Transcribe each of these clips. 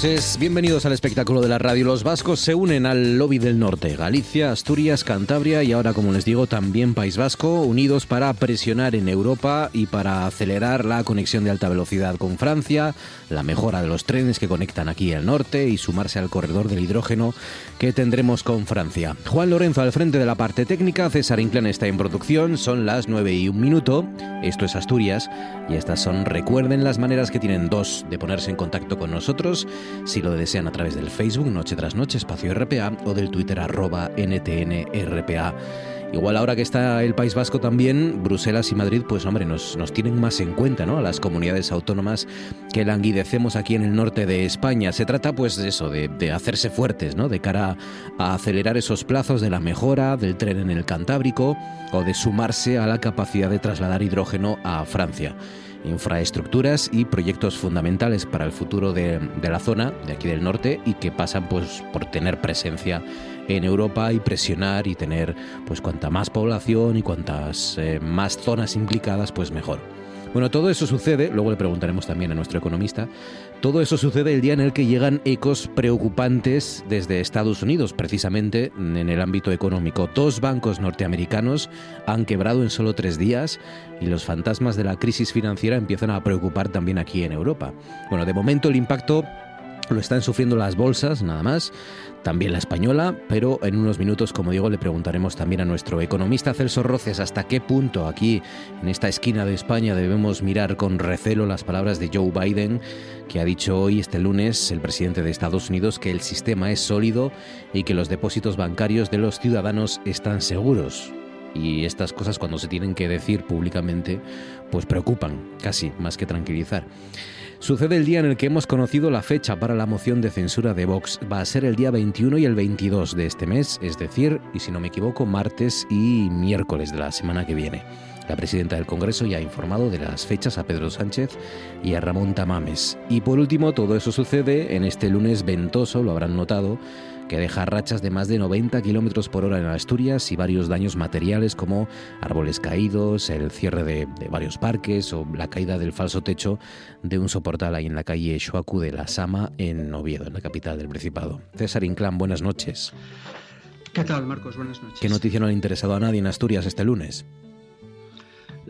Noches, bienvenidos al espectáculo de la radio. Los vascos se unen al lobby del norte, Galicia, Asturias, Cantabria y ahora, como les digo, también País Vasco, unidos para presionar en Europa y para acelerar la conexión de alta velocidad con Francia, la mejora de los trenes que conectan aquí al norte y sumarse al corredor del hidrógeno que tendremos con Francia. Juan Lorenzo al frente de la parte técnica, César Inclán está en producción, son las 9 y un minuto, esto es Asturias y estas son, recuerden las maneras que tienen dos de ponerse en contacto con nosotros si lo desean a través del Facebook Noche tras Noche Espacio RPA o del Twitter arroba NTNRPA. Igual ahora que está el País Vasco también, Bruselas y Madrid, pues hombre, nos, nos tienen más en cuenta, ¿no? A las comunidades autónomas que languidecemos aquí en el norte de España. Se trata pues de eso, de, de hacerse fuertes, ¿no? De cara a acelerar esos plazos de la mejora del tren en el Cantábrico o de sumarse a la capacidad de trasladar hidrógeno a Francia infraestructuras y proyectos fundamentales para el futuro de, la zona, de aquí del norte, y que pasan pues, por tener presencia en Europa y presionar y tener pues cuanta más población y cuantas eh, más zonas implicadas, pues mejor. Bueno, todo eso sucede, luego le preguntaremos también a nuestro economista, todo eso sucede el día en el que llegan ecos preocupantes desde Estados Unidos, precisamente en el ámbito económico. Dos bancos norteamericanos han quebrado en solo tres días y los fantasmas de la crisis financiera empiezan a preocupar también aquí en Europa. Bueno, de momento el impacto lo están sufriendo las bolsas, nada más, también la española, pero en unos minutos, como digo, le preguntaremos también a nuestro economista Celso Roces hasta qué punto aquí, en esta esquina de España, debemos mirar con recelo las palabras de Joe Biden, que ha dicho hoy, este lunes, el presidente de Estados Unidos, que el sistema es sólido y que los depósitos bancarios de los ciudadanos están seguros. Y estas cosas cuando se tienen que decir públicamente, pues preocupan, casi, más que tranquilizar. Sucede el día en el que hemos conocido la fecha para la moción de censura de Vox. Va a ser el día 21 y el 22 de este mes, es decir, y si no me equivoco, martes y miércoles de la semana que viene. La presidenta del Congreso ya ha informado de las fechas a Pedro Sánchez y a Ramón Tamames. Y por último, todo eso sucede en este lunes ventoso, lo habrán notado, que deja rachas de más de 90 kilómetros por hora en Asturias y varios daños materiales como árboles caídos, el cierre de, de, varios parques o la caída del falso techo de un soportal ahí en la calle Xuacu de la Sama en Oviedo, en la capital del Principado. César Inclán, buenas noches. ¿Qué tal, Marcos? Buenas noches. ¿Qué noticia no ha interesado a nadie en Asturias este lunes?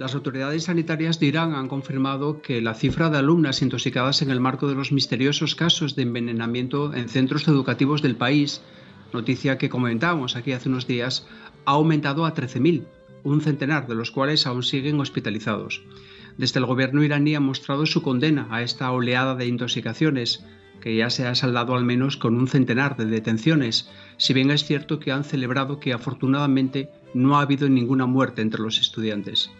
Las autoridades sanitarias de Irán han confirmado que la cifra de alumnas intoxicadas en el marco de los misteriosos casos de envenenamiento en centros educativos del país, noticia que comentábamos aquí hace unos días, ha aumentado a 13.000, un centenar de los cuales aún siguen hospitalizados. Desde el gobierno iraní ha mostrado su condena a esta oleada de intoxicaciones, que ya se ha saldado al menos con un centenar de detenciones, si bien es cierto que han celebrado que afortunadamente no ha habido ninguna muerte entre los estudiantes.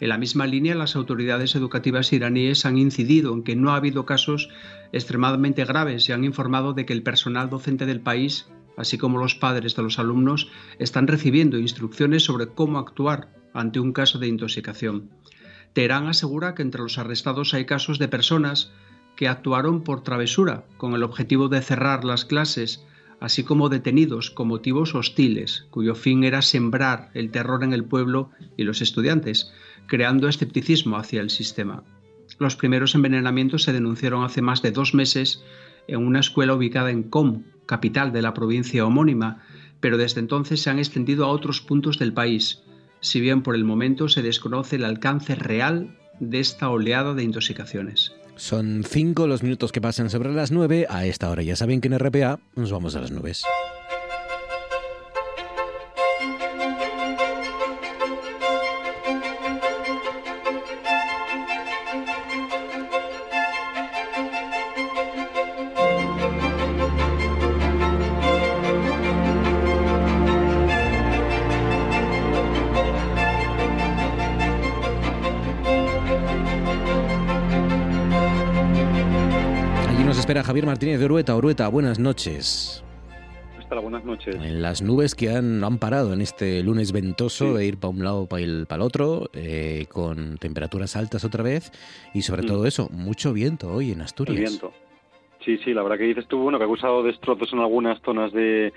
En la misma línea, las autoridades educativas iraníes han incidido en que no ha habido casos extremadamente graves y han informado de que el personal docente del país, así como los padres de los alumnos, están recibiendo instrucciones sobre cómo actuar ante un caso de intoxicación. Teherán asegura que entre los arrestados hay casos de personas que actuaron por travesura con el objetivo de cerrar las clases, así como detenidos con motivos hostiles, cuyo fin era sembrar el terror en el pueblo y los estudiantes, creando escepticismo hacia el sistema. Los primeros envenenamientos se denunciaron hace más de dos meses en una escuela ubicada en Com, capital de la provincia homónima, pero desde entonces se han extendido a otros puntos del país, si bien por el momento se desconoce el alcance real de esta oleada de intoxicaciones. Son cinco los minutos que pasan sobre las nueve. A esta hora ya saben que en RPA nos vamos a las nubes. Javier Martínez de Orueta. Orueta, buenas noches. Hasta buenas noches. En las nubes que han, han parado en este lunes ventoso de ir para un lado para el, para el otro, eh, con temperaturas altas otra vez y sobre mm. todo eso, mucho viento hoy en Asturias. El viento. Sí, sí, la verdad que dices tú, bueno, que ha causado destrozos en algunas zonas de,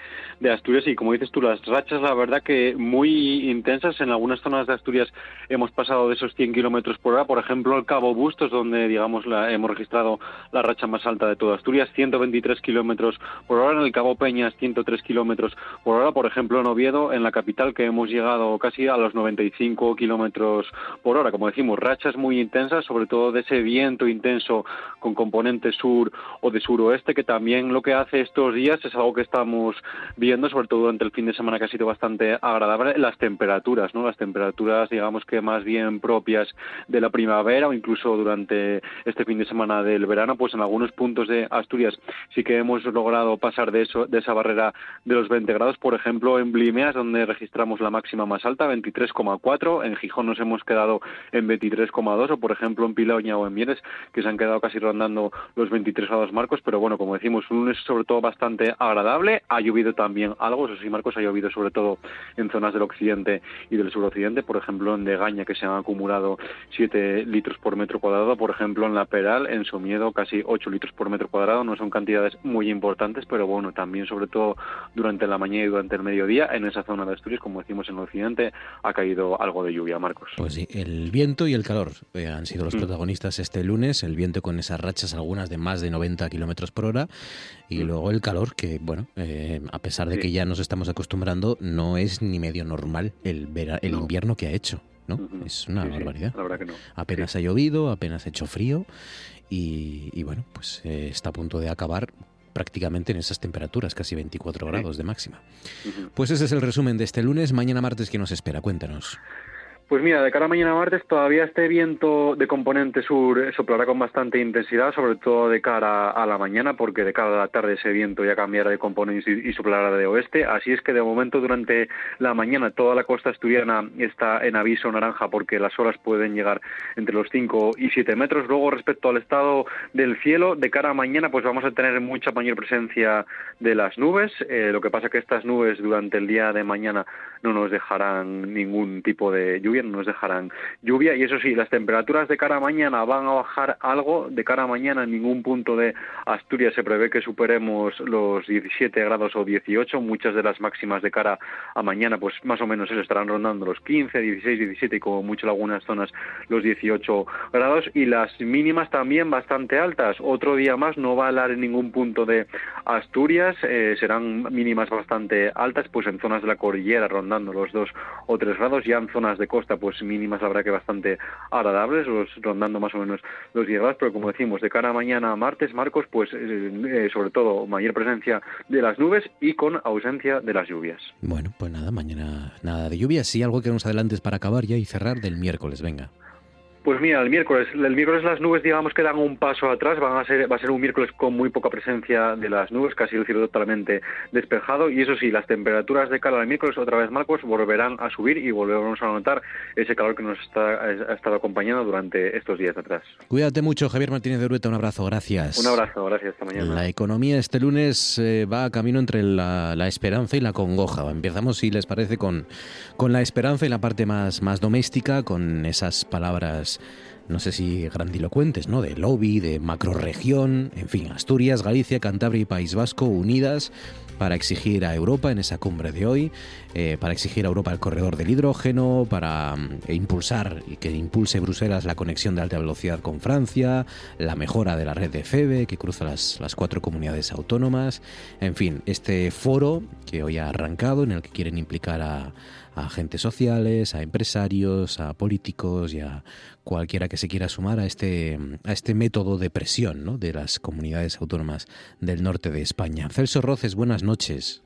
Asturias y como dices tú, las rachas, la verdad que muy intensas. En algunas zonas de Asturias hemos pasado de esos 100 kilómetros por hora. Por ejemplo, el Cabo Bustos, donde, digamos, la, hemos registrado la racha más alta de toda Asturias, 123 kilómetros por hora. En el Cabo Peñas, 103 kilómetros por hora. Por ejemplo, en Oviedo, en la capital, que hemos llegado casi a los 95 kilómetros por hora. Como decimos, rachas muy intensas, sobre todo de ese viento intenso con componente sur o de suroeste, que también lo que hace estos días es algo que estamos viendo, sobre todo durante el fin de semana, que ha sido bastante agradable, las temperaturas, ¿no? Las temperaturas, digamos que más bien propias de la primavera o incluso durante este fin de semana del verano, pues en algunos puntos de Asturias sí que hemos logrado pasar de eso, de esa barrera de los 20 grados, por ejemplo, en Blimeas, donde registramos la máxima más alta, 23,4, en Gijón nos hemos quedado en 23,2, o por ejemplo en Piloña o en Mieres, que se han quedado casi rondando los 23 grados pero bueno, como decimos, un lunes sobre todo bastante agradable. Ha llovido también algo, eso sí, Marcos, ha llovido sobre todo en zonas del occidente y del suroccidente, por ejemplo, en Degaña, que se han acumulado 7 litros por metro cuadrado, por ejemplo, en La Peral, en Somiedo, casi 8 litros por metro cuadrado. No son cantidades muy importantes, pero bueno, también sobre todo durante la mañana y durante el mediodía, en esa zona de Asturias, como decimos en el occidente, ha caído algo de lluvia, Marcos. Pues sí, el viento y el calor eh, han sido los mm. protagonistas este lunes, el viento con esas rachas, algunas de más de 90 kilómetros por hora y mm. luego el calor que, bueno, eh, a pesar de que ya nos estamos acostumbrando, no es ni medio normal el, el invierno que ha hecho. ¿no? Es una barbaridad. Apenas ha llovido, apenas ha hecho frío y, bueno, pues eh, está a punto de acabar prácticamente en esas temperaturas, casi 24 grados de máxima. Pues ese es el resumen de este lunes. Mañana martes, ¿qué nos espera? Cuéntanos. Pues mira, de cara a mañana martes todavía este viento de componente sur soplará con bastante intensidad, sobre todo de cara a la mañana, porque de cara a la tarde ese viento ya cambiará de componente y soplará de oeste. Así es que de momento durante la mañana toda la costa asturiana está en aviso naranja porque las olas pueden llegar entre los 5 y 7 metros. Luego respecto al estado del cielo, de cara a mañana pues vamos a tener mucha mayor presencia de las nubes. Eh, lo que pasa que estas nubes durante el día de mañana no nos dejarán ningún tipo de lluvia no nos dejarán lluvia. Y eso sí, las temperaturas de cara a mañana van a bajar algo, de cara a mañana en ningún punto de Asturias se prevé que superemos los 17 grados o 18, muchas de las máximas de cara a mañana pues más o menos se estarán rondando los 15, 16, 17 y como mucho en algunas zonas los 18 grados. Y las mínimas también bastante altas, otro día más no va a hablar en ningún punto de Asturias, eh, serán mínimas bastante altas pues en zonas de la cordillera rondando los 2 o 3 grados, ya en zonas de costa pues mínimas habrá que bastante agradables, rondando más o menos los 10 grados, pero como decimos, de cara a mañana martes, Marcos, pues eh, eh, sobre todo mayor presencia de las nubes y con ausencia de las lluvias. Bueno, pues nada, mañana nada de lluvias, sí, algo que nos adelantes para acabar ya y cerrar del miércoles, venga. Pues mira, el miércoles, el miércoles las nubes digamos que dan un paso atrás, van a ser, va a ser un miércoles con muy poca presencia de las nubes, casi el cielo totalmente despejado y eso sí, las temperaturas de calor el miércoles otra vez Marcos volverán a subir y volveremos a notar ese calor que nos está, ha estado acompañando durante estos días atrás. Cuídate mucho, Javier Martínez de Urueta, un abrazo, gracias. Un abrazo, gracias, esta mañana. La economía este lunes eh, va a camino entre la, la, esperanza y la congoja. Empezamos, si les parece, con, con la esperanza y la parte más, más doméstica, con esas palabras no sé si grandilocuentes, ¿no? De lobby, de macroregión, en fin, Asturias, Galicia, Cantabria y País Vasco unidas para exigir a Europa en esa cumbre de hoy, eh, para exigir a Europa el corredor del hidrógeno, para mm, impulsar y que impulse Bruselas la conexión de alta velocidad con Francia, la mejora de la red de FEBE que cruza las, las cuatro comunidades autónomas, en fin, este foro que hoy ha arrancado en el que quieren implicar a a agentes sociales, a empresarios, a políticos y a cualquiera que se quiera sumar a este, a este método de presión ¿no? de las comunidades autónomas del norte de España. Celso Roces, buenas noches.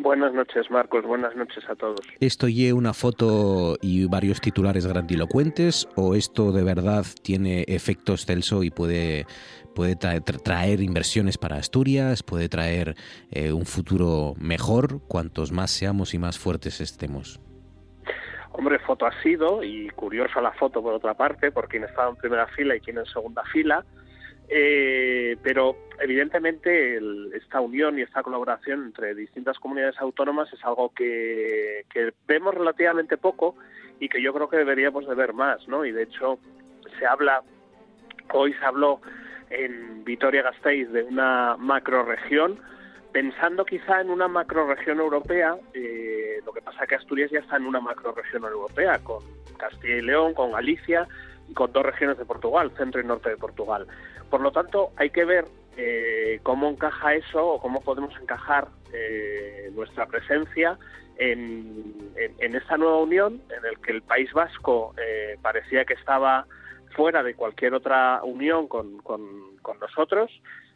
Buenas noches, Marcos. Buenas noches a todos. ¿Esto lleva una foto y varios titulares grandilocuentes o esto de verdad tiene efectos Celso y puede, puede traer inversiones para Asturias, puede traer eh, un futuro mejor cuantos más seamos y más fuertes estemos? Hombre, foto ha sido, y curiosa la foto por otra parte, por quien estaba en primera fila y quien en segunda fila, eh, pero evidentemente esta unión y esta colaboración entre distintas comunidades autónomas es algo que, vemos relativamente poco y que yo creo que deberíamos de ver más, ¿no? Y de hecho se habla, hoy se habló en Vitoria-Gasteiz de una macroregión, pensando quizá en una macroregión europea, eh, lo que pasa es que Asturias ya está en una macroregión europea, con Castilla y León, con Galicia y con dos regiones de Portugal, centro y norte de Portugal. Por lo tanto, hay que ver eh, cómo encaja eso o cómo podemos encajar eh, nuestra presencia en, esta nueva unión en el que el País Vasco parecía que estaba fuera de cualquier otra unión con nosotros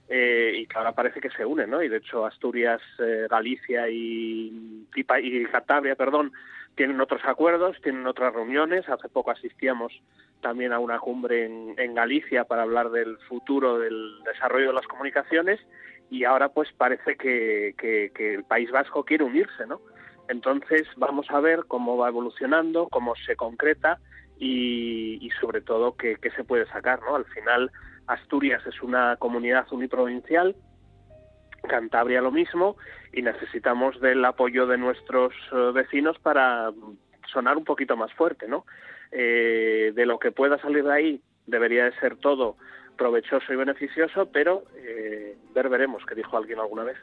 eh, y que ahora parece que se unen, ¿no? Y de hecho Asturias, eh, Galicia y, y, Cantabria, perdón, tienen otros acuerdos, tienen otras reuniones. Hace poco asistíamos también a una cumbre en, Galicia para hablar del futuro del desarrollo de las comunicaciones y ahora pues parece que, el País Vasco quiere unirse, ¿no? Entonces vamos a ver cómo va evolucionando, cómo se concreta y, sobre todo qué se puede sacar, ¿no? Al final Asturias es una comunidad uniprovincial, Cantabria lo mismo, y necesitamos del apoyo de nuestros eh, vecinos para sonar un poquito más fuerte, ¿no? Eh, de lo que pueda salir de ahí debería de ser todo provechoso y beneficioso, pero eh, ver veremos, que dijo alguien alguna vez.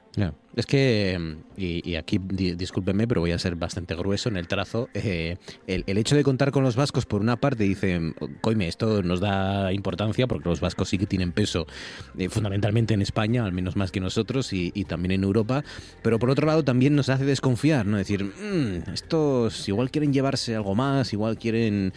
Es que, y, aquí discúlpeme, pero voy a ser bastante grueso en el trazo, eh, el, hecho de contar con los vascos, por una parte, dice, coime, esto nos da importancia porque los vascos sí que tienen peso eh, fundamentalmente en España, al menos más que nosotros, y, también en Europa, pero por otro lado también nos hace desconfiar, ¿no? decir, mm, estos igual quieren llevarse algo más, igual quieren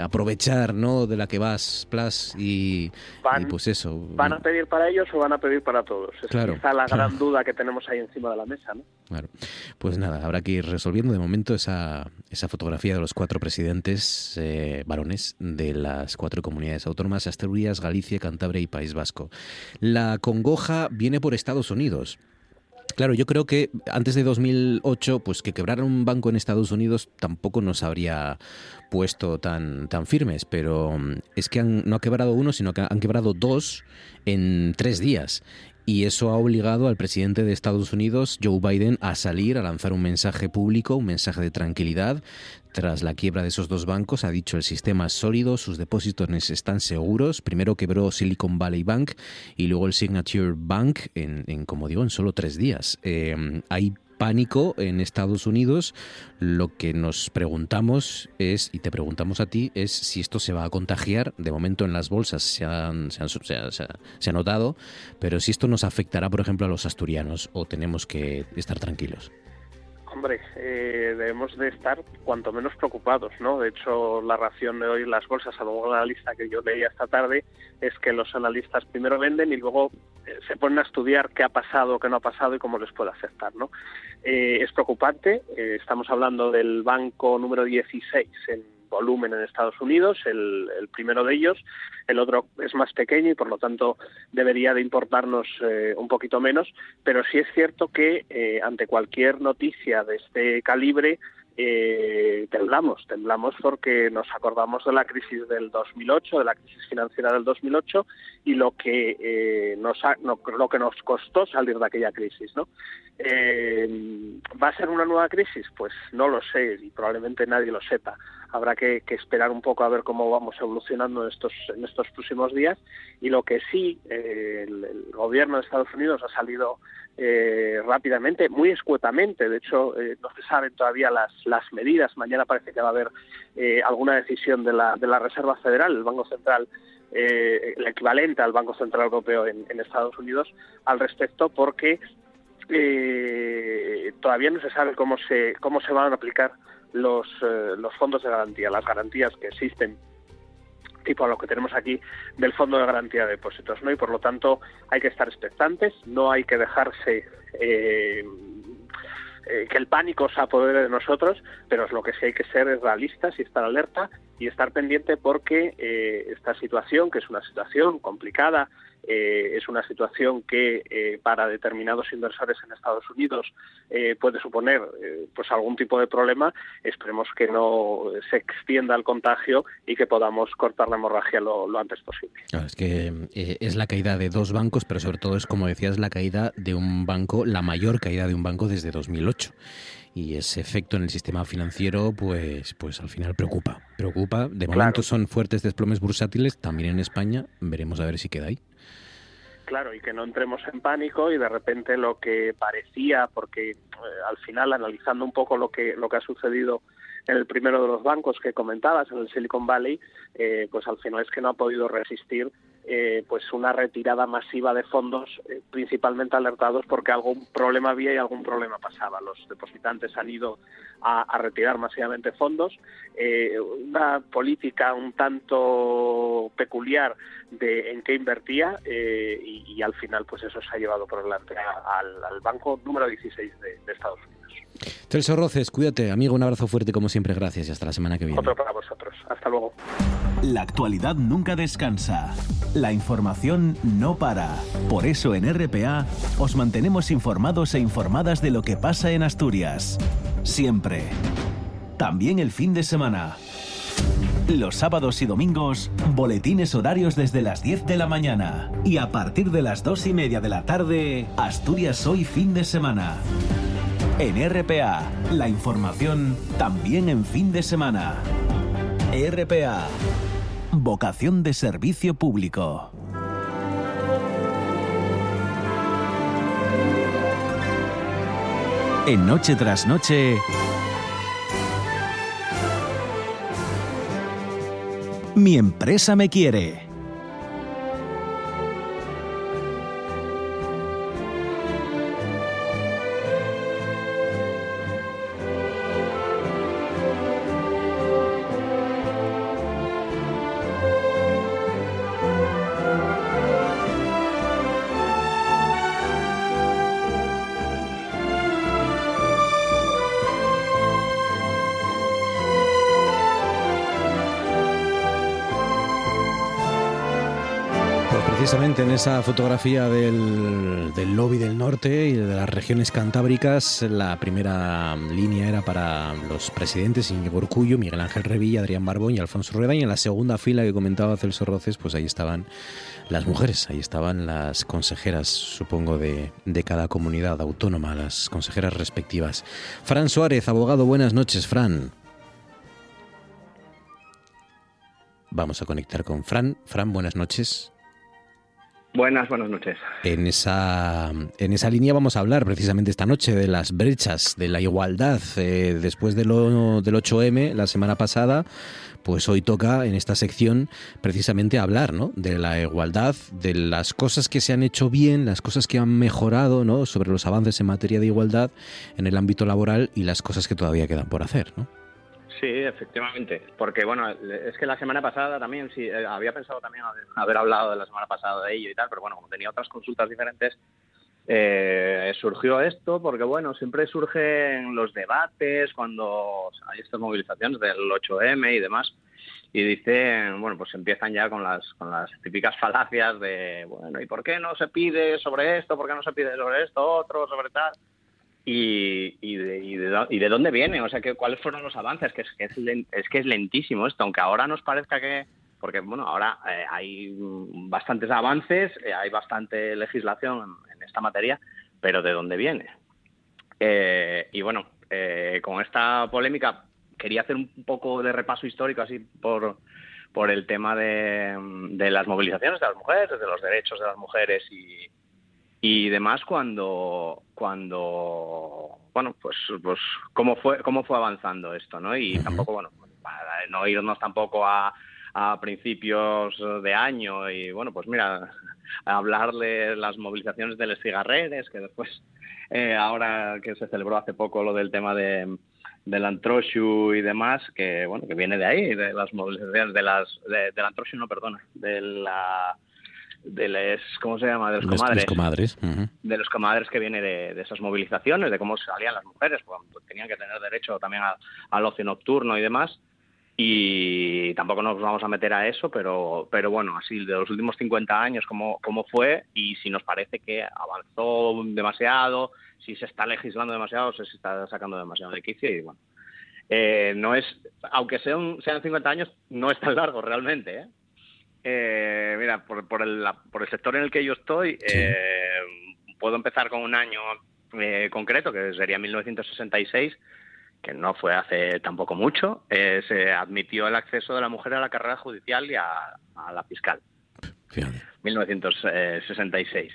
aprovechar, ¿no? De la que vas, plus, y van, pues eso. ¿Van a pedir para ellos o van a pedir para todos? Es claro, la gran duda que tenemos ahí encima de la mesa, ¿no? Claro. Pues nada, habrá que ir resolviendo de momento esa, esa fotografía de los cuatro presidentes eh, varones de las cuatro comunidades autónomas, Asturias, Galicia, Cantabria y País Vasco. La congoja viene por Estados Unidos. Claro, yo creo que antes de 2008, pues que quebrara un banco en Estados Unidos tampoco nos habría puesto tan, tan firmes, pero mm, es que no ha quebrado uno, sino que han quebrado dos en tres días. Y eso ha obligado al presidente de Estados Unidos, Joe Biden, a salir a lanzar un mensaje público, un mensaje de tranquilidad. Tras la quiebra de esos dos bancos, ha dicho el sistema es sólido, sus depósitos están seguros. Primero quebró Silicon Valley Bank y luego el Signature Bank en, como digo, en solo tres días. Eh, hay pánico en Estados Unidos. Lo que nos preguntamos es, y te preguntamos a ti, es si esto se va a contagiar. De momento en las bolsas se, han, se, se, ha notado, pero si esto nos afectará, por ejemplo, a los asturianos o tenemos que estar tranquilos. Hombre, eh, debemos de estar cuanto menos preocupados, ¿no? De hecho, la ración de hoy las bolsas, a lo la lista que yo leía esta tarde, es que los analistas primero venden y luego eh, se ponen a estudiar qué ha pasado, qué no ha pasado y cómo les puede afectar, ¿no? Eh, es preocupante, estamos hablando del banco número 16 en volumen en Estados Unidos, el, primero de ellos, el otro es más pequeño y por lo tanto debería de importarnos eh, un poquito menos, pero sí es cierto que eh, ante cualquier noticia de este calibre eh, temblamos, temblamos porque nos acordamos de la crisis del 2008, de la crisis financiera del 2008 y lo que eh, nos lo que nos costó salir de aquella crisis, ¿no? Eh, ¿Va a ser una nueva crisis? Pues no lo sé y probablemente nadie lo sepa. habrá que, esperar un poco a ver cómo vamos evolucionando en estos, en estos próximos días. Y lo que sí, eh, el, gobierno de Estados Unidos ha salido eh, rápidamente, muy escuetamente. De hecho, eh, no se saben todavía las, las medidas. Mañana parece que va a haber alguna decisión de la, de la Reserva Federal, el Banco Central eh, el equivalente al Banco Central Europeo en, Estados Unidos al respecto, porque eh, todavía no se sabe cómo se cómo se van a aplicar los, eh, los fondos de garantía, las garantías que existen tipo a lo que tenemos aquí del Fondo de Garantía de Depósitos, ¿no? Y por lo tanto hay que estar expectantes, no hay que dejarse eh, eh, que el pánico se apodere de nosotros, pero lo que sí hay que ser es realistas y estar alerta y estar pendiente porque eh, esta situación, que es una situación complicada, eh, es una situación que eh, para determinados inversores en Estados Unidos eh, puede suponer pues algún tipo de problema. Esperemos que no se extienda el contagio y que podamos cortar la hemorragia lo, antes posible. es que es la caída de dos bancos, pero sobre todo es, como decías, la caída de un banco, la mayor caída de un banco desde 2008 y ese efecto en el sistema financiero, pues, pues al final preocupa. Preocupa. De momento son fuertes desplomes bursátiles, también en España. Veremos a ver si queda ahí. Claro, y que no entremos en pánico y de repente lo que parecía, porque eh, al final analizando un poco lo que lo que ha sucedido en el primero de los bancos que comentabas, en el Silicon Valley, eh, pues al final es que no ha podido resistir eh, pues una retirada masiva de fondos, eh, principalmente alertados porque algún problema había y algún problema pasaba. Los depositantes han ido a, retirar masivamente fondos. Eh, una política un tanto peculiar de en qué invertía y, al final pues eso se ha llevado por delante al, banco número 16 de, Estados Unidos. Celso Roces, cuídate, amigo, un abrazo fuerte como siempre, gracias y hasta la semana que viene. Otro para vosotros, hasta luego. La actualidad nunca descansa. La información no para. Por eso en RPA os mantenemos informados e informadas de lo que pasa en Asturias. Siempre. También el fin de semana. Los sábados y domingos, boletines horarios desde las 10 de la mañana. Y a partir de las 2 y media de la tarde, Asturias hoy fin de semana. En RPA, la información también en fin de semana. RPA Vocación de servicio público. En Noche tras Noche. Mi empresa me quiere. Esa fotografía del, lobby del norte y de las regiones cantábricas, la primera línea era para los presidentes Íñigo Urcullo, Miguel Ángel Revilla, Adrián Barbón y Alfonso Rueda. Y en la segunda fila que comentaba Celso Roces, pues ahí estaban las mujeres, ahí estaban las consejeras, supongo, de, de cada comunidad autónoma, las consejeras respectivas. Fran Suárez, abogado, buenas noches, Fran. Vamos a conectar con Fran. Fran, buenas noches. Buenas, buenas noches. En esa, en esa línea vamos a hablar precisamente esta noche de las brechas, de la igualdad. Eh, después de lo, del 8M, la semana pasada, pues hoy toca en esta sección precisamente hablar ¿no? de la igualdad, de las cosas que se han hecho bien, las cosas que han mejorado ¿no? sobre los avances en materia de igualdad en el ámbito laboral y las cosas que todavía quedan por hacer. ¿no? Sí, efectivamente, porque bueno, es que la semana pasada también, sí, eh, había pensado también haber, hablado de la semana pasada de ello y tal, pero bueno, como tenía otras consultas diferentes, eh, surgió esto porque bueno, siempre surgen los debates cuando hay estas movilizaciones del 8M y demás, y dicen, bueno, pues empiezan ya con las, con las típicas falacias de, bueno, ¿y por qué no se pide sobre esto? ¿Por qué no se pide sobre esto otro, sobre tal? Y, y, de, y, de, y, de, dónde viene, o sea, que, cuáles fueron los avances, que es que es, que es lentísimo esto, aunque ahora nos parezca que, porque bueno, ahora eh, hay bastantes avances, eh, hay bastante legislación en, esta materia, pero ¿de dónde viene? Eh, y bueno, con esta polémica quería hacer un poco de repaso histórico así por, por el tema de, de las movilizaciones de las mujeres, de los derechos de las mujeres y, y demás cuando cuando bueno pues pues cómo fue cómo fue avanzando esto no y tampoco bueno para no irnos tampoco a, a principios de año y bueno pues mira hablarle las movilizaciones de los cigarreres que después eh, ahora que se celebró hace poco lo del tema de del Antroshu y demás que bueno que viene de ahí de las movilizaciones de las de, del Antroshu no perdona de la de los, ¿cómo se llama? De los comadres. comadres. De los comadres que viene de, esas movilizaciones, de cómo salían las mujeres, pues, tenían que tener derecho también al ocio nocturno y demás. Y tampoco nos vamos a meter a eso, pero, pero bueno, así de los últimos 50 años, cómo, cómo fue y si nos parece que avanzó demasiado, si se está legislando demasiado, o si se está sacando demasiado de quicio y bueno. Eh, no es, aunque sean, sean 50 años, no es tan largo realmente, ¿eh? Eh, mira, por, por, el, por el sector en el que yo estoy, eh, puedo empezar con un año eh, concreto, que sería 1966, que no fue hace tampoco mucho. se admitió el acceso de la mujer a la carrera judicial y a, la fiscal. 1966.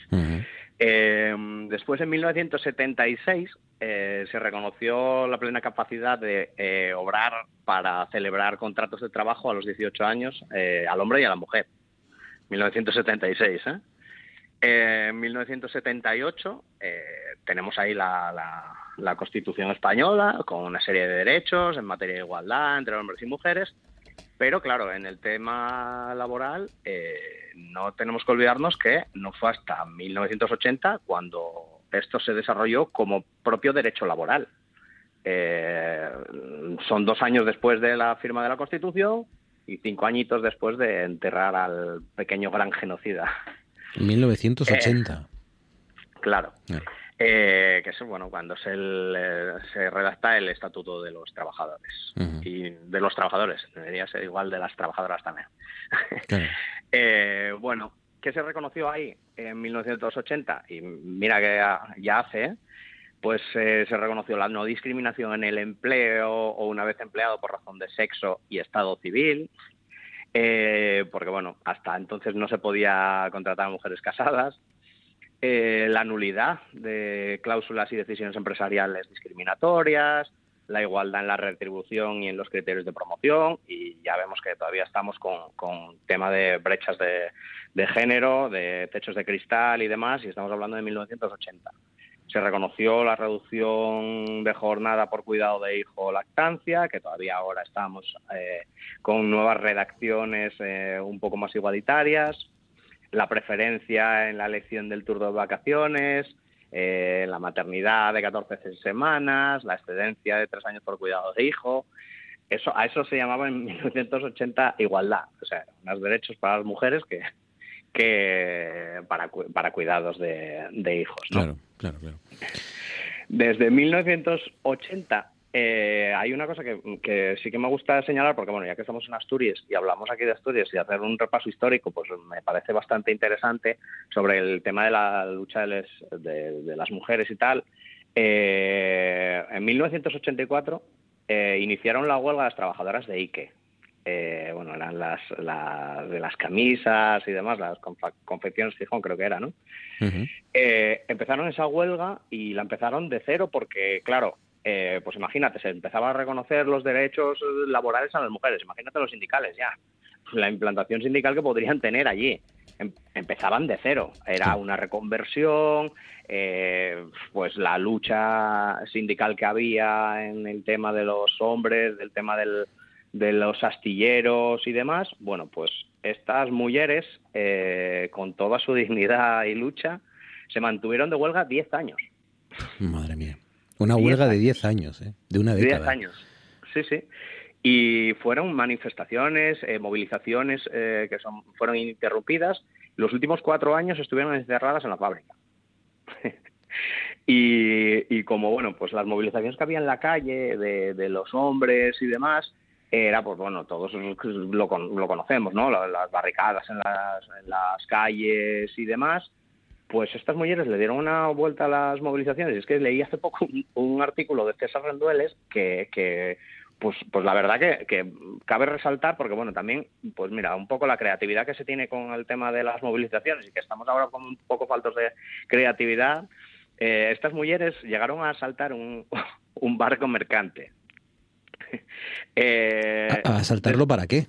Después, en 1976, se reconoció la plena capacidad de obrar para celebrar contratos de trabajo a los 18 años al hombre y a la mujer. 1976. ¿eh? en 1978 eh, tenemos ahí la, Constitución española con una serie de derechos en materia de igualdad entre hombres y mujeres, pero claro, en el tema laboral eh, no tenemos que olvidarnos que no fue hasta 1980 cuando esto se desarrolló como propio derecho laboral. son dos años después de la firma de la Constitución y cinco añitos después de enterrar al pequeño gran genocida. 1980. Eh, claro. Eh, que es bueno cuando se, se redacta el estatuto de los trabajadores. Y de los trabajadores debería ser igual de las trabajadoras también. Eh, bueno qué se reconoció ahí en 1980 y mira que ya, hace pues se reconoció la no discriminación en el empleo o una vez empleado por razón de sexo y estado civil, eh, porque bueno, hasta entonces no se podía contratar a mujeres casadas, eh, la nulidad de cláusulas y decisiones empresariales discriminatorias, la igualdad en la retribución y en los criterios de promoción y ya vemos que todavía estamos con, con tema de brechas de, de género, de techos de cristal y demás y estamos hablando de 1980. Se reconoció la reducción de jornada por cuidado de hijo o lactancia, que todavía ahora estamos eh, con nuevas redacciones eh, un poco más igualitarias, la preferencia en la elección del turno de vacaciones, eh, la maternidad de 14 semanas, la excedencia de tres años por cuidado de hijo. Eso, a eso se llamaba en 1980 igualdad, o sea, unos derechos para las mujeres que, que para, para cuidados de, hijos. Claro, claro, claro. Desde 1980 eh, hay una cosa que, sí que me gusta señalar, porque bueno, ya que estamos en Asturias y hablamos aquí de Asturias y hacer un repaso histórico, pues me parece bastante interesante sobre el tema de la lucha de, de, las mujeres y tal. Eh, en 1984 eh, iniciaron la huelga las trabajadoras de Ike, bueno, eran las, de las camisas y demás, las confecciones Gijón creo que era, ¿no? Empezaron esa huelga y la empezaron de cero porque, claro, eh, pues imagínate, se empezaba a reconocer los derechos laborales a las mujeres, imagínate los sindicales ya, la implantación sindical que podrían tener allí. Em, empezaban de cero, era una reconversión, pues la lucha sindical que había en el tema de los hombres, del tema del, de los astilleros y demás, bueno, pues estas mujeres, eh, con toda su dignidad y lucha, se mantuvieron de huelga 10 años. Madre mía. Una huelga de 10 años, ¿eh? De una década. 10 años, sí, sí. Y fueron manifestaciones, eh, movilizaciones eh, que son, fueron interrumpidas. Los últimos cuatro años estuvieron encerradas en la fábrica. y, y, como, bueno, pues las movilizaciones que había en la calle de, de los hombres y demás, era, pues bueno, todos lo, lo conocemos, ¿no? Las barricadas en las, en las, calles y demás. Pues estas mujeres le dieron una vuelta a las movilizaciones. Es que leí hace poco un, artículo de César Rendueles que, que pues, pues la verdad que, cabe resaltar, porque bueno, también, pues mira, un poco la creatividad que se tiene con el tema de las movilizaciones y que estamos ahora con un poco faltos de creatividad, eh, estas mujeres llegaron a asaltar un, barco mercante. eh, ¿A, asaltarlo para qué?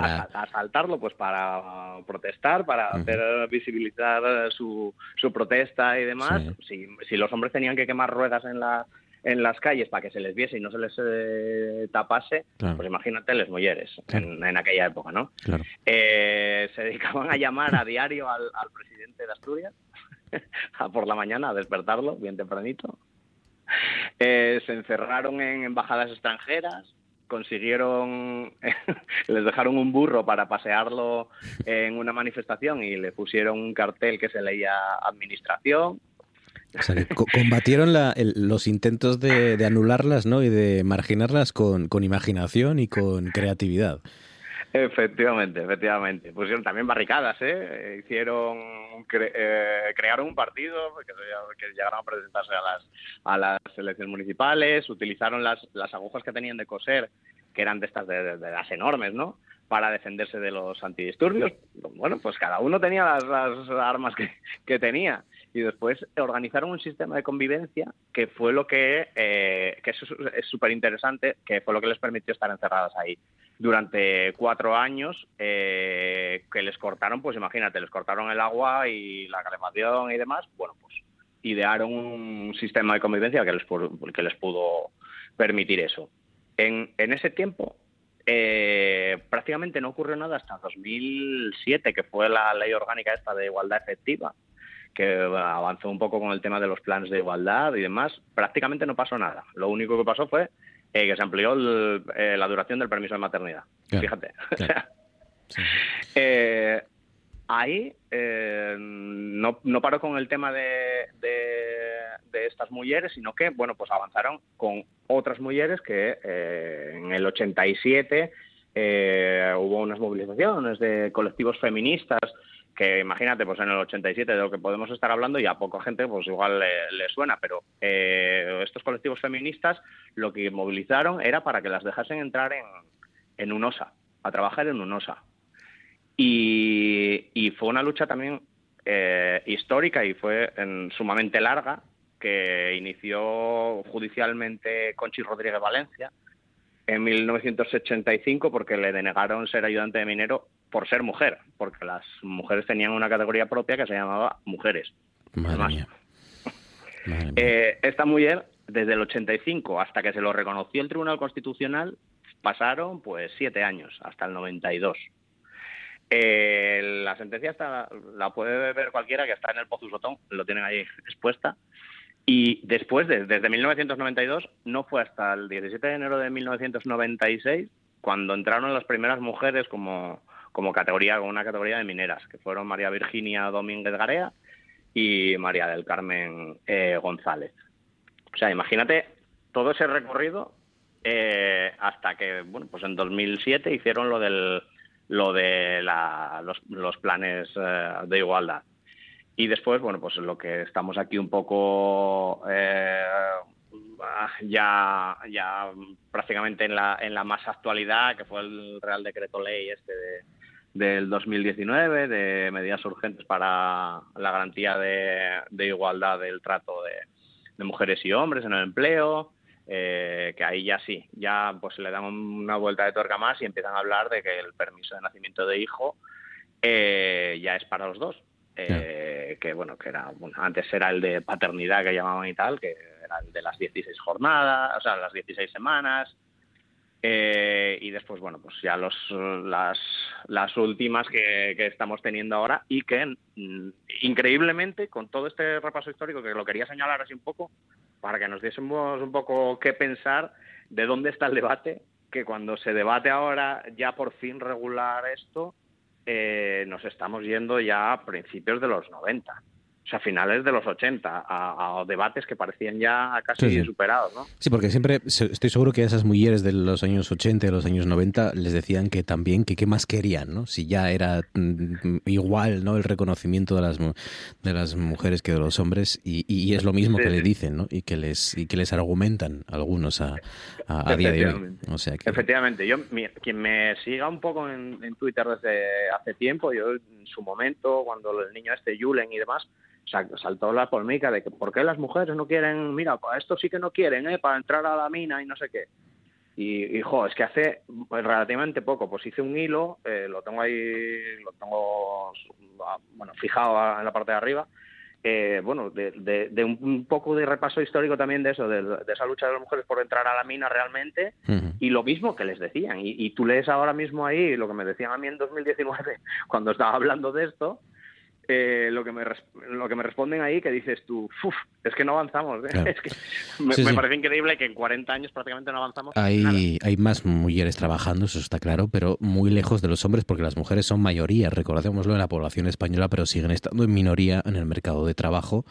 Para... asaltarlo, pues para protestar, para hacer visibilizar su, su protesta y demás. Si, si los hombres tenían que quemar ruedas en la en las calles para que se les viese y no se les eh, tapase, pues imagínate las mujeres en, aquella época, ¿no? Eh, se dedicaban a llamar a diario al, presidente de Asturias por la mañana a despertarlo bien tempranito. Eh, se encerraron en embajadas extranjeras, consiguieron, les dejaron un burro para pasearlo en una manifestación y le pusieron un cartel que se leía administración o sea, combatieron los intentos de, anularlas ¿no? y de marginarlas con, imaginación y con creatividad. Efectivamente, efectivamente. Pusieron también barricadas, ¿eh? Hicieron, eh, crearon un partido que, llegaron a presentarse a las, a las elecciones municipales, utilizaron las, las agujas que tenían de coser, que eran de estas de, las enormes, ¿no? Para defenderse de los antidisturbios. Bueno, pues cada uno tenía las, armas que, que tenía y después organizaron un sistema de convivencia que fue lo que, eh, que es súper interesante, que fue lo que les permitió estar encerradas ahí durante cuatro años, eh, que les cortaron, pues imagínate, les cortaron el agua y la calefacción y demás, bueno, pues idearon un sistema de convivencia que les, que les pudo permitir eso. En, en ese tiempo, eh, prácticamente no ocurrió nada hasta 2007, que fue la ley orgánica esta de igualdad efectiva, que avanzó un poco con el tema de los planes de igualdad y demás, prácticamente no pasó nada. Lo único que pasó fue eh, que se amplió eh, la duración del permiso de maternidad. Fíjate. Eh, ahí no, no, paró con el tema de, de, estas mujeres, sino que, bueno, pues avanzaron con otras mujeres que en el 87 hubo unas movilizaciones de colectivos feministas que imagínate, pues en el 87 de lo que podemos estar hablando y a poca gente pues igual le, suena, pero eh, estos colectivos feministas lo que movilizaron era para que las dejasen entrar en, en UNOSA, a trabajar en UNOSA. Y, y fue una lucha también eh, histórica y fue sumamente larga, que inició judicialmente Conchi Rodríguez Valencia en 1985 porque le denegaron ser ayudante de minero por ser mujer, porque las mujeres tenían una categoría propia que se llamaba mujeres. Madre mía. Eh, esta mujer, desde el 85 hasta que se lo reconoció el Tribunal Constitucional, pasaron pues siete años, hasta el 92. Eh, la sentencia está, la puede ver cualquiera que está en el Pozuzotón, lo tienen ahí expuesta. Y después, desde 1992, no fue hasta el 17 de enero de 1996 cuando entraron las primeras mujeres como, como categoría, con una categoría de mineras, que fueron María Virginia Domínguez Garea y María del Carmen eh, González. O sea, imagínate todo ese recorrido eh, hasta que, bueno, pues en 2007 hicieron lo del lo de los, planes eh, de igualdad. Y después, bueno, pues lo que estamos aquí un poco ya, ya prácticamente en la, en la más actualidad, que fue el Real Decreto Ley este de, del 2019 de medidas urgentes para la garantía de, igualdad del trato de, mujeres y hombres en el empleo, eh, que ahí ya sí, ya pues le dan una vuelta de tuerca más y empiezan a hablar de que el permiso de nacimiento de hijo eh, ya es para los dos. Eh, que bueno, que era, bueno, antes era el de paternidad que llamaban y tal, que era el de las 16 jornadas, o sea, las 16 semanas, eh, y después, bueno, pues ya los, las, las últimas que, estamos teniendo ahora y que mm, increíblemente, con todo este repaso histórico, que lo quería señalar así un poco, para que nos diésemos un poco qué pensar de dónde está el debate, que cuando se debate ahora ya por fin regular esto, eh, nos estamos yendo ya a principios de los 90. O sea, finales de los 80, a, debates que parecían ya casi superados, ¿no? Sí, porque siempre estoy seguro que a esas mujeres de los años 80 y los años 90 les decían que también que qué más querían, ¿no? Si ya era mm, igual, ¿no? El reconocimiento de las de las mujeres que de los hombres y, es lo mismo que le dicen, ¿no? Y que les y que les argumentan algunos a, a, día de hoy. O sea que... Efectivamente, yo quien me siga un poco en, en Twitter desde hace tiempo, yo en su momento cuando el niño este Julen y demás saltó la polémica de que por qué las mujeres no quieren, mira, esto sí que no quieren, ¿eh? para entrar a la mina y no sé qué. Y, hijo, es que hace pues, relativamente poco, pues hice un hilo, eh, lo tengo ahí, lo tengo, bueno, fijado en la parte de arriba, eh, bueno, de, un, poco de repaso histórico también de eso, de, esa lucha de las mujeres por entrar a la mina realmente, y lo mismo que les decían. Y, y, tú lees ahora mismo ahí lo que me decían a mí en 2019, cuando estaba hablando de esto, eh, lo, que me, lo que me responden ahí que dices tú, es que no avanzamos. ¿eh? me, parece increíble que en 40 años prácticamente no avanzamos. Hay, hay más mujeres trabajando, eso está claro, pero muy lejos de los hombres porque las mujeres son mayoría, recordémoslo, en la población española, pero siguen estando en minoría en el mercado de trabajo.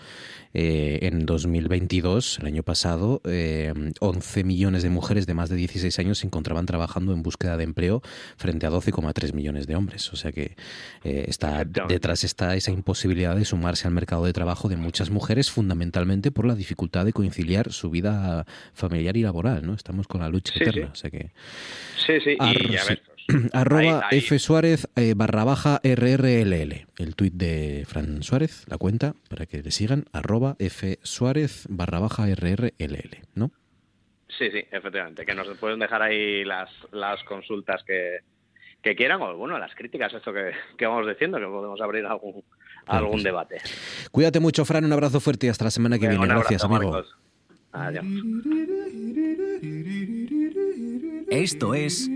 Eh, en 2022, el año pasado, 11 millones de mujeres de más de 16 años se encontraban trabajando en búsqueda de empleo frente a 12,3 millones de hombres. O sea que está detrás está esa imposibilidad de sumarse al mercado de trabajo de muchas mujeres, fundamentalmente por la dificultad de conciliar su vida familiar y laboral, ¿no? Estamos con la lucha eterna, o sea que... Sí, sí, y Arroba F Suárez eh, barra baja RRLL. El tuit de Fran Suárez, la cuenta, para que le sigan, arroba F Suárez barra baja RRLL, ¿no? Sí, sí, efectivamente, que nos pueden dejar ahí las, las consultas que, que quieran, o bueno, las críticas, esto que, que vamos diciendo, que podemos abrir algún, algún debate. Cuídate mucho, Fran, un abrazo fuerte y hasta la semana que viene. Gracias, amigo. Adiós. Esto es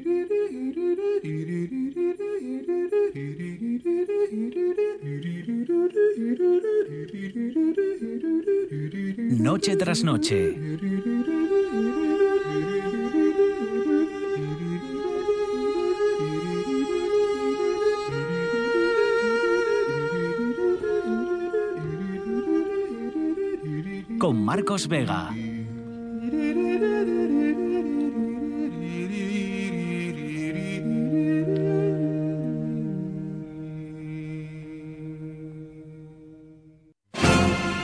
Noche tras noche. Con Marcos Vega.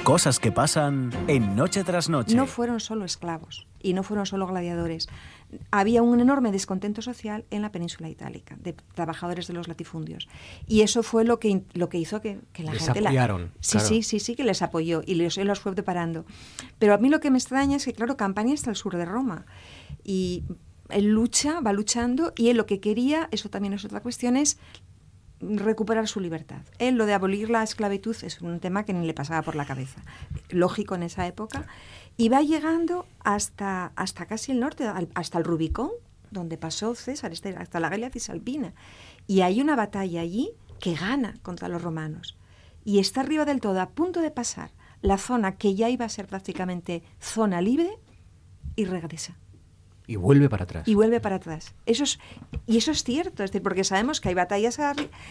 Cosas que pasan en noche tras noche. No fueron solo esclavos y no fueron solo gladiadores había un enorme descontento social en la península itálica, de trabajadores de los latifundios. Y eso fue lo que, lo que hizo que, la gente... Apoyaron, sí, sí, sí, sí, que les apoyó y los, los fue preparando. Pero a mí lo que me extraña es que, claro, Campania está al sur de Roma. Y él lucha, va luchando, y él lo que quería, eso también es otra cuestión, es recuperar su libertad. Él lo de abolir la esclavitud es un tema que ni le pasaba por la cabeza. Lógico en esa época y va llegando hasta, hasta casi el norte, hasta el Rubicón, donde pasó César, este, hasta la Galia Cisalpina. Y hay una batalla allí que gana contra los romanos. Y está arriba del todo, a punto de pasar la zona que ya iba a ser prácticamente zona libre, y regresa. Y vuelve para atrás. Y vuelve para atrás. Eso es, y eso es cierto, es decir, porque sabemos que hay batallas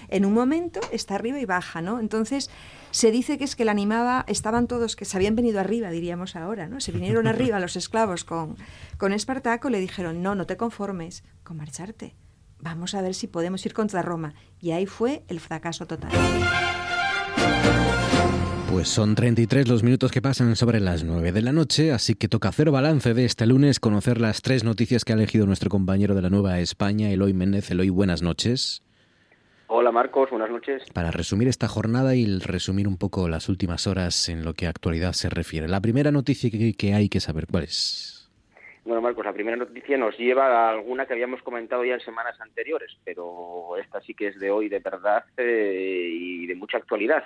en un momento, está arriba y baja, ¿no? Entonces, se dice que es que la animaba, estaban todos, que se habían venido arriba, diríamos ahora, ¿no? Se vinieron arriba los esclavos con, con Espartaco, le dijeron, no, no te conformes con marcharte, vamos a ver si podemos ir contra Roma. Y ahí fue el fracaso total. Pues son 33 los minutos que pasan sobre las 9 de la noche, así que toca hacer balance de este lunes, conocer las tres noticias que ha elegido nuestro compañero de la Nueva España, Eloy Méndez. Eloy, buenas noches. Hola Marcos, buenas noches. Para resumir esta jornada y resumir un poco las últimas horas en lo que a actualidad se refiere. La primera noticia que, hay que saber, ¿cuál es? Bueno, Marcos, la primera noticia nos lleva a alguna que habíamos comentado ya en semanas anteriores, pero esta sí que es de hoy de verdad eh, y de mucha actualidad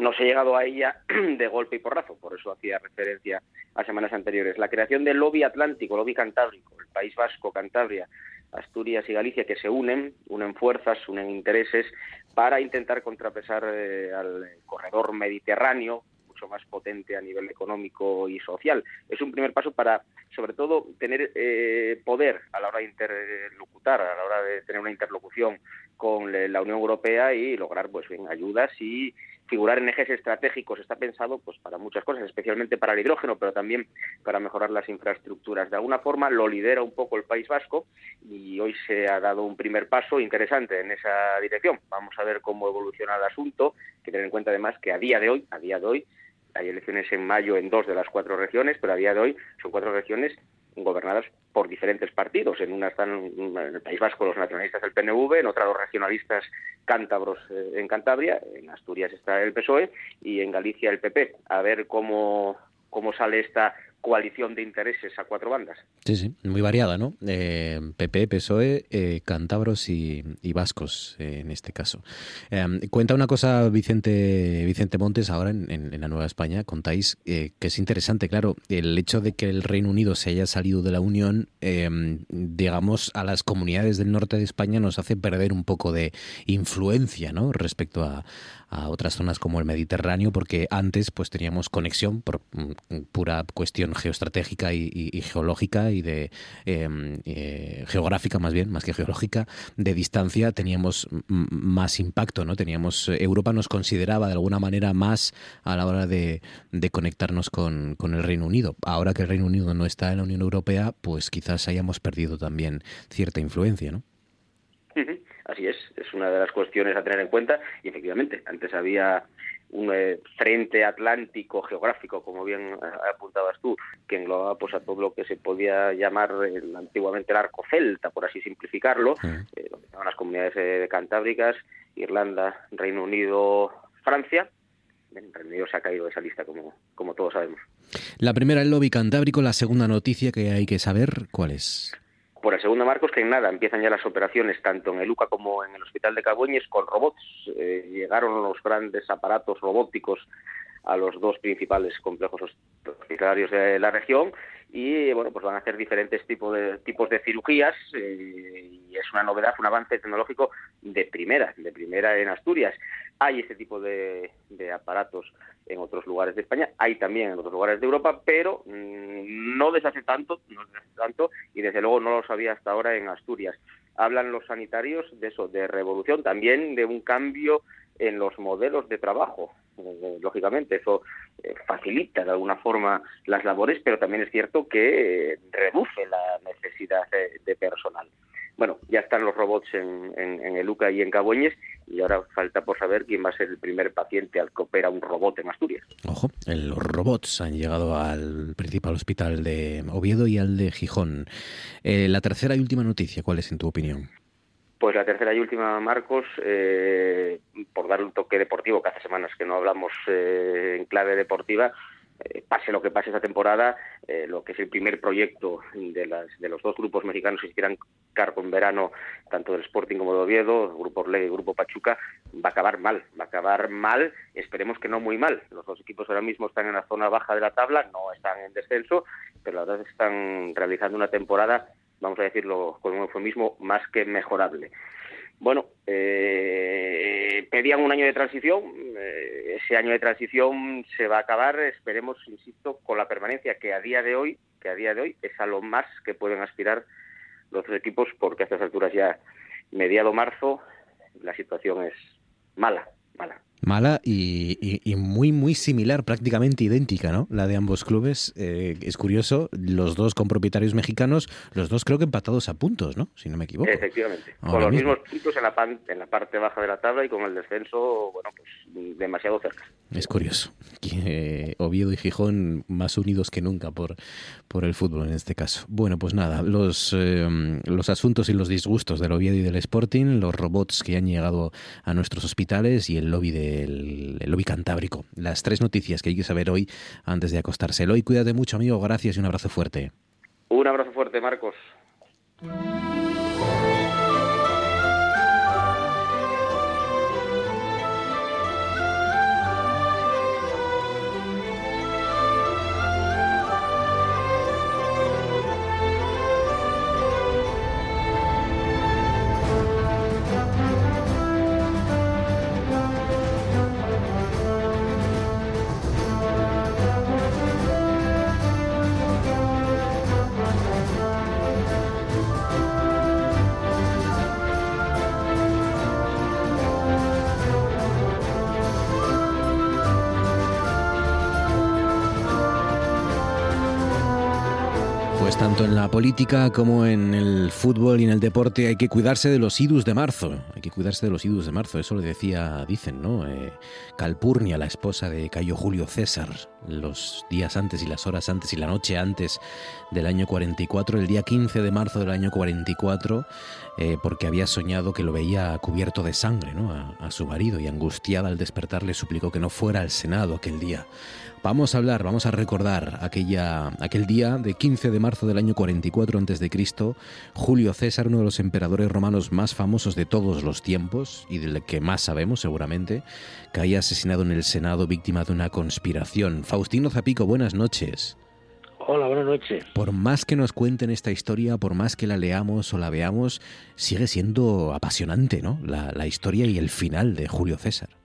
no se ha llegado a ella de golpe y porrazo, por eso hacía referencia a semanas anteriores. La creación del lobby atlántico, lobby cantábrico, el País Vasco, Cantabria, Asturias y Galicia, que se unen, unen fuerzas, unen intereses para intentar contrapesar eh, al corredor mediterráneo, mucho más potente a nivel económico y social. Es un primer paso para, sobre todo, tener eh, poder a la hora de interlocutar, a la hora de tener una interlocución con la Unión Europea y lograr pues bien ayudas y figurar en ejes estratégicos está pensado pues para muchas cosas, especialmente para el hidrógeno, pero también para mejorar las infraestructuras. De alguna forma lo lidera un poco el País Vasco y hoy se ha dado un primer paso interesante en esa dirección. Vamos a ver cómo evoluciona el asunto, que tener en cuenta además que a día de hoy, a día de hoy, hay elecciones en mayo en dos de las cuatro regiones, pero a día de hoy son cuatro regiones gobernadas por diferentes partidos. En una están en el País Vasco los nacionalistas del PNV, en otra los regionalistas cántabros eh, en Cantabria, en Asturias está el PSOE y en Galicia el PP. A ver cómo, cómo sale esta coalición de intereses a cuatro bandas. Sí, sí, muy variada, ¿no? Eh, PP, PSOE, eh, cántabros y, vascos eh, en este caso. Em, cuenta una cosa Vicente, Vicente Montes ahora en, la Nueva España, contáis que es interesante, claro, el hecho de que el Reino Unido se haya salido de la Unión, em, digamos, a las comunidades del norte de España nos hace perder un poco de influencia, ¿no? Respecto a, a otras zonas como el Mediterráneo, porque antes pues teníamos conexión por mm, pura cuestión geoestratégica y, geológica y de em, eh, geográfica más bien, más que geológica, de distancia teníamos más impacto, ¿no? Teníamos Europa nos consideraba de alguna manera más a la hora de, conectarnos con, con el Reino Unido. Ahora que el Reino Unido no está en la Unión Europea, pues quizás hayamos perdido también cierta influencia, ¿no? Así es, es una de las cuestiones a tener en cuenta y efectivamente, antes había un eh, frente atlántico geográfico, como bien apuntabas tú, que englobaba pues, a todo lo que se podía llamar antiguamente el arco celta, por así simplificarlo, eh, donde estaban las comunidades eh, cantábricas, Irlanda, Reino Unido, Francia. El Reino Unido se ha caído de esa lista, como, como todos sabemos. La primera, el lobby cantábrico. La segunda noticia que hay que saber, ¿cuál es? Por el segundo, Marcos, que en nada empiezan ya las operaciones tanto en el UCA como en el Hospital de Cabueñes con robots. Eh, llegaron los grandes aparatos robóticos a los dos principales complejos hospitalarios de la región y bueno pues van a hacer diferentes tipos de tipos de cirugías eh, y es una novedad un avance tecnológico de primera de primera en Asturias hay ese tipo de, aparatos en otros lugares de España, hay también en otros lugares de Europa, pero mm, no desde hace tanto, no desde hace tanto, y desde luego no lo sabía hasta ahora en Asturias. Hablan los sanitarios de eso, de revolución, también de un cambio en los modelos de trabajo. Eh, lógicamente, eso eh, facilita de alguna forma las labores, pero también es cierto que eh, reduce la necesidad de personal. Bueno, ya están los robots en, en, el UCA y en Cabueñes y ahora falta por saber quién va a ser el primer paciente al que opera un robot en Asturias. Ojo, los robots han llegado al principal hospital de Oviedo y al de Gijón. Eh, la tercera y última noticia, ¿cuál es en tu opinión? Pues la tercera y última, Marcos, eh, por dar un toque deportivo, que hace semanas que no hablamos eh, en clave deportiva, eh, pase lo que pase esta temporada, eh, lo que es el primer proyecto de, las, de los dos grupos mexicanos que se quieran cargo en verano, tanto del Sporting como de Oviedo, Grupo Orleg y Grupo Pachuca, va a acabar mal, va a acabar mal, esperemos que no muy mal. Los dos equipos ahora mismo están en la zona baja de la tabla, no están en descenso, pero la verdad es que están realizando una temporada, vamos a decirlo con un eufemismo, más que mejorable. Bueno, eh, pedían un año de transición, eh, ese año de transición se va a acabar, esperemos, insisto, con la permanencia que a día de hoy, que a día de hoy es a lo más que pueden aspirar los dos equipos, porque a estas alturas ya mediado marzo la situación es mala, mala mala y, muy, muy similar, prácticamente idéntica, ¿no? La de ambos clubes. Eh, es curioso, los dos con propietarios mexicanos, los dos creo que empatados a puntos, ¿no? Si no me equivoco. Efectivamente. con los mismos puntos en la, en la parte baja de la tabla y con el descenso, bueno, pues demasiado cerca. Es curioso. Que, Oviedo y Gijón más unidos que nunca por, por el fútbol en este caso. Bueno, pues nada, los, eh, los asuntos y los disgustos del Oviedo y del Sporting, los robots que han llegado a nuestros hospitales y el lobby de el, lobby cantábrico. Las tres noticias que hay que saber hoy antes de acostarse. Eloy, cuídate mucho, amigo. Gracias y un abrazo fuerte. Un abrazo fuerte, Marcos. Política como en el fútbol y en el deporte hay que cuidarse de los idus de marzo. Hay que cuidarse de los idus de marzo. Eso lo decía, dicen, ¿no? Eh, Calpurnia, la esposa de Cayo Julio César, los días antes y las horas antes y la noche antes del año 44, el día 15 de marzo del año 44, eh, porque había soñado que lo veía cubierto de sangre, ¿no? A, a su marido y angustiada al despertar le suplicó que no fuera al Senado aquel día. Vamos a hablar, vamos a recordar aquella, aquel día de 15 de marzo del año 44 a.C., Julio César, uno de los emperadores romanos más famosos de todos los tiempos y del que más sabemos seguramente, caía asesinado en el Senado víctima de una conspiración. Faustino Zapico, buenas noches. Hola, buenas noches. Por más que nos cuenten esta historia, por más que la leamos o la veamos, sigue siendo apasionante, ¿no? La, la historia y el final de Julio César.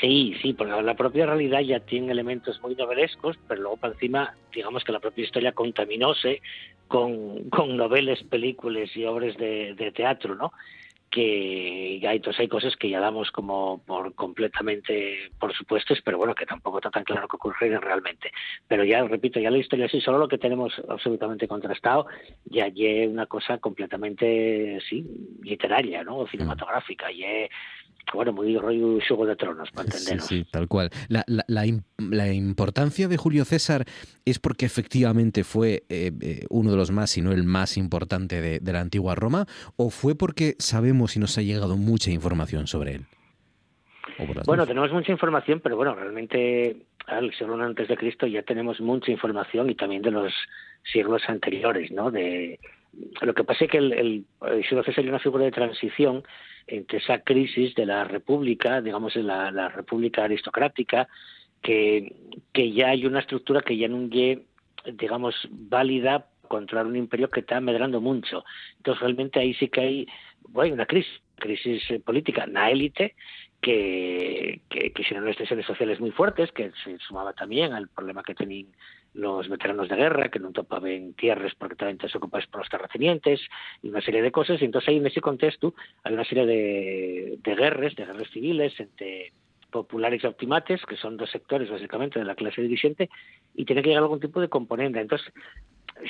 Sí, sí, porque la propia realidad ya tiene elementos muy novelescos, pero luego para encima, digamos que la propia historia contaminóse con, con noveles, películas y obras de, de teatro, ¿no? que ya entonces hay cosas que ya damos como por completamente por supuestos, pero bueno, que tampoco está tan claro que ocurrieron realmente. Pero ya, repito, ya la historia sí, solo lo que tenemos absolutamente contrastado, ya es una cosa completamente, sí, literaria, ¿no? O cinematográfica, y bueno, muy rollo Juego de Tronos, para entendernos. Sí, sí, tal cual. La, la, la, importancia de Julio César es porque efectivamente fue eh, eh, uno de los más, si no el más importante de, de, la antigua Roma, o fue porque sabemos y nos ha llegado mucha información sobre él. Bueno, dos? tenemos mucha información, pero bueno, realmente al siglo antes de Cristo ya tenemos mucha información y también de los siglos anteriores, ¿no? De lo que pasa es que el, el, el siglo César una figura de transición entre esa crisis de la república, digamos, la, la república aristocrática, que, que ya hay una estructura que ya no es, digamos, válida controlar un imperio que está medrando mucho. Entonces, realmente ahí sí que hay bueno, una crisis, crisis política, la élite, que, que, que unas tensiones sociales muy fuertes, que se sumaba también al problema que tenían los veteranos de guerra, que no topaban tierras porque estaban ocupados por los terratenientes, y una serie de cosas. Y entonces ahí en ese contexto hay una serie de, de guerras, de guerras civiles entre populares y optimates, que son dos sectores básicamente de la clase dirigente, y tiene que llegar algún tipo de componente. Entonces,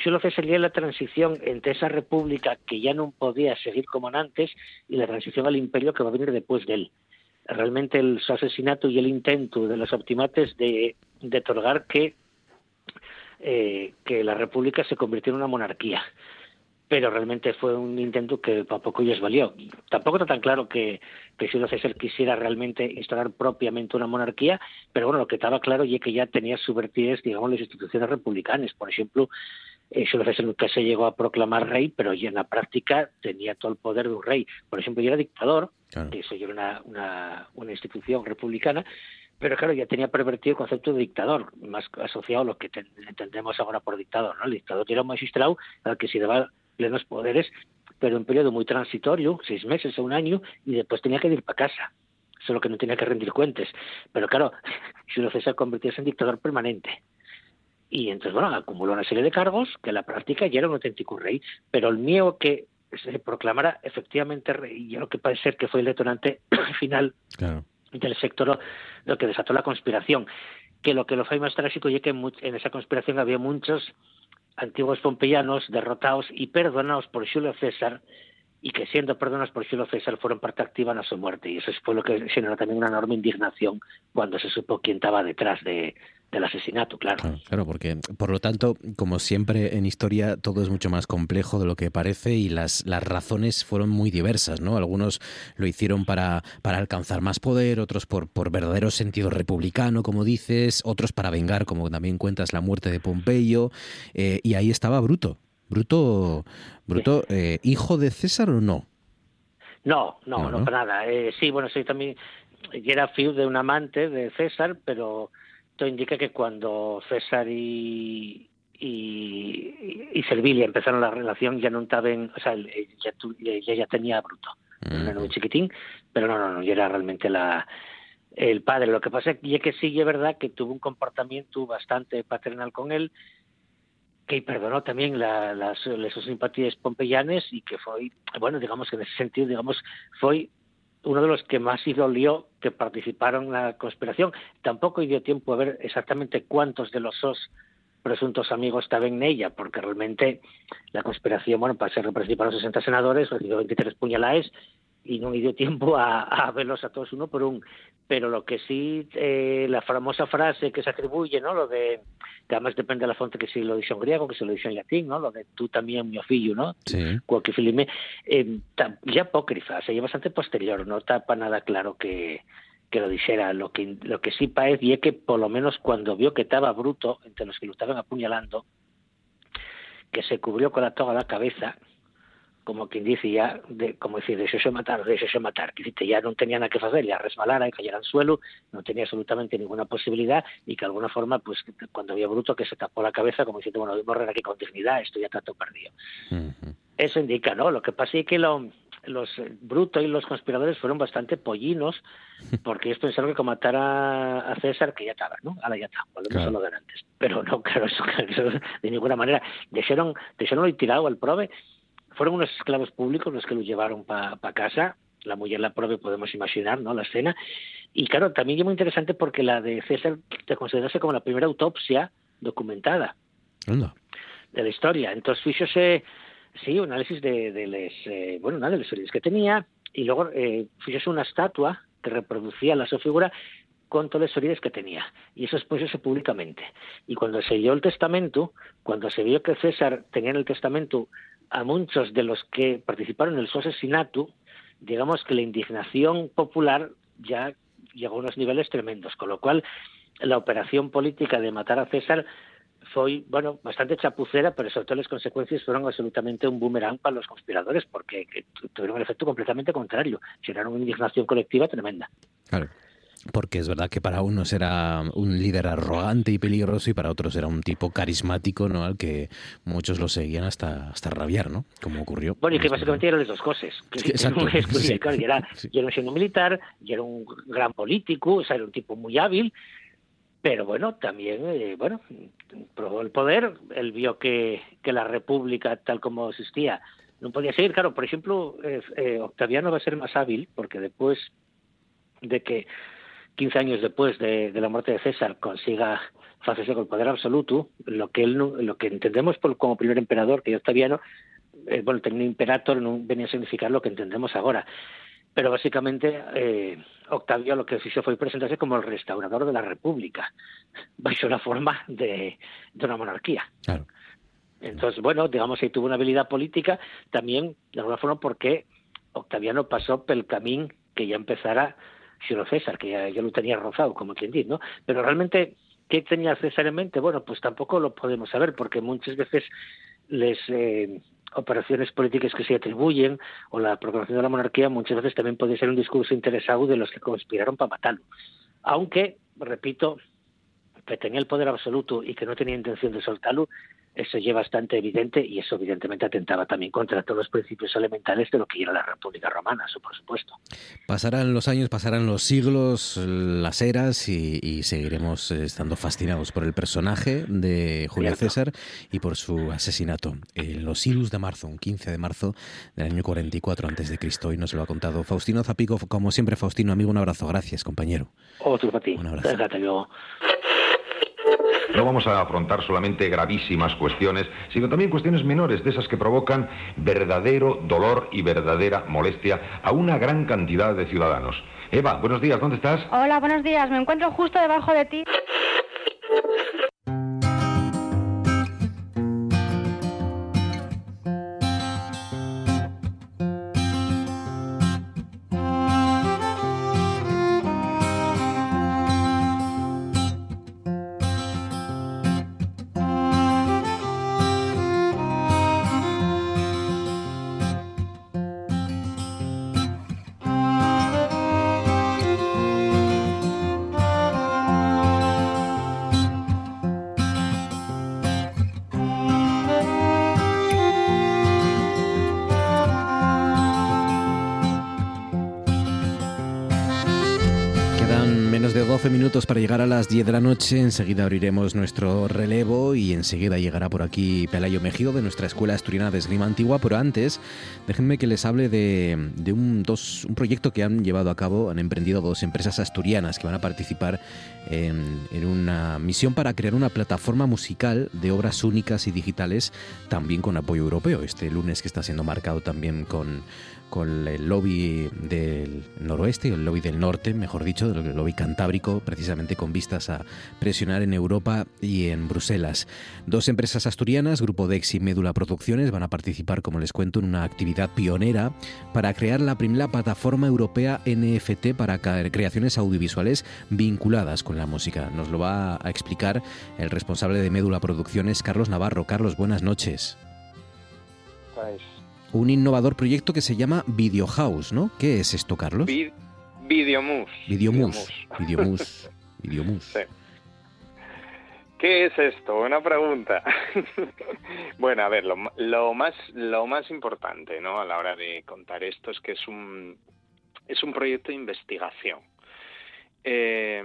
solo sería la transición entre esa república que ya no podía seguir como antes y la transición al imperio que va a venir después de él. Realmente el asesinato y el intento de los optimates de, de otorgar que eh, que la República se convirtió en una monarquía. Pero realmente fue un intento que para poco les valió. Tampoco está tan claro que, que César quisiera realmente instalar propiamente una monarquía, pero bueno, lo que estaba claro es que ya tenía subvertidas, digamos, las instituciones republicanas. Por ejemplo, eh, César nunca se llegó a proclamar rey, pero ya en la práctica tenía todo el poder de un rey. Por ejemplo, ya era dictador, claro. que eso ya era una, una, una institución republicana, pero claro, ya tenía pervertido el concepto de dictador, más asociado a lo que entendemos ahora por dictador. ¿no? El dictador era un magistrado al que se daba plenos poderes, pero un periodo muy transitorio, seis meses o un año, y después tenía que ir para casa, solo que no tenía que rendir cuentas. Pero claro, Julio César convirtióse en dictador permanente. Y entonces, bueno, acumuló una serie de cargos que en la práctica ya era un auténtico rey, pero el miedo que se proclamara efectivamente rey, y lo que parece ser que fue el detonante final claro del sector lo que desató la conspiración. Que lo que lo fue más trágico es que en esa conspiración había muchos antiguos pompeyanos derrotados y perdonados por Julio César y que siendo perdonados por Julio César fueron parte activa en su muerte. Y eso fue lo que generó también una enorme indignación cuando se supo quién estaba detrás de, del asesinato, claro. claro. Claro, porque por lo tanto, como siempre en historia, todo es mucho más complejo de lo que parece y las, las razones fueron muy diversas, ¿no? Algunos lo hicieron para, para alcanzar más poder, otros por, por verdadero sentido republicano, como dices, otros para vengar, como también cuentas, la muerte de Pompeyo, eh, y ahí estaba Bruto. Bruto, Bruto sí. eh, ¿hijo de César o no? No, no, no, no para nada. Eh, sí, bueno, sí, también, era fiu de un amante de César, pero esto indica que cuando César y, y, y Servilia empezaron la relación ya no estaban, o sea, ella, ella ya tenía a Bruto, mm. era muy chiquitín, pero no, no, no, ya era realmente la el padre. Lo que pasa es que sí es verdad que tuvo un comportamiento bastante paternal con él, que perdonó también la, las, las sus simpatías pompeyanes y que fue, bueno, digamos que en ese sentido, digamos, fue uno de los que más se dolió que participaron en la conspiración. Tampoco dio tiempo a ver exactamente cuántos de los SOS presuntos amigos estaban en ella, porque realmente la conspiración, bueno, para ser representada los 60 senadores, recibió 23 puñaladas y no me dio tiempo a, verlos a todos uno por un. Pero lo que sí, eh, la famosa frase que se atribuye, ¿no? Lo de, que además depende de la fuente que si lo dice en griego, que si lo dice en latín, ¿no? Lo de tú también, mi fillo, ¿no? Sí. Cualquier filime, eh, ya apócrifa, o sea, ya bastante posterior, no está para nada claro que, que lo dijera. Lo que, lo que sí parece y es que por lo menos cuando vio que estaba bruto, entre los que lo estaban apuñalando, que se cubrió con la toga la cabeza, como quien dice ya, de, como decir, de matar, de matar, que dice, ya no tenía nada que hacer, ya resbalara y cayera al suelo, no tenía absolutamente ninguna posibilidad y que de alguna forma, pues cuando había bruto que se tapó la cabeza como diciendo, bueno, voy a morrer aquí con dignidad, esto ya todo perdido. Eso indica, ¿no? Lo que pasa es que lo, los brutos y los conspiradores fueron bastante pollinos porque ellos pensaron que con matar a, César que ya estaba, ¿no? Ahora ya está, volvemos a lo de antes. Pero no, claro, eso, de ninguna manera. Dejaron, dejaron tirado al prove fueron unos esclavos públicos los que lo llevaron para casa. La mujer la prueba podemos imaginar, ¿no? La escena. Y claro, también es muy interesante porque la de César se considerase como la primera autopsia documentada de la historia. Entonces, fíjese, sí, un análisis de, de les, eh, bueno, de las heridas que tenía y luego eh, fíjese una estatua que reproducía la su figura con todas las heridas que tenía. Y eso se públicamente. Y cuando se dio el testamento, cuando se vio que César tenía en el testamento a muchos de los que participaron en su asesinato, digamos que la indignación popular ya llegó a unos niveles tremendos, con lo cual la operación política de matar a César fue, bueno, bastante chapucera, pero sobre todo las consecuencias fueron absolutamente un boomerang para los conspiradores, porque tuvieron un efecto completamente contrario, generaron una indignación colectiva tremenda. Claro. Porque es verdad que para unos era un líder arrogante y peligroso y para otros era un tipo carismático, ¿no? Al que muchos lo seguían hasta, hasta rabiar, ¿no? Como ocurrió. Bueno, y que básicamente eran las dos cosas. Exacto. y era, y era un siendo militar, y era un gran político, o sea, era un tipo muy hábil, pero bueno, también, eh, bueno, probó el poder, él vio que, que la república tal como existía no podía seguir. Claro, por ejemplo, eh, eh, Octaviano va a ser más hábil porque después de que 15 años después de, la muerte de César, consiga hacerse con el poder absoluto, lo que él lo que entendemos por, como primer emperador, que Octaviano, eh, bueno, tener imperator no venía a significar lo que entendemos ahora. Pero básicamente eh, Octavio lo que hizo fue presentarse como el restaurador de la República, bajo la forma de, de una monarquía. Claro. Entonces, bueno, digamos que tuvo una habilidad política también, de alguna forma, porque Octaviano pasó por el camino que ya empezara sino César, que ya, lo tenía rozado, como quien dice, ¿no? Pero realmente, ¿qué tenía César en mente? Bueno, pues tampoco lo podemos saber, porque muchas veces les eh, operaciones políticas que se atribuyen o la proclamación de la monarquía muchas veces también puede ser un discurso interesado de los que conspiraron para matarlo. Aunque, repito, que tenía el poder absoluto y que no tenía intención de soltarlo, eso ya bastante evidente y eso evidentemente atentaba también contra todos los principios elementales de lo que era la República Romana, eso por supuesto. Pasarán los años, pasarán los siglos, las eras y, seguiremos estando fascinados por el personaje de Julio César y por su asesinato en los Ilus de marzo, un 15 de marzo del año 44 antes de Cristo. Y nos lo ha contado Faustino Zapico, como siempre Faustino, amigo, un abrazo, gracias compañero. Otro para ti. Un abrazo. No vamos a afrontar solamente gravísimas cuestiones, sino también cuestiones menores, de esas que provocan verdadero dolor y verdadera molestia a una gran cantidad de ciudadanos. Eva, buenos días, ¿dónde estás? Hola, buenos días, me encuentro justo debajo de ti. 12 minutos para llegar a las 10 de la noche. Enseguida abriremos nuestro relevo y enseguida llegará por aquí Pelayo Mejido de nuestra Escuela Asturiana de Esgrima Antigua. Pero antes, déjenme que les hable de, un, dos, un proyecto que han llevado a cabo, han emprendido dos empresas asturianas que van a participar en una misión para crear una plataforma musical de obras únicas y digitales, también con apoyo europeo. Este lunes que está siendo marcado también con con el lobby del noroeste, el lobby del norte, mejor dicho, el lobby cantábrico, precisamente con vistas a presionar en Europa y en Bruselas. Dos empresas asturianas, Grupo Dex y Médula Producciones, van a participar, como les cuento, en una actividad pionera para crear la primera plataforma europea NFT para creaciones audiovisuales vinculadas con la música. Nos lo va a explicar el responsable de Médula Producciones, Carlos Navarro. Carlos, buenas noches. Pues un innovador proyecto que se llama Video House, ¿no? ¿Qué es esto, Carlos? Videomus. Videomus. Videomus. Videomus. Sí. ¿Qué es esto? Buena pregunta. bueno, a ver, lo, más lo más importante, ¿no? A la hora de contar esto es que es un es un proyecto de investigación. Eh,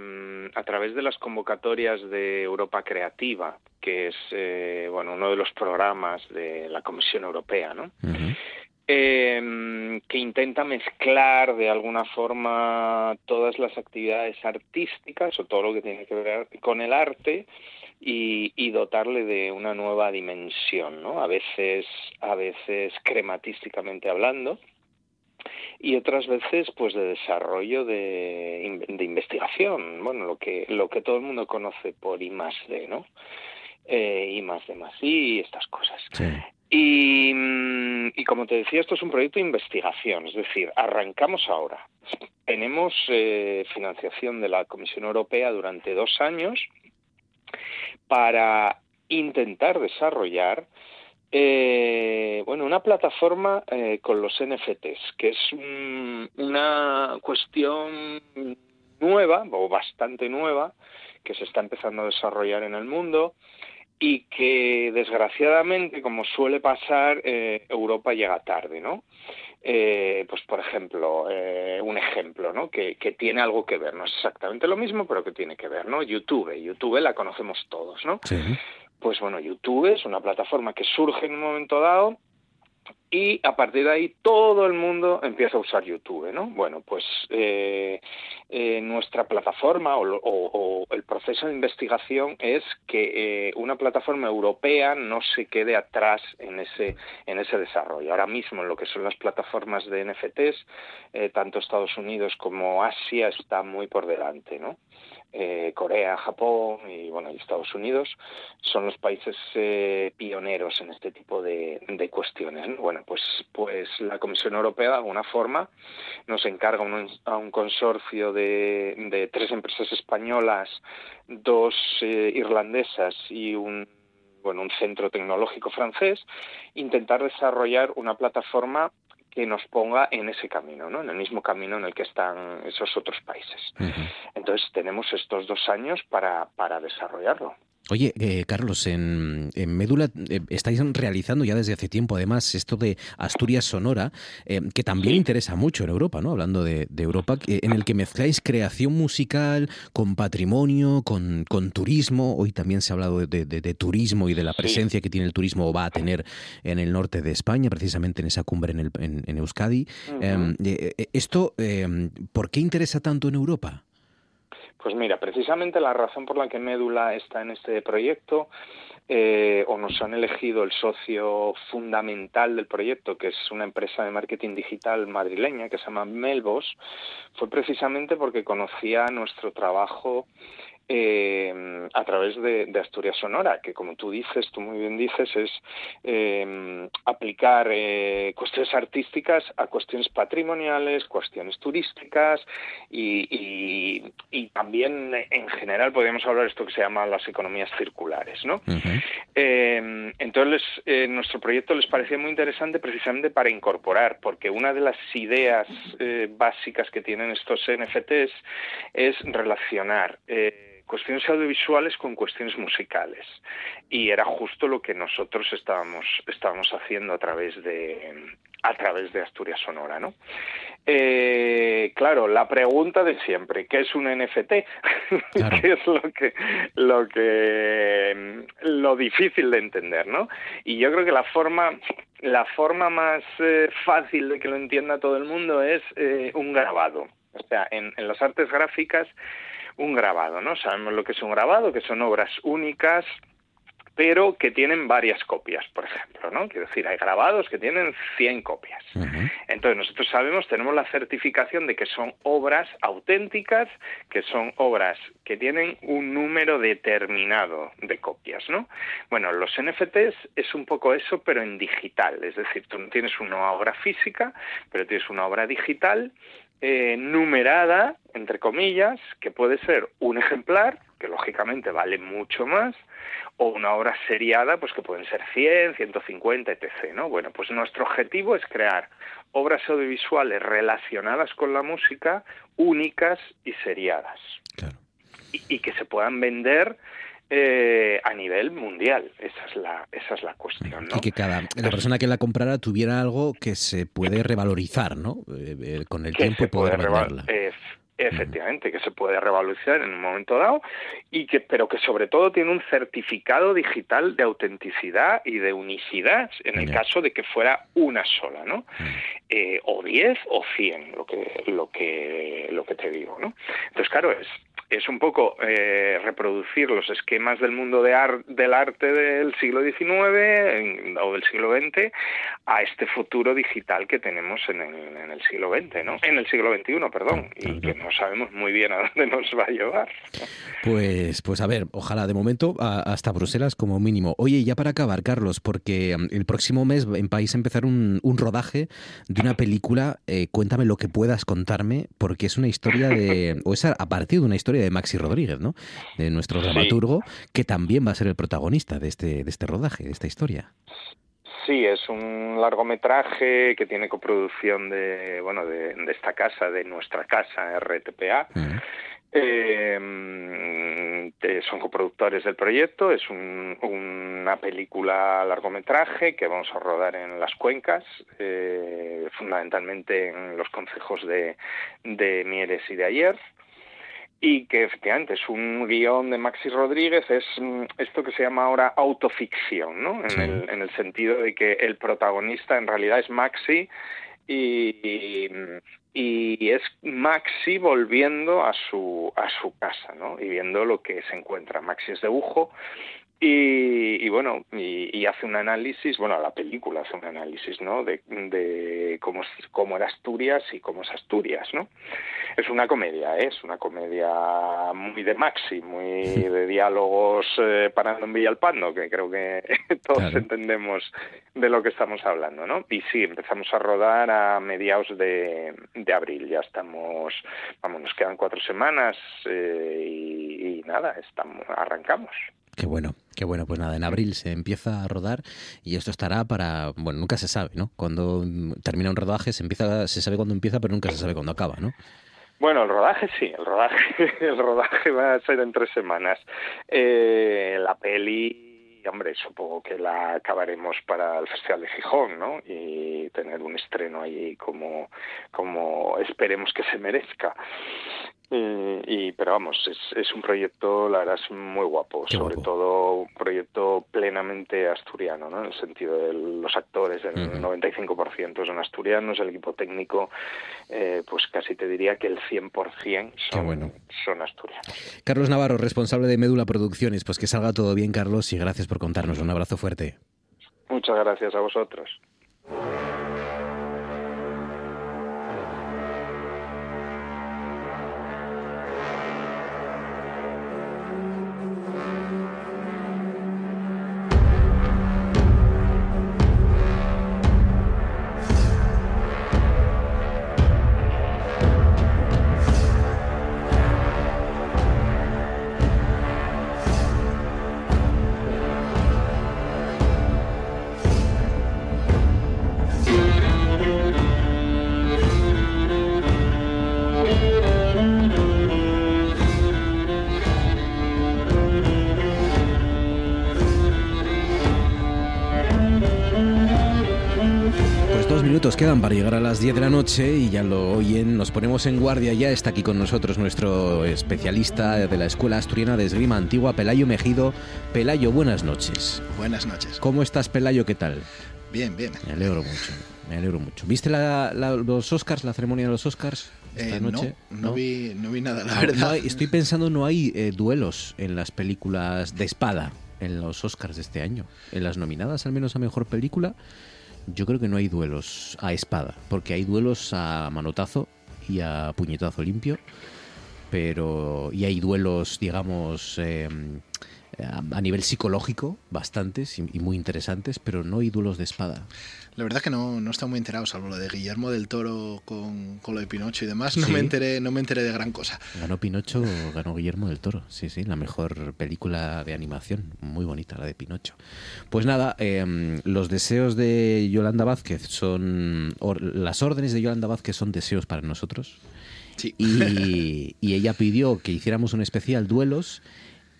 a través de las convocatorias de Europa Creativa, que es eh, bueno uno de los programas de la Comisión Europea, ¿no? Em, que intenta mezclar de alguna forma todas las actividades artísticas o todo lo que tiene que ver con el arte y, y, dotarle de una nueva dimensión, ¿no? A veces, a veces crematísticamente hablando, y otras veces pues de desarrollo de, de, investigación bueno lo que lo que todo el mundo conoce por I más D no eh, I más D más I y estas cosas. Y, mm, y como te decía esto es un proyecto de investigación es decir arrancamos ahora. Tenemos eh, financiación de la Comisión Europea durante dos años para intentar desarrollar eh, bueno, una plataforma eh, con los NFTs, que es una cuestión nueva o bastante nueva que se está empezando a desarrollar en el mundo y que desgraciadamente, como suele pasar, eh, Europa llega tarde, ¿no? Eh, pues por ejemplo, eh, un ejemplo, ¿no? Que, que, tiene algo que ver, no es exactamente lo mismo, pero que tiene que ver, ¿no? YouTube, YouTube la conocemos todos, ¿no? Sí pues bueno, YouTube es una plataforma que surge en un momento dado y a partir de ahí todo el mundo empieza a usar YouTube, ¿no? Bueno, pues eh, eh, nuestra plataforma o, el proceso de investigación es que eh, una plataforma europea no se quede atrás en ese en ese desarrollo. Ahora mismo en lo que son las plataformas de NFTs, tanto Estados Unidos como Asia está muy por delante, ¿no? Eh, Corea, Japón y bueno y Estados Unidos son los países eh, pioneros en este tipo de, cuestiones. Bueno, pues pues la Comisión Europea de alguna forma nos encarga a un consorcio de, tres empresas españolas, dos eh, irlandesas y un bueno, un centro tecnológico francés, intentar desarrollar una plataforma que nos ponga en ese camino, ¿no? en el mismo camino en el que están esos otros países. Entonces tenemos estos dos años para, para desarrollarlo. Oye, eh, Carlos, en, Médula eh, estáis realizando ya desde hace tiempo, además, esto de Asturias Sonora, eh, que también interesa mucho en Europa, ¿no? Hablando de, Europa, en el que mezcláis creación musical con patrimonio, con, turismo. Hoy también se ha hablado de, turismo y de la presencia que tiene el turismo o va a tener en el norte de España, precisamente en esa cumbre en, en, Euskadi. Em, esto, em, ¿por qué interesa tanto en Europa? Pues mira, precisamente la razón por la que Médula está en este proyecto eh, o nos han elegido el socio fundamental del proyecto, que es una empresa de marketing digital madrileña que se llama Melbos, fue precisamente porque conocía nuestro trabajo eh, a través de, Asturias Sonora, que como tú dices, tú muy bien dices, es eh, aplicar eh, cuestiones artísticas a cuestiones patrimoniales, cuestiones turísticas y, y, también en general podríamos hablar de esto que se llama las economías circulares, ¿no? Eh, entonces nuestro proyecto les parecía muy interesante precisamente para incorporar, porque una de las ideas básicas que tienen estos NFTs es relacionar cuestiones audiovisuales con cuestiones musicales y era justo lo que nosotros estábamos estábamos haciendo a través de a través de Asturias Sonora, ¿no? Eh, claro, la pregunta de siempre, ¿qué es un NFT? ¿Qué es lo que, lo que, lo difícil de entender, ¿no? Y yo creo que la forma, la forma más eh, fácil de que lo entienda todo el mundo es eh, un grabado. O sea, en, en las artes gráficas, un grabado, ¿no? Sabemos lo que es un grabado, que son obras únicas, pero que tienen varias copias, por ejemplo, ¿no? Quiero decir, hay grabados que tienen 100 copias. Entonces, nosotros sabemos, tenemos la certificación de que son obras auténticas, que son obras que tienen un número determinado de copias, ¿no? Bueno, los NFTs es un poco eso, pero en digital, es decir, tú no tienes una obra física, pero tienes una obra digital eh, numerada, entre comillas, que puede ser un ejemplar, que lógicamente vale mucho más, o una obra seriada, pues que pueden ser 100, 150, etc. ¿no? Bueno, pues nuestro objetivo es crear obras audiovisuales relacionadas con la música, únicas y seriadas. Y, que se puedan vender eh, a nivel mundial. Esa es la, esa es la cuestión. ¿no? Y que cada la persona que la comprara tuviera algo que se puede revalorizar, ¿no? Eh, eh, con el tiempo y poder venderla. Efectivamente, que se puede revaluar en un momento dado, y que, pero que sobre todo tiene un certificado digital de autenticidad y de unicidad en el caso de que fuera una sola, ¿no? Eh, o 10 o 100, lo que, lo que, lo que te digo, ¿no? Entonces, claro, es es un poco eh, reproducir los esquemas del mundo de del arte del siglo XIX o del siglo XX a este futuro digital que tenemos en el, siglo XX, ¿no? En el siglo XXI, perdón, y que no sabemos muy bien a dónde nos va a llevar. Pues, pues a ver, ojalá de momento hasta Bruselas como mínimo. Oye, ya para acabar, Carlos, porque um, el próximo mes en País empezar un, un rodaje de una película, eh, cuéntame lo que puedas contarme, porque es una historia de, o es a partir de una historia de Maxi Rodríguez, ¿no? De nuestro dramaturgo, que también va a ser el protagonista de este, de este rodaje, de esta historia. Sí, es un largometraje que tiene coproducción de, bueno, de, esta casa, de nuestra casa, RTPA. Em, son coproductores del proyecto, es una película largometraje que vamos a rodar en las cuencas, eh, fundamentalmente en los concejos de, de Mieres y de Ayer y que efectivamente es un guion de Maxi Rodríguez, es mm, esto que se llama ahora autoficción, ¿no? En, el, en el sentido de que el protagonista en realidad es Maxi y, y, es Maxi volviendo a su, a su casa, ¿no? Y viendo lo que se encuentra. Maxi es de y, bueno, y, hace un análisis, bueno, la película hace un análisis, ¿no? De, de cómo, cómo era Asturias y cómo es Asturias, ¿no? Es una comedia, ¿eh? es una comedia muy de Maxi, muy de diálogos eh, parando en Villalpando, que creo que todos entendemos de lo que estamos hablando, ¿no? Y sí, empezamos a rodar a mediados de, de abril, ya estamos, vamos, nos quedan cuatro semanas eh, y, y nada, estamos, arrancamos. Qué bueno, qué bueno. Pues nada, en abril se empieza a rodar y esto estará para, bueno, nunca se sabe, ¿no? Cuando termina un rodaje se empieza, se sabe cuándo empieza, pero nunca se sabe cuándo acaba, ¿no? Bueno, el rodaje sí, el rodaje, el rodaje va a ser en tres semanas. Eh, la peli, hombre, supongo que la acabaremos para el Festival de Gijón, ¿no? Y tener un estreno ahí como, como esperemos que se merezca. Y, pero vamos, es, es, un proyecto, la verdad, es muy guapo, sobre todo un proyecto plenamente asturiano, ¿no? En el sentido de los actores, el 95% son asturianos, el equipo técnico, eh, pues casi te diría que el 100% son, son asturianos. Carlos Navarro, responsable de Médula Producciones, pues que salga todo bien, Carlos, y gracias por contarnos. Un abrazo fuerte. Muchas gracias a vosotros. Quedan para llegar a las 10 de la noche y ya lo oyen, nos ponemos en guardia. Ya está aquí con nosotros nuestro especialista de la Escuela Asturiana de Esgrima Antigua, Pelayo Mejido. Pelayo, buenas noches. Buenas noches. ¿Cómo estás, Pelayo? ¿Qué tal? Bien, bien. Me alegro mucho, me alegro mucho. ¿Viste los Oscars, la ceremonia de los Oscars? Esta Eh, noche? no, no, Vi, no vi nada, la No, verdad. no hay- estoy pensando, no hay eh, duelos en las películas de espada en los Oscars de este año. En las nominadas, al menos a mejor película, yo creo que no hay duelos a espada, porque hay duelos a manotazo y a puñetazo limpio, pero y hay duelos, digamos, eh, a nivel psicológico, bastantes y muy interesantes, pero no hay duelos de espada. La verdad que no, no está muy enterado, salvo lo de Guillermo del Toro con, con lo de Pinocho y demás. No, Sí. me enteré, no me enteré de gran cosa. Ganó Pinocho, ganó Guillermo del Toro, sí, sí, la mejor película de animación, muy bonita la de Pinocho. Pues nada, eh, los deseos de Yolanda Vázquez son, or- las órdenes de Yolanda Vázquez son deseos para nosotros. Sí. Y, y ella pidió que hiciéramos un especial duelos.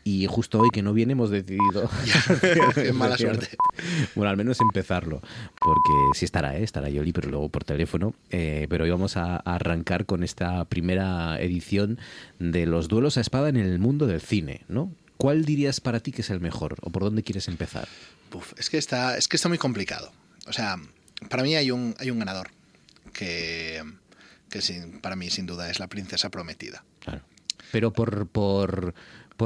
Y justo hoy que no viene hemos decidido... Qué mala suerte. Bueno, al menos empezarlo, porque sí estará, ¿eh? estará Yoli, pero luego por teléfono. Eh, pero hoy vamos a, a arrancar con esta primera edición de los duelos a espada en el mundo del cine, ¿no? ¿Cuál dirías para ti que es el mejor o por dónde quieres empezar? Uf, es, que está, es que está muy complicado. O sea, para mí hay un, hay un ganador que, que sin- para mí sin duda es la princesa prometida. Claro. Pero por, por,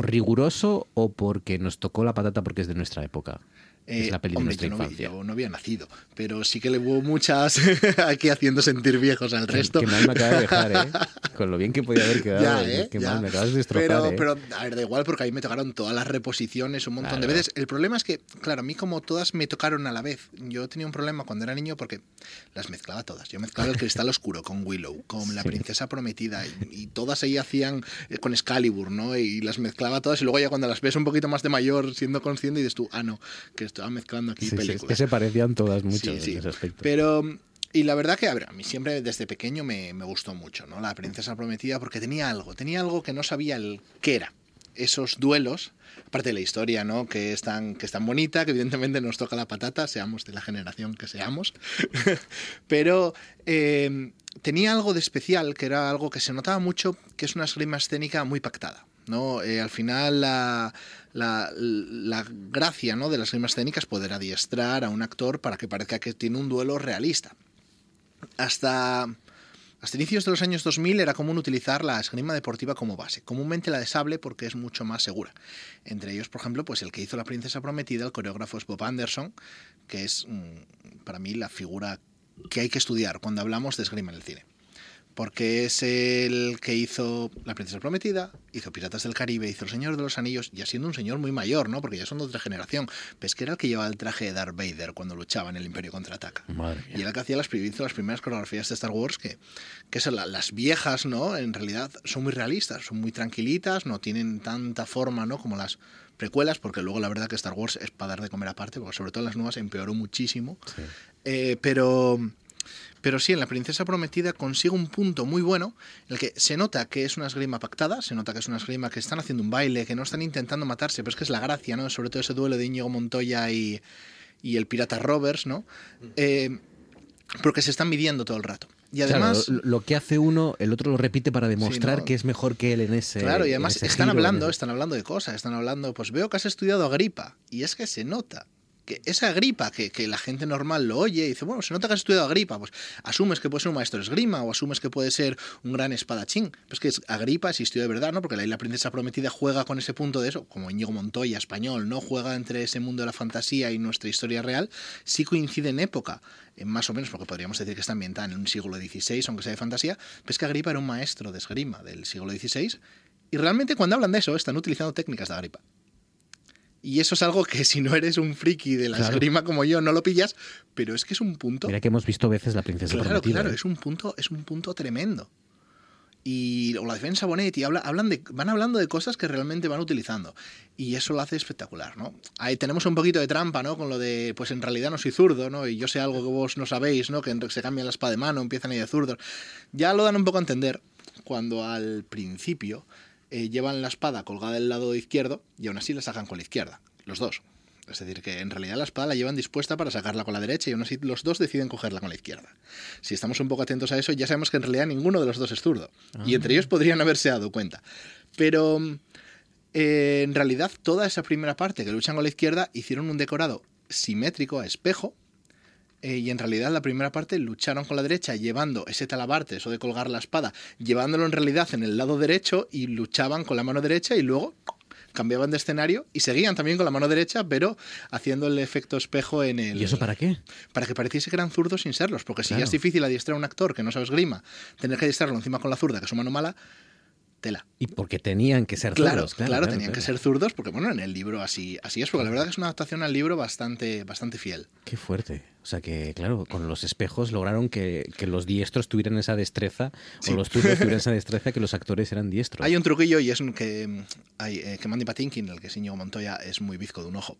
riguroso o porque nos tocó la patata porque es de nuestra época. Es Eh, la peli de hombre, nuestra yo no, infancia. yo no había nacido, pero sí que le hubo muchas aquí haciendo sentir viejos al resto. Qué mal me acaba de dejar, ¿eh? Con lo bien que podía haber quedado. Ya, ¿eh? Qué Ya. mal, me acabas de destrozar, pero, ¿eh? pero, a ver, da igual porque a mí me tocaron todas las reposiciones un montón de Claro. veces. El problema es que, claro, a mí como todas me tocaron a la vez. Yo tenía un problema cuando era niño porque las mezclaba todas. Yo mezclaba el Cristal Oscuro con Willow, con La. Princesa Prometida y, y todas ahí hacían eh, con Excalibur, ¿no? Y las mezclaba todas y luego ya cuando las ves un poquito más de mayor, siendo consciente, dices tú, ah, no, que estaba mezclando aquí Sí, sí, es películas. que se parecían todas mucho sí. en ese aspecto. Pero, y la verdad que, a ver, a mí siempre desde pequeño me, me gustó mucho, ¿no? La princesa prometida, porque tenía algo, tenía algo que no sabía el qué era. Esos duelos, aparte de la historia, ¿no? Que es tan, que es tan bonita, que evidentemente nos toca la patata, seamos de la generación que seamos. Pero eh, tenía algo de especial, que era algo que se notaba mucho, que es una esgrima escénica muy pactada. ¿No? Eh, al final la, gracia ¿no? de las esgrimas escénicas es poder adiestrar a un actor para que parezca que tiene un duelo realista. Hasta, hasta inicios de los años 2000 era común utilizar la esgrima deportiva como base, comúnmente la de sable porque es mucho más segura. Entre ellos, por ejemplo, pues el que hizo La Princesa Prometida, el coreógrafo es Bob Anderson, que es mm, para mí la figura que hay que estudiar cuando hablamos de esgrima en el cine porque es el que hizo La Princesa Prometida, hizo Piratas del Caribe, hizo El Señor de los Anillos, ya siendo un señor muy mayor, ¿no? Porque ya son de otra generación. Pero es que era el que llevaba el traje de Darth Vader cuando luchaba en el Imperio Contraataca. Madre. Y era el que hacía las, hizo las primeras coreografías de Star Wars, que, que son la- las viejas, ¿no? En realidad son muy realistas, son muy tranquilitas, no tienen tanta forma, ¿no? Como las precuelas, porque luego la verdad que Star Wars es para dar de comer aparte, porque sobre todo en las nuevas empeoró muchísimo. Eh, pero... Pero sí, en La Princesa Prometida consigue un punto muy bueno en el que se nota que es una esgrima pactada, se nota que es una esgrima que están haciendo un baile, que no están intentando matarse, pero es que es la gracia, ¿no? Sobre todo ese duelo de Íñigo Montoya y, y el pirata Roberts, ¿no? Eh, porque se están midiendo todo el rato. Y Claro, además... lo, lo que hace uno, el otro lo repite para demostrar ¿no? que es mejor que él en ese. Claro, y además están hablando, están hablando de cosas, están hablando, pues veo que has estudiado Agripa, y es que se nota que esa Agripa, que, que la gente normal lo oye y dice, bueno, se nota que has estudiado Agripa, pues asumes que puede ser un maestro de esgrima o asumes que puede ser un gran espadachín. Pues que es- Agripa existió de verdad, ¿no? Porque la isla princesa prometida juega con ese punto de eso, como Íñigo Montoya, español, ¿no? Juega entre ese mundo de la fantasía y nuestra historia real, sí coincide en época, más o menos, porque podríamos decir que está ambientada en un siglo XVI, aunque sea de fantasía, pues que Agripa era un maestro de esgrima del siglo XVI, y realmente cuando hablan de eso están utilizando técnicas de Agripa. Y eso es algo que si no eres un friki de la Claro. esgrima como yo no lo pillas, pero es que es un punto. Mira que hemos visto veces la princesa Claro, prometida. claro, ¿eh? es un punto, es un punto tremendo. Y o la defensa Bonetti habla, hablan de, van hablando de cosas que realmente van utilizando. Y eso lo hace espectacular, ¿no? Ahí tenemos un poquito de trampa, ¿no? Con lo de, pues en realidad no soy zurdo, ¿no? Y yo sé algo que vos no sabéis, ¿no? Que se cambia la espada de mano, empiezan a ir de zurdos. Ya lo dan un poco a entender cuando al principio eh, llevan la espada colgada del lado izquierdo y aún así la sacan con la izquierda, los dos. Es decir, que en realidad la espada la llevan dispuesta para sacarla con la derecha y aún así los dos deciden cogerla con la izquierda. Si estamos un poco atentos a eso, ya sabemos que en realidad ninguno de los dos es zurdo. Y entre ellos podrían haberse dado cuenta. Pero eh, en realidad toda esa primera parte que luchan con la izquierda hicieron un decorado simétrico a espejo. Eh, y en realidad la primera parte lucharon con la derecha llevando ese talabarte, eso de colgar la espada, llevándolo en realidad en el lado derecho y luchaban con la mano derecha y luego cambiaban de escenario y seguían también con la mano derecha, pero haciendo el efecto espejo en el... ¿Y eso para qué? Para que pareciese que eran zurdos sin serlos, porque si ya es difícil adiestrar a un actor que no sabe esgrima, tener que adiestrarlo encima con la zurda, que es su mano mala, tela. Y porque tenían que ser zurdos. Claro, claro, tenían que ser zurdos, porque bueno, en el libro así, así es, porque la verdad que es una adaptación al libro bastante, bastante fiel. Qué fuerte. O sea que, claro, con los espejos lograron que, los diestros tuvieran esa destreza, o los zurdos tuvieran esa destreza que los actores eran diestros. Hay un truquillo y es que, hay, eh, que Mandy Patinkin, el que es Íñigo Montoya, es muy bizco de un ojo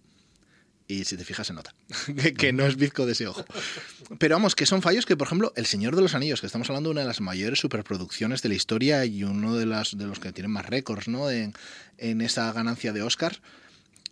y si te fijas se nota que, no es bizco de ese ojo. Pero vamos, que son fallos que, por ejemplo, El Señor de los Anillos, que estamos hablando de una de las mayores superproducciones de la historia y uno de, las, de los que tienen más récords ¿no? en, en esa ganancia de Oscar,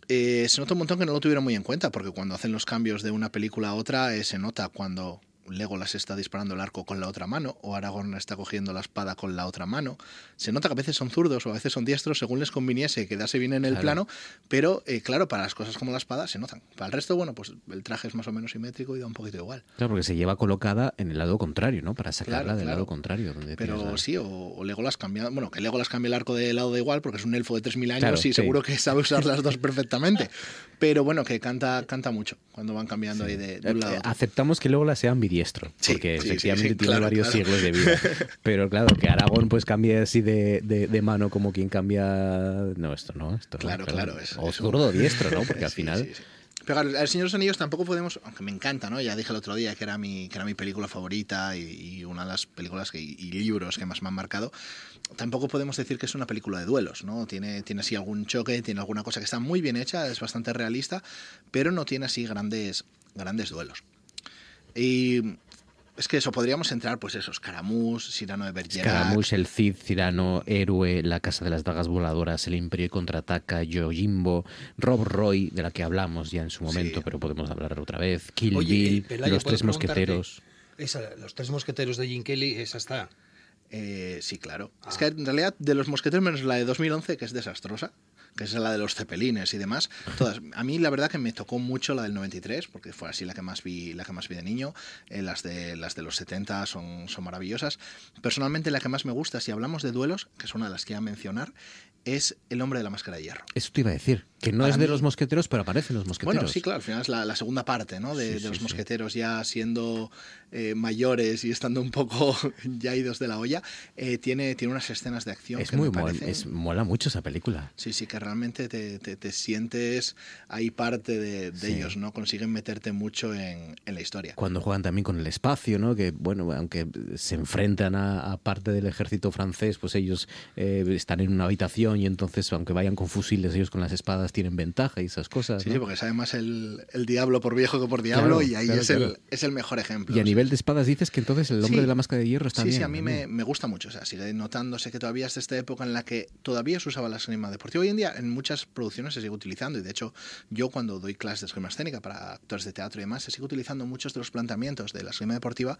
eh, se nota un montón que no lo tuvieron muy en cuenta, porque cuando hacen los cambios de una película a otra, eh, se nota cuando Legolas está disparando el arco con la otra mano, o Aragorn está cogiendo la espada con la otra mano. Se nota que a veces son zurdos o a veces son diestros según les conviniese quedarse bien en el plano, pero eh, claro, para las cosas como la espada se notan. Para el resto, bueno, pues el traje es más o menos simétrico y da un poquito igual. Claro, porque se lleva colocada en el lado contrario, ¿no? Para sacarla del lado contrario. Donde pero sí, o, Legolas cambia, bueno, que Legolas cambie el arco de lado de igual porque es un elfo de 3.000 años y seguro que sabe usar las dos perfectamente. Pero bueno, que canta, canta mucho cuando van cambiando ahí de, un lado. Aceptamos que Legolas sea ambidiestro, porque efectivamente tiene varios siglos de vida. Pero claro, que Aragón pues cambie así de, de, mano como quien cambia... No, esto no. Esto claro, claro. Es, o zurdo diestro, ¿no? Porque al final... Pero El Señor de los Anillos tampoco podemos, aunque me encanta, ¿no? Ya dije el otro día que era mi, que era mi película favorita y, una de las películas que, y libros que más me han marcado. Tampoco podemos decir que es una película de duelos, ¿no? Tiene, tiene así algún choque, tiene alguna cosa que está muy bien hecha, es bastante realista, pero no tiene así grandes, grandes duelos. Y es que eso, podríamos entrar, pues eso, Scaramouche, Cyrano de Bergerac... Scaramouche, el Cid, Cyrano, Héroe, La Casa de las Dagas Voladoras, El Imperio Contraataca, Yojimbo, Rob Roy, de la que hablamos ya en su momento, pero podemos hablar otra vez, Kill Bill, Los Tres Mosqueteros... los Tres Mosqueteros de Jim Kelly, esa está... Eh, sí, claro. Es ah. que en realidad de los mosqueteros menos la de 2011, que es desastrosa, que es la de los cepelines y demás. Todas. A mí la verdad que me tocó mucho la del 93, porque fue así la que más vi, la que más vi de niño. Eh, las, de, las de los 70 son, son maravillosas. Personalmente la que más me gusta, si hablamos de duelos, que es una de las que iba a mencionar, es El hombre de la máscara de hierro. Eso te iba a decir, que no es de los mosqueteros, pero aparecen los mosqueteros. Bueno, sí, claro, al final es la, segunda parte ¿no? de, los mosqueteros ya siendo eh, mayores y estando un poco ya idos de la olla. Eh, tiene, tiene unas escenas de acción es que muy me es, mola mucho esa película. Sí, sí, que realmente te, te, sientes ahí parte de, ellos, ¿no? Consiguen meterte mucho en, en, la historia. Cuando juegan también con el espacio, ¿no? Que, bueno, aunque se enfrentan a, parte del ejército francés, pues ellos eh, están en una habitación y entonces, aunque vayan con fusiles, ellos con las espadas tienen ventaja y esas cosas. Sí, sí porque sabe más el, el, diablo por viejo que por diablo y ahí es, El, es el mejor ejemplo. Y nivel de espadas dices que entonces el hombre de la máscara de hierro está bien. Sí, sí, a mí me, me, gusta mucho. O sea, sigue notándose que todavía es esta época en la que todavía se usaba la esgrima deportiva. Hoy en día en muchas producciones se sigue utilizando y de hecho yo cuando doy clases de esgrima escénica para actores de teatro y demás, se sigue utilizando muchos de los planteamientos de la esgrima deportiva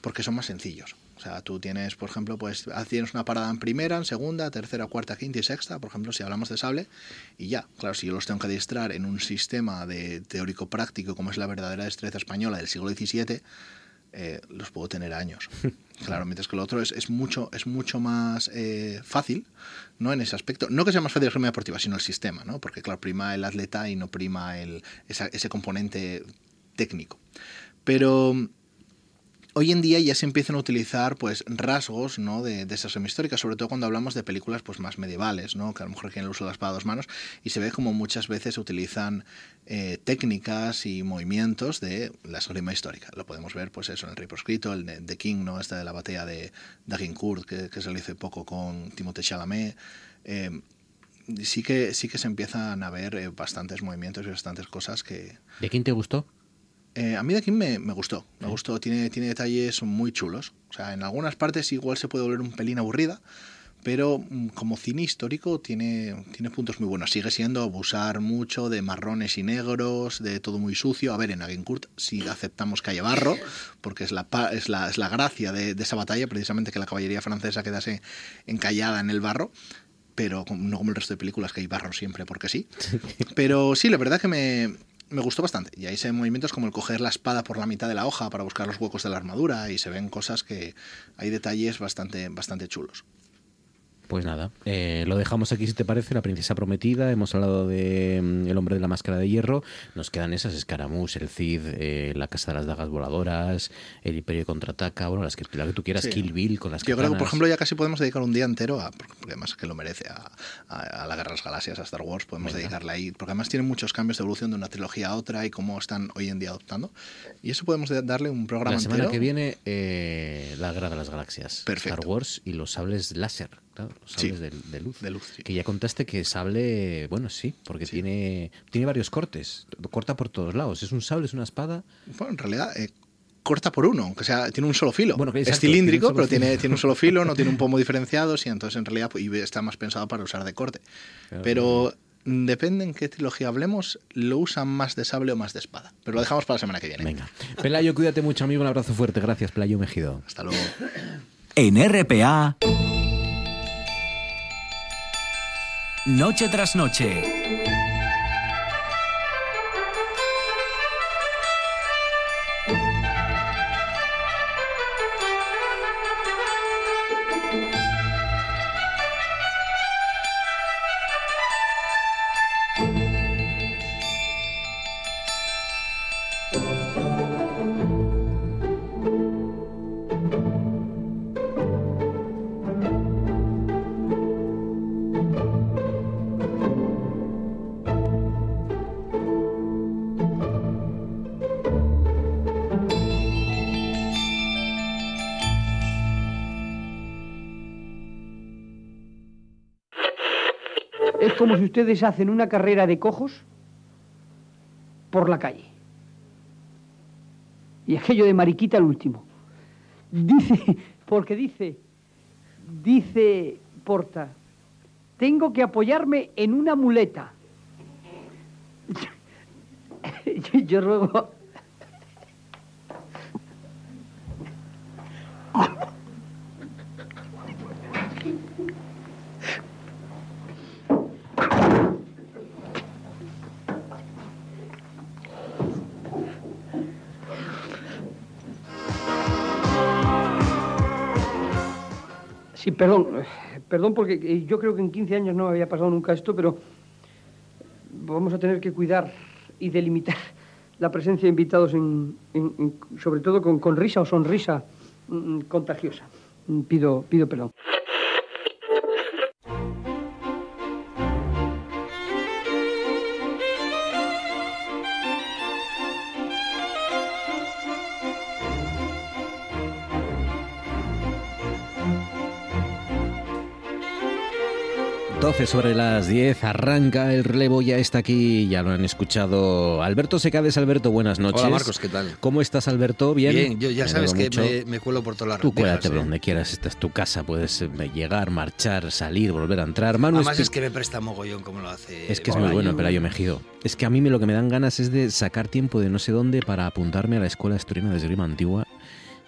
porque son más sencillos. O sea, tú tienes, por ejemplo, pues tienes una parada en primera, en segunda, tercera, cuarta, quinta y sexta, por ejemplo, si hablamos de sable, y ya, claro, si yo los tengo que adiestrar en un sistema de teórico práctico como es la verdadera destreza española del siglo XVII, eh, los puedo tener años. Claro, mientras que lo otro es, es mucho, es mucho más eh, fácil, ¿no? En ese aspecto. No que sea más fácil la esgrima deportiva, sino el sistema, ¿no? Porque, claro, prima el atleta y no prima el, ese componente técnico. Pero hoy en día ya se empiezan a utilizar pues rasgos ¿no? de, de esas históricas, sobre todo cuando hablamos de películas pues más medievales, ¿no? que a lo mejor tienen el uso de las espada a dos manos, y se ve como muchas veces se utilizan eh, técnicas y movimientos de la esgrima histórica. Lo podemos ver pues eso en el rey proscrito, el de King, ¿no? esta de la batalla de Dagincourt, que, que se lo hizo poco con Timothée Chalamet. Eh, sí que sí que se empiezan a ver eh, bastantes movimientos y bastantes cosas que... ¿De quién te gustó? Eh, a mí de aquí me, me gustó, me gustó, tiene, tiene detalles muy chulos. O sea, en algunas partes igual se puede volver un pelín aburrida, pero mm, como cine histórico tiene, tiene puntos muy buenos. Sigue siendo abusar mucho de marrones y negros, de todo muy sucio. A ver, en Agincourt si aceptamos que haya barro, porque es la, es la, es la gracia de, esa batalla, precisamente que la caballería francesa quedase encallada en el barro pero no como el resto de películas que hay barro siempre porque sí. Pero sí, la verdad que me, me gustó bastante. Y ahí se ven movimientos como el coger la espada por la mitad de la hoja para buscar los huecos de la armadura y se ven cosas que hay detalles bastante, bastante chulos. Pues nada, eh, lo dejamos aquí si te parece, La Princesa Prometida, hemos hablado de mm, El Hombre de la Máscara de Hierro, nos quedan esas, Escaramuz, El Cid, eh, La Casa de las Dagas Voladoras, El Imperio Contraataca, bueno, las que, la que tú quieras, Kill Bill con las Yo creo que, por ejemplo, ya casi podemos dedicar un día entero, a, porque además que lo merece, a, a, la Guerra de las Galaxias, a Star Wars, podemos dedicarle ahí, porque además tiene muchos cambios de evolución de una trilogía a otra y cómo están hoy en día adoptando. Y eso podemos darle un programa La semana entero. que viene, eh, La Guerra de las Galaxias, Perfecto. Star Wars y los sables láser claro, los sables Sí. de, de luz. De luz, sí. Que ya contaste que sable, bueno, sí, porque tiene, tiene varios cortes, corta por todos lados. Es un sable, es una espada. Bueno, en realidad, eh, corta por uno, aunque sea, tiene un solo filo. Bueno, que es exacto, cilíndrico, tiene pero tiene, filo. tiene un solo filo, no tiene un pomo diferenciado, sí, entonces en realidad pues, está más pensado para usar de corte. Claro, Pero depende en qué trilogía hablemos, lo usan más de sable o más de espada. Pero lo dejamos para la semana que viene. Venga. Pelayo, cuídate mucho, amigo. Un abrazo fuerte. Gracias, Pelayo Mejido. Hasta luego. En RPA, Noche tras Noche. Ustedes hacen una carrera de cojos por la calle. Y aquello de mariquita el último. Dice, porque dice, dice Porta, tengo que apoyarme en una muleta. Yo, ruego... Sí, perdón, perdón porque eh, yo creo que en 15 años no había pasado nunca esto, pero vamos a tener que cuidar y delimitar la presencia de invitados, en, sobre todo con, con risa o sonrisa mm, contagiosa. Mm, Pido, pido perdón. Doce sobre las 10, arranca el relevo, ya está aquí, ya lo han escuchado. Alberto Secades, Alberto, buenas noches. Hola Marcos, ¿qué tal? ¿Cómo estás, Alberto? Bien. Bien, yo ya Me sabes que me, me cuelo por todas las Tú rendejas, cuédate por ¿eh? donde quieras, esta es tu casa, puedes eh, llegar, marchar, salir, volver a entrar. Manu, Además es que me presta mogollón como lo hace. Es que es muy bueno, Pelayo Mejido. Es que a mí me- lo que me dan ganas es de sacar tiempo de no sé dónde para apuntarme a la escuela asturiana de esgrima antigua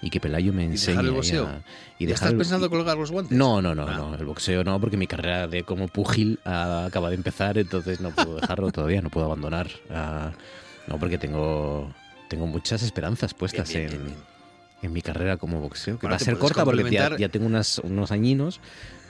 y que Pelayo me ¿Y enseñe. dejar el boxeo? a- ¿Ya dejar estás el- pensando colgar los guantes? No, no, no, Ah. no, el boxeo no, porque mi carrera de como pugil ah, acaba de empezar, entonces no puedo dejarlo todavía, no puedo abandonar. ah, no, porque tengo, tengo muchas esperanzas puestas Bien, bien, en, bien, en mi carrera como boxeo, que Bueno, va a ser corta porque ya, ya tengo unas, unos añinos,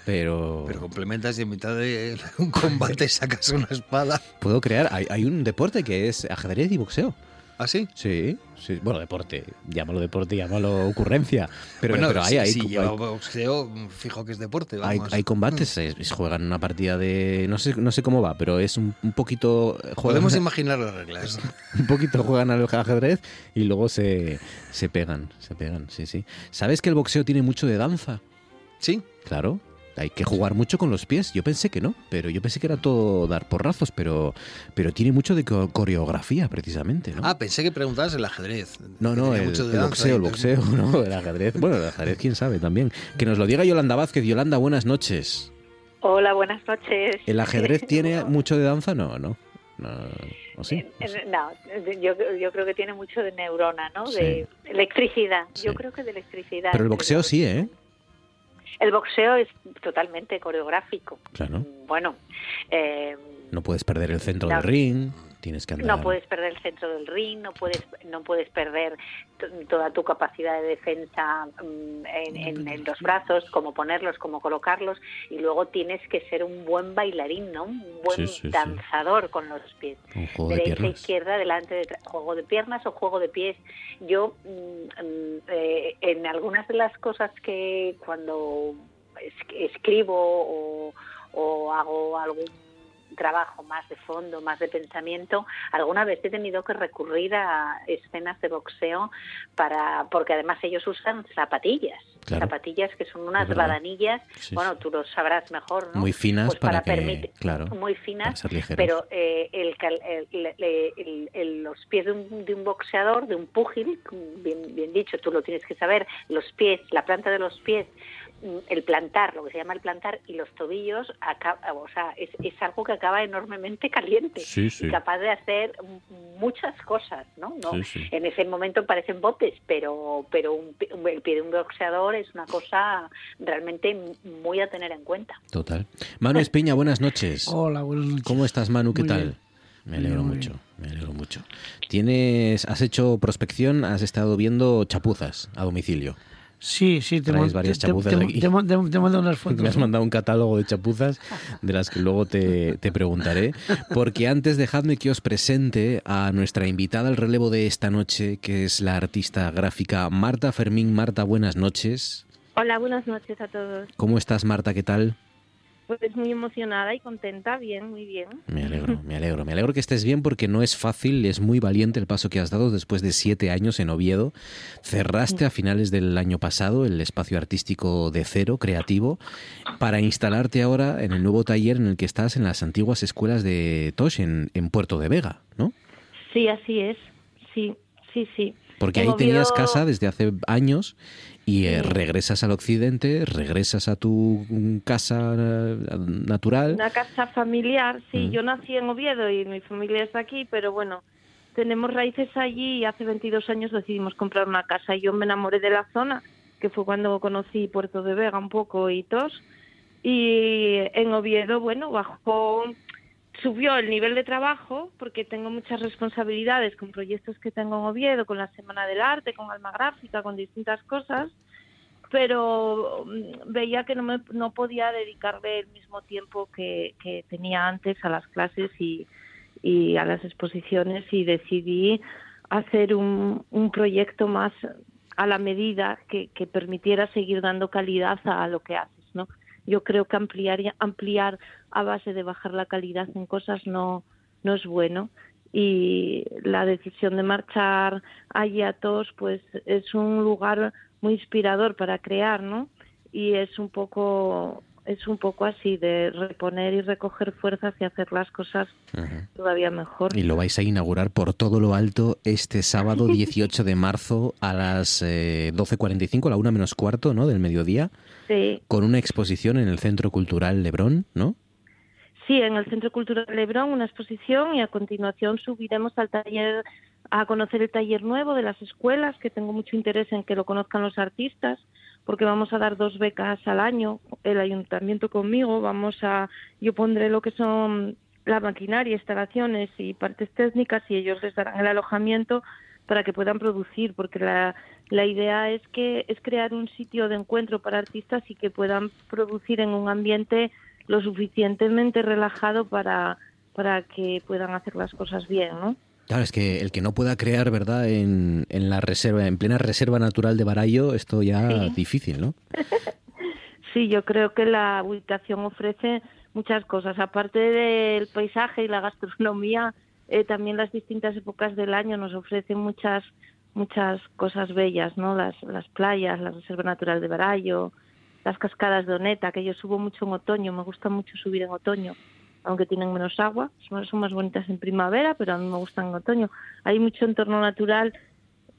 pero, Pero complementas y en mitad de un combate sacas una espada. puedo crear. Hay, hay un deporte que es ajedrez y boxeo. ¿Ah, sí? Sí, sí. Bueno, deporte. Llámalo deporte, llámalo ocurrencia. Pero, bueno, pero hay, hay- lleva boxeo, fijo que es deporte. hay, Vamos. hay combates, se, se juegan una partida de. No sé, no sé cómo va, pero es un, un poquito. Juegan, Podemos imaginar las reglas. un poquito juegan al ajedrez y luego se, se pegan. Se pegan, sí, sí. ¿Sabes que el boxeo tiene mucho de danza? ¿Sí? Claro. Hay que jugar mucho con los pies. Yo pensé que no, pero yo pensé que era todo dar porrazos, pero, pero tiene mucho de coreografía, precisamente. ¿no? Ah, pensé que preguntabas el ajedrez. No, no, el, boxeo, el boxeo, no, el ajedrez. Bueno, el ajedrez, quién sabe también. Que nos lo diga Yolanda Vázquez. Yolanda, buenas noches. Hola, buenas noches. ¿El ajedrez tiene mucho de danza? No, no. No, sí? Eh, no, yo, yo, creo que tiene mucho de neurona, ¿no? De electricidad. Yo creo que de electricidad. Pero el boxeo sí, ¿eh? El boxeo es totalmente coreográfico. Claro. Bueno. Eh, no puedes perder el centro del ring. No puedes perder el centro del ring, no puedes, no puedes perder toda tu capacidad de defensa mm, en, los brazos, cómo ponerlos, cómo colocarlos, y luego tienes que ser un buen bailarín, ¿no? Un buen danzador con los pies. Derecha, izquierda, delante, de juego de piernas o juego de pies. Yo, mm, mm, eh, en algunas de las cosas que cuando escribo o, o hago algún trabajo más de fondo, más de pensamiento, alguna vez he tenido que recurrir a escenas de boxeo para porque además ellos usan zapatillas, zapatillas que son unas badanillas, bueno, tú lo sabrás mejor, ¿no? Muy finas pues para, que, claro, muy finas, pero eh, el, los pies de un, de un, boxeador, de un púgil, bien, bien dicho, tú lo tienes que saber, los pies, la planta de los pies el plantar, lo que se llama el plantar, y los tobillos, o sea, es, es, algo que acaba enormemente caliente y capaz de hacer muchas cosas, ¿no? ¿No? En ese momento parecen botes, pero, pero un, el pie de un boxeador es una cosa realmente muy a tener en cuenta. Total. Manu Espiña, buenas noches. Hola, buenas noches. ¿Cómo estás, Manu? ¿Qué tal? Me alegro mucho, me alegro mucho. Tienes, has hecho prospección, has estado viendo chapuzas a domicilio. Sí, sí, te varias chapuzas aquí. Te, unas fotos. Me has mandado un catálogo de chapuzas de las que luego te, te, preguntaré. Porque antes dejadme que os presente a nuestra invitada al relevo de esta noche, que es la artista gráfica Marta Fermín. Marta, buenas noches. Hola, buenas noches a todos. ¿Cómo estás, Marta? ¿Qué tal? Pues muy emocionada y contenta, bien, muy bien. Me alegro, me alegro. Me alegro que estés bien porque no es fácil, es muy valiente el paso que has dado después de siete años en Oviedo. Cerraste a finales del año pasado el espacio artístico de cero, creativo, para instalarte ahora en el nuevo taller en el que estás en las antiguas escuelas de Tosh en, Puerto de Vega, ¿no? Sí, así es. Sí, sí, sí. Porque ahí tenías casa desde hace años y eh, regresas al occidente, regresas a tu casa eh, natural. Una casa familiar, sí. Mm. Yo nací en Oviedo y mi familia está aquí, pero bueno, tenemos raíces allí y hace 22 años decidimos comprar una casa. y Yo me enamoré de la zona, que fue cuando conocí Puerto de Vega un poco y Tos. Y en Oviedo, bueno, bajó subió el nivel de trabajo porque tengo muchas responsabilidades con proyectos que tengo en Oviedo, con la Semana del Arte, con Alma Gráfica, con distintas cosas, pero mm, veía que no, me, no podía dedicarle el mismo tiempo que, tenía antes a las clases y, y, a las exposiciones y decidí hacer un, un proyecto más a la medida que, que permitiera seguir dando calidad a lo que haces. Yo creo que ampliar, ampliar a base de bajar la calidad en cosas no, no es bueno y la decisión de marchar allí a todos pues es un lugar muy inspirador para crear, ¿no? Y es un poco es un poco así de reponer y recoger fuerzas y hacer las cosas todavía mejor. Y lo vais a inaugurar por todo lo alto este sábado 18 de marzo a las 12.45, eh, la una menos cuarto, ¿no? Del mediodía. Sí. Con una exposición en el Centro Cultural Lebrón, ¿no? Sí, en el Centro Cultural Lebrón una exposición y a continuación subiremos al taller a conocer el taller nuevo de las escuelas, que tengo mucho interés en que lo conozcan los artistas porque vamos a dar dos becas al año, el ayuntamiento conmigo, vamos a, yo pondré lo que son la maquinaria, instalaciones y partes técnicas y ellos les darán el alojamiento para que puedan producir, porque la, la idea es que es crear un sitio de encuentro para artistas y que puedan producir en un ambiente lo suficientemente relajado para, para que puedan hacer las cosas bien, ¿no? Claro, es que el que no pueda crear, ¿verdad? En, en la reserva, en plena reserva natural de Barallo, esto ya es difícil, ¿no? sí, yo creo que la ubicación ofrece muchas cosas. Aparte del paisaje y la gastronomía, eh, también las distintas épocas del año nos ofrecen muchas muchas cosas bellas, ¿no? Las, las playas, la reserva natural de Barallo, las cascadas de Oneta, que yo subo mucho en otoño, me gusta mucho subir en otoño, aunque tienen menos agua, son, más bonitas en primavera, pero a mí me gustan en otoño. Hay mucho entorno natural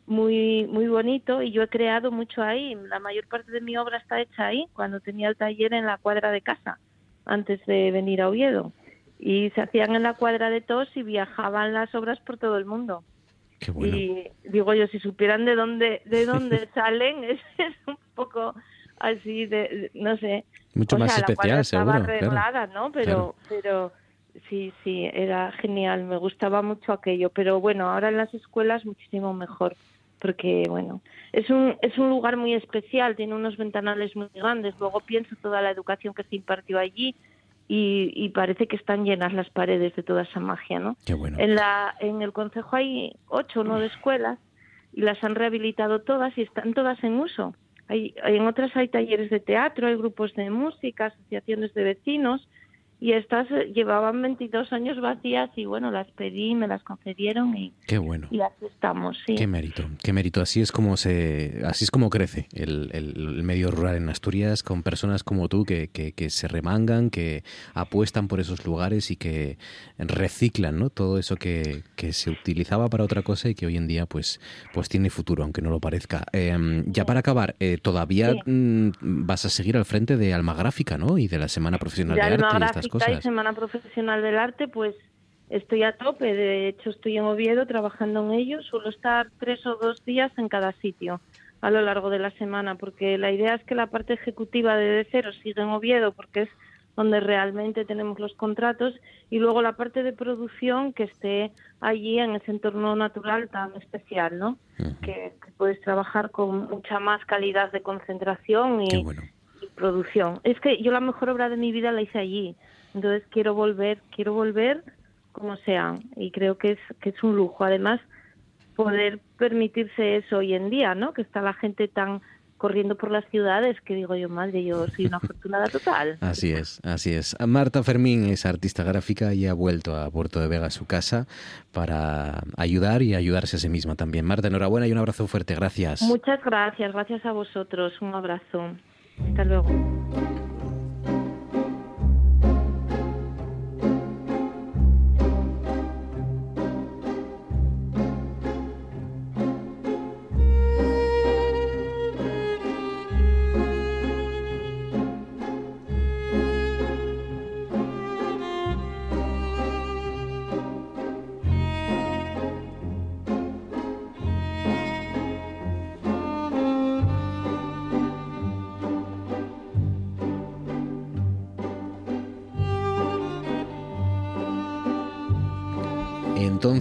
muy muy bonito y yo he creado mucho ahí. La mayor parte de mi obra está hecha ahí, cuando tenía el taller en la cuadra de casa, antes de venir a Oviedo. Y se hacían en la cuadra de Tos y viajaban las obras por todo el mundo. Y digo yo, si supieran de dónde de dónde salen, es, un poco así de, no sé. Mucho O más sea, la especial, estaba seguro. claro. arreglada, ¿no? Pero, Claro. pero sí, sí, era genial, me gustaba mucho aquello. Pero bueno, ahora en las escuelas muchísimo mejor, porque bueno, es un, es un lugar muy especial, tiene unos ventanales muy grandes. Luego pienso toda la educación que se impartió allí y, y parece que están llenas las paredes de toda esa magia, ¿no? Qué bueno. En, la, en el Consejo hay ocho o nueve escuelas y las han rehabilitado todas y están todas en uso. Hay, en otras hay talleres de teatro, hay grupos de música, asociaciones de vecinos y estas eh, llevaban 22 años vacías y bueno, las pedí, me las concedieron y, Qué bueno. y así estamos, sí. Qué mérito, qué mérito. Así es como se, así es como crece el, el- medio rural en Asturias, con personas como tú que, que- que se remangan, que apuestan por esos lugares y que reciclan, ¿no? Todo eso que, que se utilizaba para otra cosa y que hoy en día, pues, pues tiene futuro, aunque no lo parezca. Eh, ya para acabar, eh, todavía Sí. mm, vas a seguir al frente de Alma Gráfica, ¿no? Y de la Semana Profesional de Arte y cosas. Semana Profesional del Arte, pues estoy a tope. De hecho, estoy en Oviedo trabajando en ello. Suelo estar tres o dos días en cada sitio a lo largo de la semana, porque la idea es que la parte ejecutiva de De Cero siga en Oviedo, porque es donde realmente tenemos los contratos, y luego la parte de producción que esté allí en ese entorno natural tan especial, ¿no? que, que puedes trabajar con mucha más calidad de concentración y, y producción. Es que yo la mejor obra de mi vida la hice allí, entonces quiero volver, quiero volver como sea, y creo que es que es un lujo. Además, poder permitirse eso hoy en día, ¿no? Que está la gente tan corriendo por las ciudades que digo yo, madre, yo soy una afortunada total. Así es, así es. Marta Fermín es artista gráfica y ha vuelto a Puerto de Vega, su casa, para ayudar y ayudarse a sí misma también. Marta, enhorabuena y un abrazo fuerte. Gracias. Muchas gracias, gracias a vosotros. Un abrazo. Hasta luego.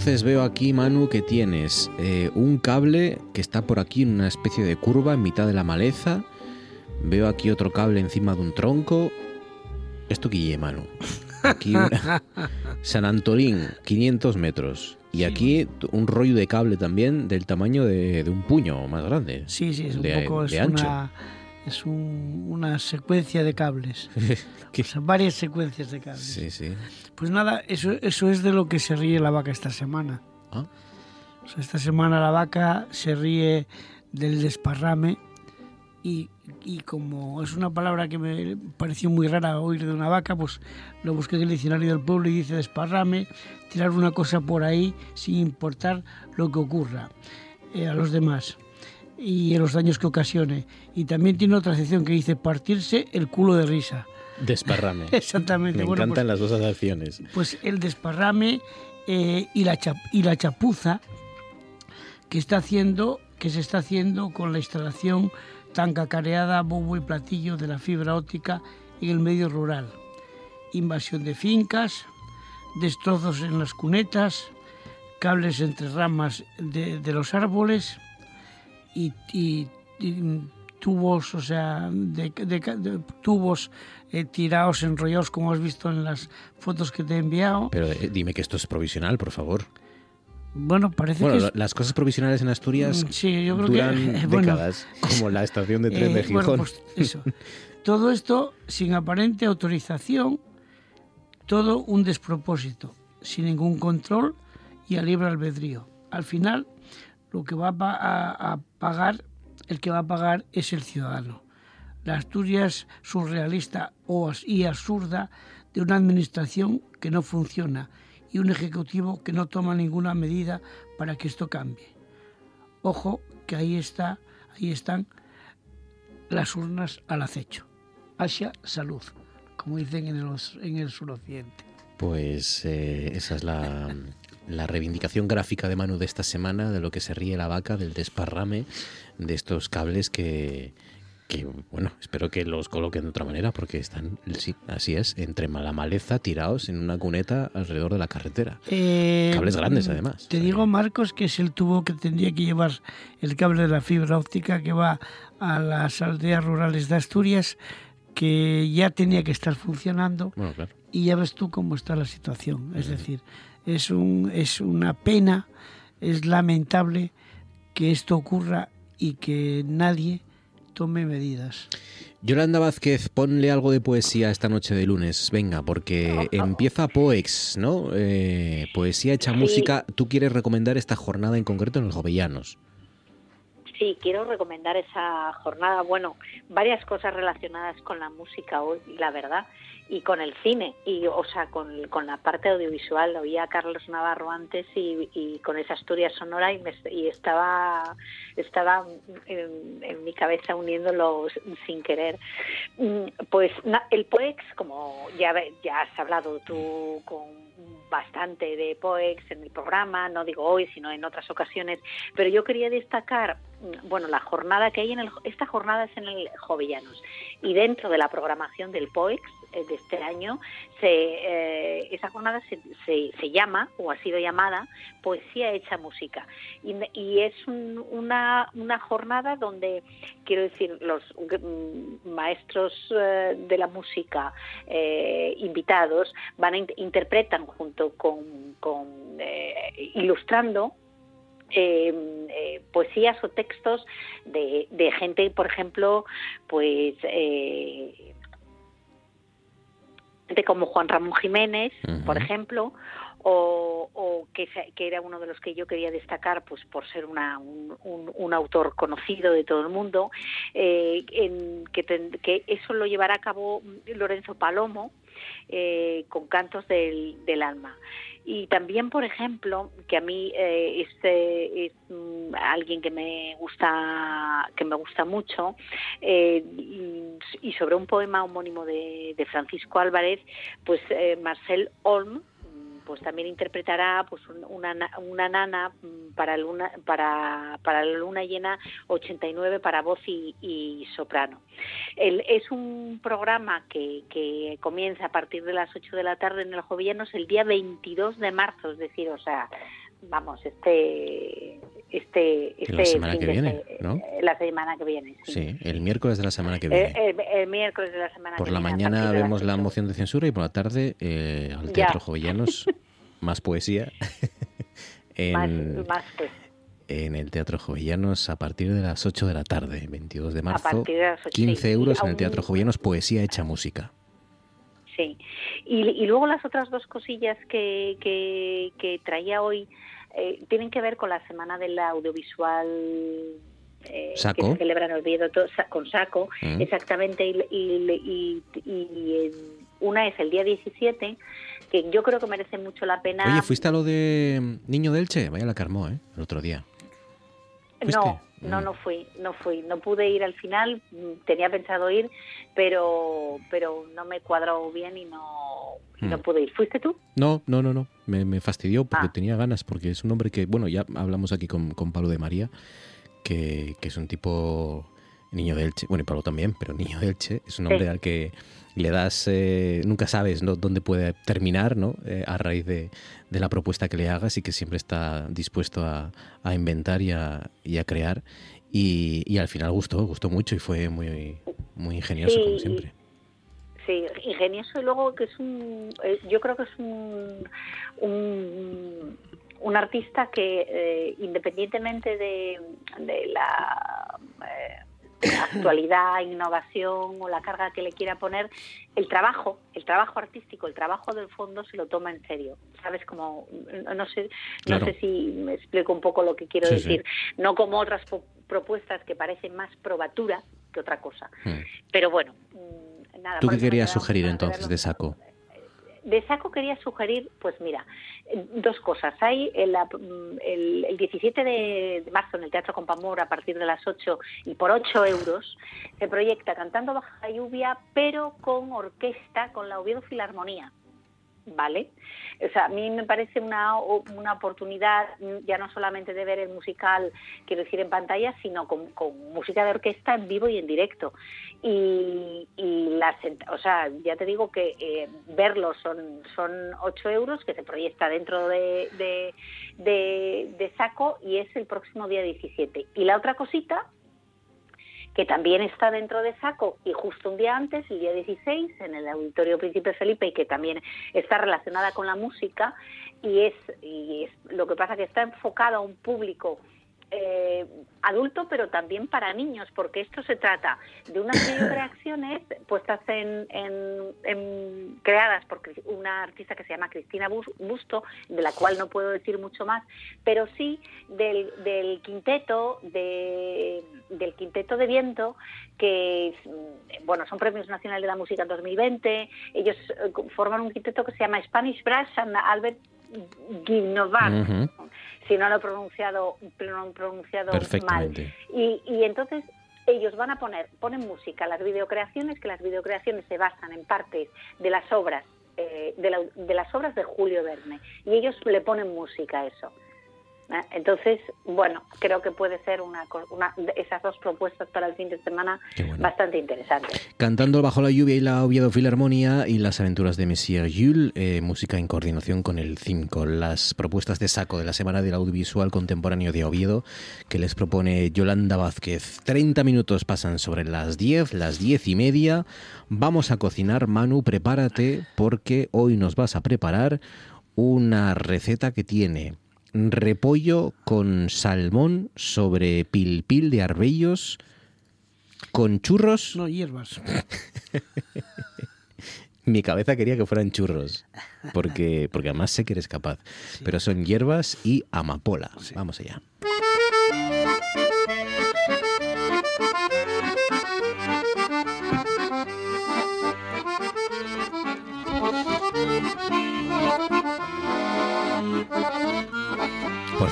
Entonces veo aquí, Manu, que tienes eh, un cable que está por aquí en una especie de curva en mitad de la maleza. Veo aquí otro cable encima de un tronco. Esto guille, Manu. Aquí San Antolín, 500 metros. Y aquí un rollo de cable también del tamaño de, de un puño más grande. Sí, sí, es un de, poco es de ancho. una es un- una secuencia de cables. O sea, varias secuencias de cables. Sí, sí. Pues nada, eso, eso es de lo que se ríe la vaca esta semana. Ah. O sea, esta semana la vaca se ríe del desparrame y, y como es una palabra que me pareció muy rara oír de una vaca, pues lo busqué en el diccionario del pueblo y dice desparrame, tirar una cosa por ahí sin importar lo que ocurra eh, a los demás y los daños que ocasione. Y también tiene otra sección que dice partirse el culo de risa. Desparrame. Exactamente. Me Bueno, encantan pues- las dos adaptaciones. pues el desparrame eh, y, la chap- y la chapuza que está haciendo que se está haciendo con la instalación tan cacareada bombo y platillo de la fibra óptica en el medio rural invasión de fincas destrozos en las cunetas cables entre ramas de, de los árboles y, y- y tubos, o sea, de, de- de tubos eh, tirados, enrollados, como has visto en las fotos que te he enviado. Pero eh, dime que esto es provisional, por favor. Bueno, parece Bueno, que es- las cosas provisionales en Asturias Mm, sí, yo creo duran que, bueno, décadas, como la estación de tren eh, de Gijón. bueno, pues eso. Todo esto sin aparente autorización, todo un despropósito, sin ningún control y a libre albedrío. Al final, lo que va a, pa- a- a pagar, el que va a pagar es el ciudadano. la Asturias surrealista y absurda de una administración que no funciona y un ejecutivo que no toma ninguna medida para que esto cambie. Ojo que ahí está, ahí están las urnas al acecho. Asia salud, como dicen en el, en el suroccidente. Pues eh, esa es la, la reivindicación gráfica de Manu de esta semana, de lo que se ríe la vaca, del desparrame de estos cables que, que bueno, espero que los coloquen de otra manera porque están, sí, así es, entre la maleza tirados en una cuneta alrededor de la carretera. Eh, Cables grandes además. Te digo, Marcos, que es el tubo que tendría que llevar el cable de la fibra óptica que va a las aldeas rurales de Asturias, que ya tenía que estar funcionando. Y ya ves tú cómo está la situación. Es decir, es, un, es una pena, es lamentable que esto ocurra y que nadie tome medidas. Yolanda Vázquez, ponle algo de poesía esta noche de lunes, venga, porque empieza Poex, ¿no? Eh, poesía hecha música. ¿Tú quieres recomendar esta jornada en concreto en los Jovellanos? Sí, quiero recomendar esa jornada. Bueno, varias cosas relacionadas con la música hoy, la verdad y con el cine, y o sea, con, con la parte audiovisual. Oía a Carlos Navarro antes y, y con esa historia sonora y, me, y estaba, estaba en, en, mi cabeza uniéndolo sin querer. Mm, pues el POEX, como ya, ya has hablado tú con bastante de POEX en el programa, no digo hoy, sino en otras ocasiones, pero yo quería destacar, mm, bueno, la jornada que hay en el, esta jornada es en el Jovellanos y dentro de la programación del POEX de este año, eh, esa jornada se, se, llama, o ha sido llamada, Poesía Hecha Música. Y, es un, una, jornada donde, quiero decir, los mm, maestros eh, de la música eh, invitados van a interpretan junto con, eh, ilustrando eh, eh, poesías o textos de, de, gente, por ejemplo, pues eh, gente como Juan Ramón Jiménez, uh -huh. por ejemplo, o, o que, que, era uno de los que yo quería destacar, pues por ser una, un, un, un, autor conocido de todo el mundo, eh, en, que, que, eso lo llevará a cabo Lorenzo Palomo eh, con Cantos del, del Alma. Y también, por ejemplo, que a mí eh, es, eh, es um, alguien que me gusta que me gusta mucho eh, y, y, sobre un poema homónimo de, de Francisco Álvarez, pues eh, Marcel Olm pues también interpretará pues una, una nana para luna para para la luna llena 89 para voz y, y soprano. El, es un programa que, que comienza a partir de las 8 de la tarde en el Jovillanos el día 22 de marzo, es decir, o sea, vamos, este este, este la semana que viene, de, ¿no? La semana que viene. Sí. sí. el miércoles de la semana que viene. El, el, el miércoles de la semana por que la viene. mañana vemos la, la moción de censura y por la tarde eh, al Teatro ya. Jovellanos más poesía. en, más, más pues. en el Teatro Jovellanos a partir de las 8 de la tarde, 22 de marzo. De 8, 15 sí. euros en el Teatro Jovellanos, poesía hecha música. Sí. Y, y luego las otras dos cosillas que, que, que traía hoy eh, tienen que ver con la semana del audiovisual eh, ¿Saco? que se celebra en Oviedo todo, con Saco, mm. exactamente, y, y, y, y, una es el día 17, que yo creo que merece mucho la pena. Oye, ¿fuiste a lo de Niño del Che? Vaya la carmó, ¿eh? El otro día. ¿Fuiste? No, no, no fui, no fui, no pude ir al final, tenía pensado ir, pero, pero no me cuadró bien y no, mm. no pude ir. ¿Fuiste tú? No, no, no, no, me, me fastidió porque ah. tenía ganas, porque es un hombre que, bueno, ya hablamos aquí con, con Pablo de María, que, que, es un tipo niño de Elche, bueno, y Pablo también, pero niño de Elche, es un hombre sí. al que le das, eh, nunca sabes ¿no? dónde puede terminar ¿no? Eh, a raíz de, de, la propuesta que le hagas y que siempre está dispuesto a, a inventar y a, y a crear. Y, y, al final gustó, gustó mucho y fue muy, muy ingenioso, sí. como siempre. Sí, ingenioso y luego que es un, eh, yo creo que es un, un, un artista que eh, independientemente de, de la actualidad, innovación o la carga que le quiera poner, el trabajo, el trabajo artístico, el trabajo del fondo se lo toma en serio. ¿Sabes? Como, no sé, claro. no sé si me explico un poco lo que quiero sí, decir. Sí. No como otras propuestas que parecen más probatura, que otra cosa. Hmm. Pero bueno, mm, nada. ¿Tú qué querías sugerir entonces de saco? De saco quería sugerir, pues mira, dos cosas. Hay el, el, 17 de marzo en el Teatro Compamor a partir de las 8 y por 8 euros se proyecta Cantando bajo la lluvia, pero con orquesta, con la Oviedo Filarmonía. ¿Vale? O sea, a mí me parece una, una oportunidad ya no solamente de ver el musical, quiero decir, en pantalla, sino con, música de orquesta en vivo y en directo. Y, y las, o sea, ya te digo que eh, verlo son, son 8 euros que se proyecta dentro de, de, de saco y es el próximo día 17. Y la otra cosita que también está dentro de Saco y justo un día antes, el día 16, en el Auditorio Príncipe Felipe y que también está relacionada con la música y es, y es lo que pasa que está enfocado a un público eh, adulto, pero también para niños, porque esto se trata de unas videocreaciones puestas en, en, creadas por una artista que se llama Cristina Busto, de la cual no puedo decir mucho más, pero sí del, del quinteto de, del quinteto de viento que bueno son premios nacionales de la música en 2020 ellos eh, forman un quinteto que se llama Spanish Brass and Albert Guinovar si no lo he pronunciado, pronunciado mal. Y, y entonces ellos van a poner, ponen música, las videocreaciones, que las videocreaciones se basan en partes de las obras, eh, de, de, las obras de Julio Verne, y ellos le ponen música a eso. ¿Eh? Entonces, bueno, creo que puede ser una, una, esas dos propuestas para el fin de semana bastante interesantes. Cantando bajo la lluvia y la Oviedo Filarmonía y las aventuras de Monsieur Jules, eh, música en coordinación con el 5. Las propuestas de saco de la Semana del Audiovisual Contemporáneo de Oviedo que les propone Yolanda Vázquez. 30 minutos pasan sobre las 10, las 10 y media. Vamos a cocinar. Manu, prepárate porque hoy nos vas a preparar una receta que tiene repollo con salmón sobre pilpil de arbellos con churros. No, hierbas. Mi cabeza quería que fueran churros, porque, porque además sé que eres capaz. Pero son hierbas y amapola. Vamos allá.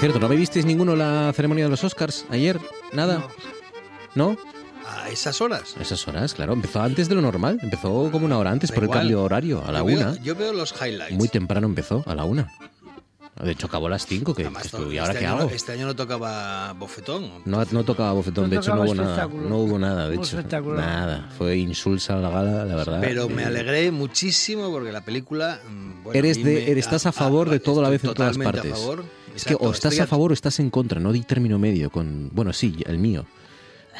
Cierto, ¿no me visteis ninguno la ceremonia de los Oscars ayer? ¿Nada? ¿No? ¿A esas horas? A esas horas, claro. Empezó antes de lo normal. Empezó como una hora antes por el cambio horario, a la una. yo veo los highlights. Muy temprano empezó, a la una. De hecho, acabó a las 5. Que, ¿Y ahora este qué hago? No, este año no tocaba bofetón. No, no tocaba bofetón, de hecho, no hubo nada. No hubo nada, de hecho. Nada. Fue insulsa la gala, la verdad. Pero me alegré muchísimo porque la película. Mm, eres de, estás a favor de todo la vez en todas partes. A favor. Es que o estás a favor o estás en contra, no di término medio con. Bueno, sí, el mío.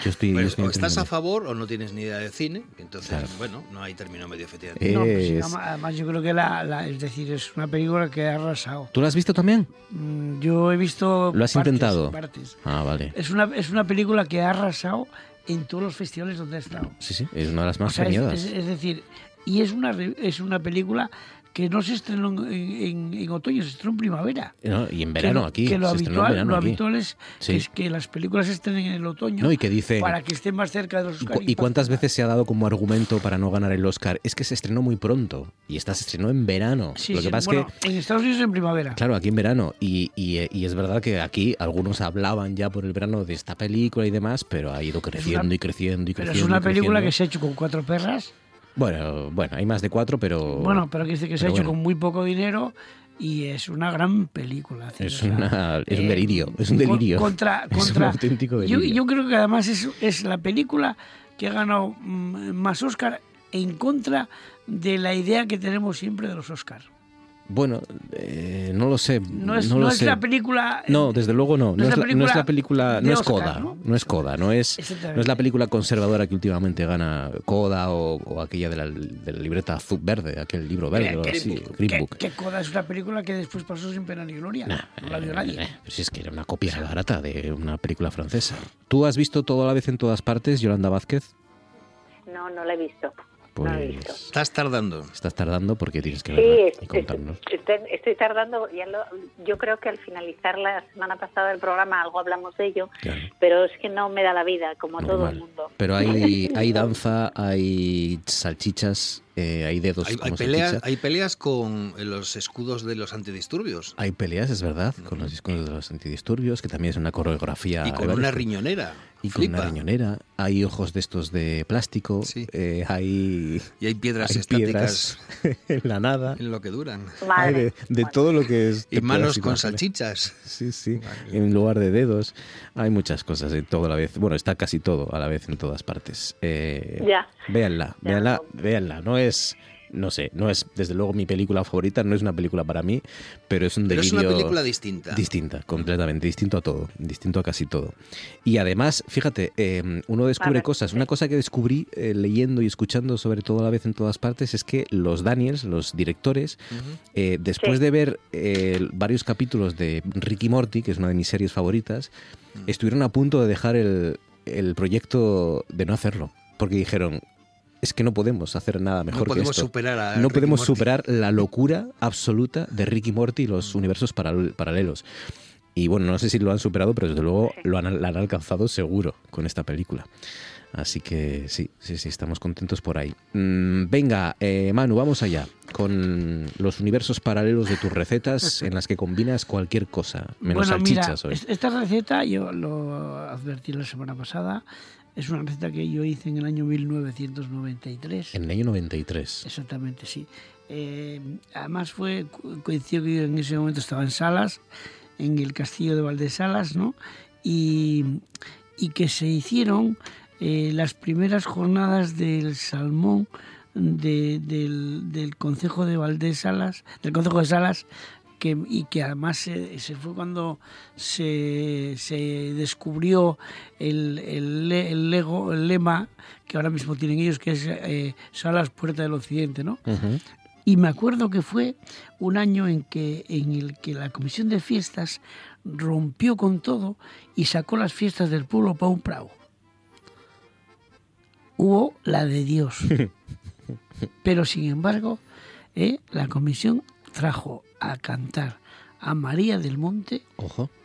Yo estoy, o estás a favor o no tienes ni idea de cine, entonces, bueno, no hay término medio, efectivamente. No, pues, además, yo creo que la, es decir, es una película que ha arrasado. ¿Tú la has visto también? Mm, yo he visto. ¿Lo has intentado? Partes. Ah, vale. Es una, es una película que ha arrasado en todos los festivales donde ha estado. Sí, sí, es una de las más o es, es, decir, y es una, es una película que no se estrenó en, en, otoño, se estrenó en primavera. y en verano aquí. Que lo, se habitual, verano lo habitual es, que las películas se estrenen en el otoño y que dice, para que estén más cerca de los Oscar. ¿Y, cuántas veces se ha dado como argumento para no ganar el Oscar? Es que se estrenó muy pronto y esta se estrenó en verano. Sí, lo que pasa es que, en Estados Unidos en primavera. Claro, aquí en verano. Y, y, y, es verdad que aquí algunos hablaban ya por el verano de esta película y demás, pero ha ido creciendo y creciendo y creciendo. Pero es una película que se ha hecho con cuatro perras bueno, bueno, hay más de cuatro, pero. Bueno, pero que dice que se ha hecho con muy poco dinero y es una gran película. Es, una, es un delirio, es un delirio. Contra, contra, es un auténtico delirio. Yo, yo, creo que además es, es la película que ha ganado más Oscar en contra de la idea que tenemos siempre de los Oscars. Bueno, eh, no lo sé. No es, no, es la película. No, desde luego no. No, es, la, no es la película. No es Coda. ¿no? es Coda. No es, no es la película conservadora que últimamente gana Coda o, aquella de la, de la, libreta azul verde, aquel libro verde o así. Green Book. Que, Coda es una película que después pasó sin pena ni gloria. no la vio nadie. pues es que era una copia barata de una película francesa. ¿Tú has visto todo a la vez en todas partes, Yolanda Vázquez? No, no la he visto. Pues estás tardando. Estás tardando porque tienes que verla y contarnos. Estoy, estoy tardando. Ya lo, yo creo que al finalizar la semana pasada el programa algo hablamos de ello, pero es que no me da la vida, como a todo el mundo. Pero hay, hay danza, hay salchichas, eh, hay dedos. Hay, peleas, hay peleas con los escudos de los antidisturbios. Hay peleas, es verdad, con los escudos de los antidisturbios, que también es una coreografía. Y con una riñonera. Y con una riñonera. Hay ojos de estos de plástico. Eh, hay. Y hay piedras estáticas. en la nada. En lo que duran. de, todo lo que es. Y manos con salchichas. Sí, sí. En lugar de dedos. Hay muchas cosas de todo a la vez. Bueno, está casi todo a la vez en todas partes. Eh, ya. Véanla, véanla, véanla. No es no sé, no es desde luego mi película favorita, no es una película para mí, pero es un pero delirio... es una película distinta. Distinta, completamente, distinto a todo, distinto a casi todo. Y además, fíjate, em, uno descubre cosas. Una cosa que descubrí eh, leyendo y escuchando sobre todo a la vez en todas partes es que los Daniels, los directores, eh, después de ver eh, varios capítulos de Ricky Morty, que es una de mis series favoritas, mm. estuvieron a punto de dejar el, el proyecto de no hacerlo. Porque dijeron, es que no podemos hacer nada mejor no que esto. Superar no podemos superar la locura absoluta de Ricky Morty y los mm. universos paralelos. Y bueno, no sé si lo han superado, pero desde luego lo han, han alcanzado seguro con esta película. Así que sí, sí, sí, estamos contentos por ahí. Mm, venga, eh, Manu, vamos allá con los universos paralelos de tus recetas en las que combinas cualquier cosa, menos salchichas hoy. Esta receta yo lo advertí la semana pasada. Es una receta que yo hice en el año 1993. En el año 93. Exactamente, sí. Eh, además fue, coincidió que en ese momento estaba en Salas, en el castillo de Valdesalas, ¿no? Y, y que se hicieron eh, las primeras jornadas del salmón del, del Concejo de Valdesalas, del Concejo de Salas, y que además se, fue cuando se, descubrió el, el, lego, el lema que ahora mismo tienen ellos, que es eh, Salas Puerta del Occidente, ¿no? Y me acuerdo que fue un año en, que, en el que la Comisión de Fiestas rompió con todo y sacó las fiestas del pueblo para un prado. Hubo la de Dios. Pero sin embargo, eh, la comisión trajo a cantar a María del Monte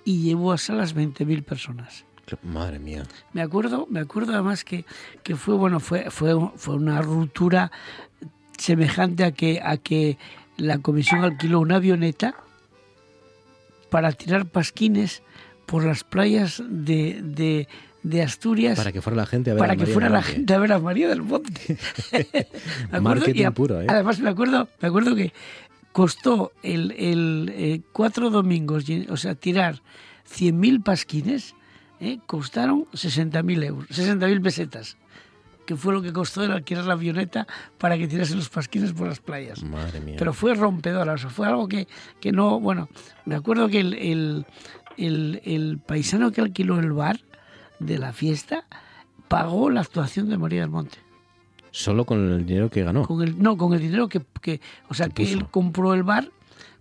y llevó a salas 20.000 personas. Madre mía. Me acuerdo, me acuerdo además que, que fue bueno, fue, fue, fue una ruptura semejante a que, a que la comisión alquiló una avioneta para tirar pasquines por las playas de, de, Asturias. Para que fuera la gente a ver para a María que fuera la gente a ver a María del Monte. Marketing puro, ¿eh? Además me acuerdo, me acuerdo que costó el, el eh, cuatro domingos, o sea, tirar 100.000 pasquines, eh, costaron 60.000 euros, 60.000 pesetas, que fue lo que costó el alquilar la avioneta para que tirasen los pasquines por las playas. Madre mía. Pero fue rompedora, o sea, fue algo que, que no, bueno, me acuerdo que el, el, el, el paisano que alquiló el bar de la fiesta pagó la actuación de María del Monte. Solo con el dinero que ganó. Con el, no, con el dinero que, que o sea, que él compró el bar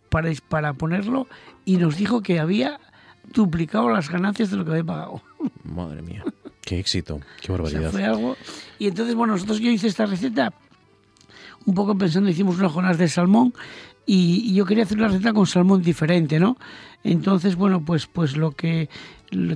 para, para ponerlo y nos dijo que había duplicado las ganancias de lo que había pagado. Madre mía, qué éxito, qué barbaridad. fue algo. Y entonces, bueno, nosotros yo hice esta receta un poco pensando, hicimos unas jonas de salmón y, yo quería hacer una receta con salmón diferente, ¿no? Entonces, bueno, pues, pues lo que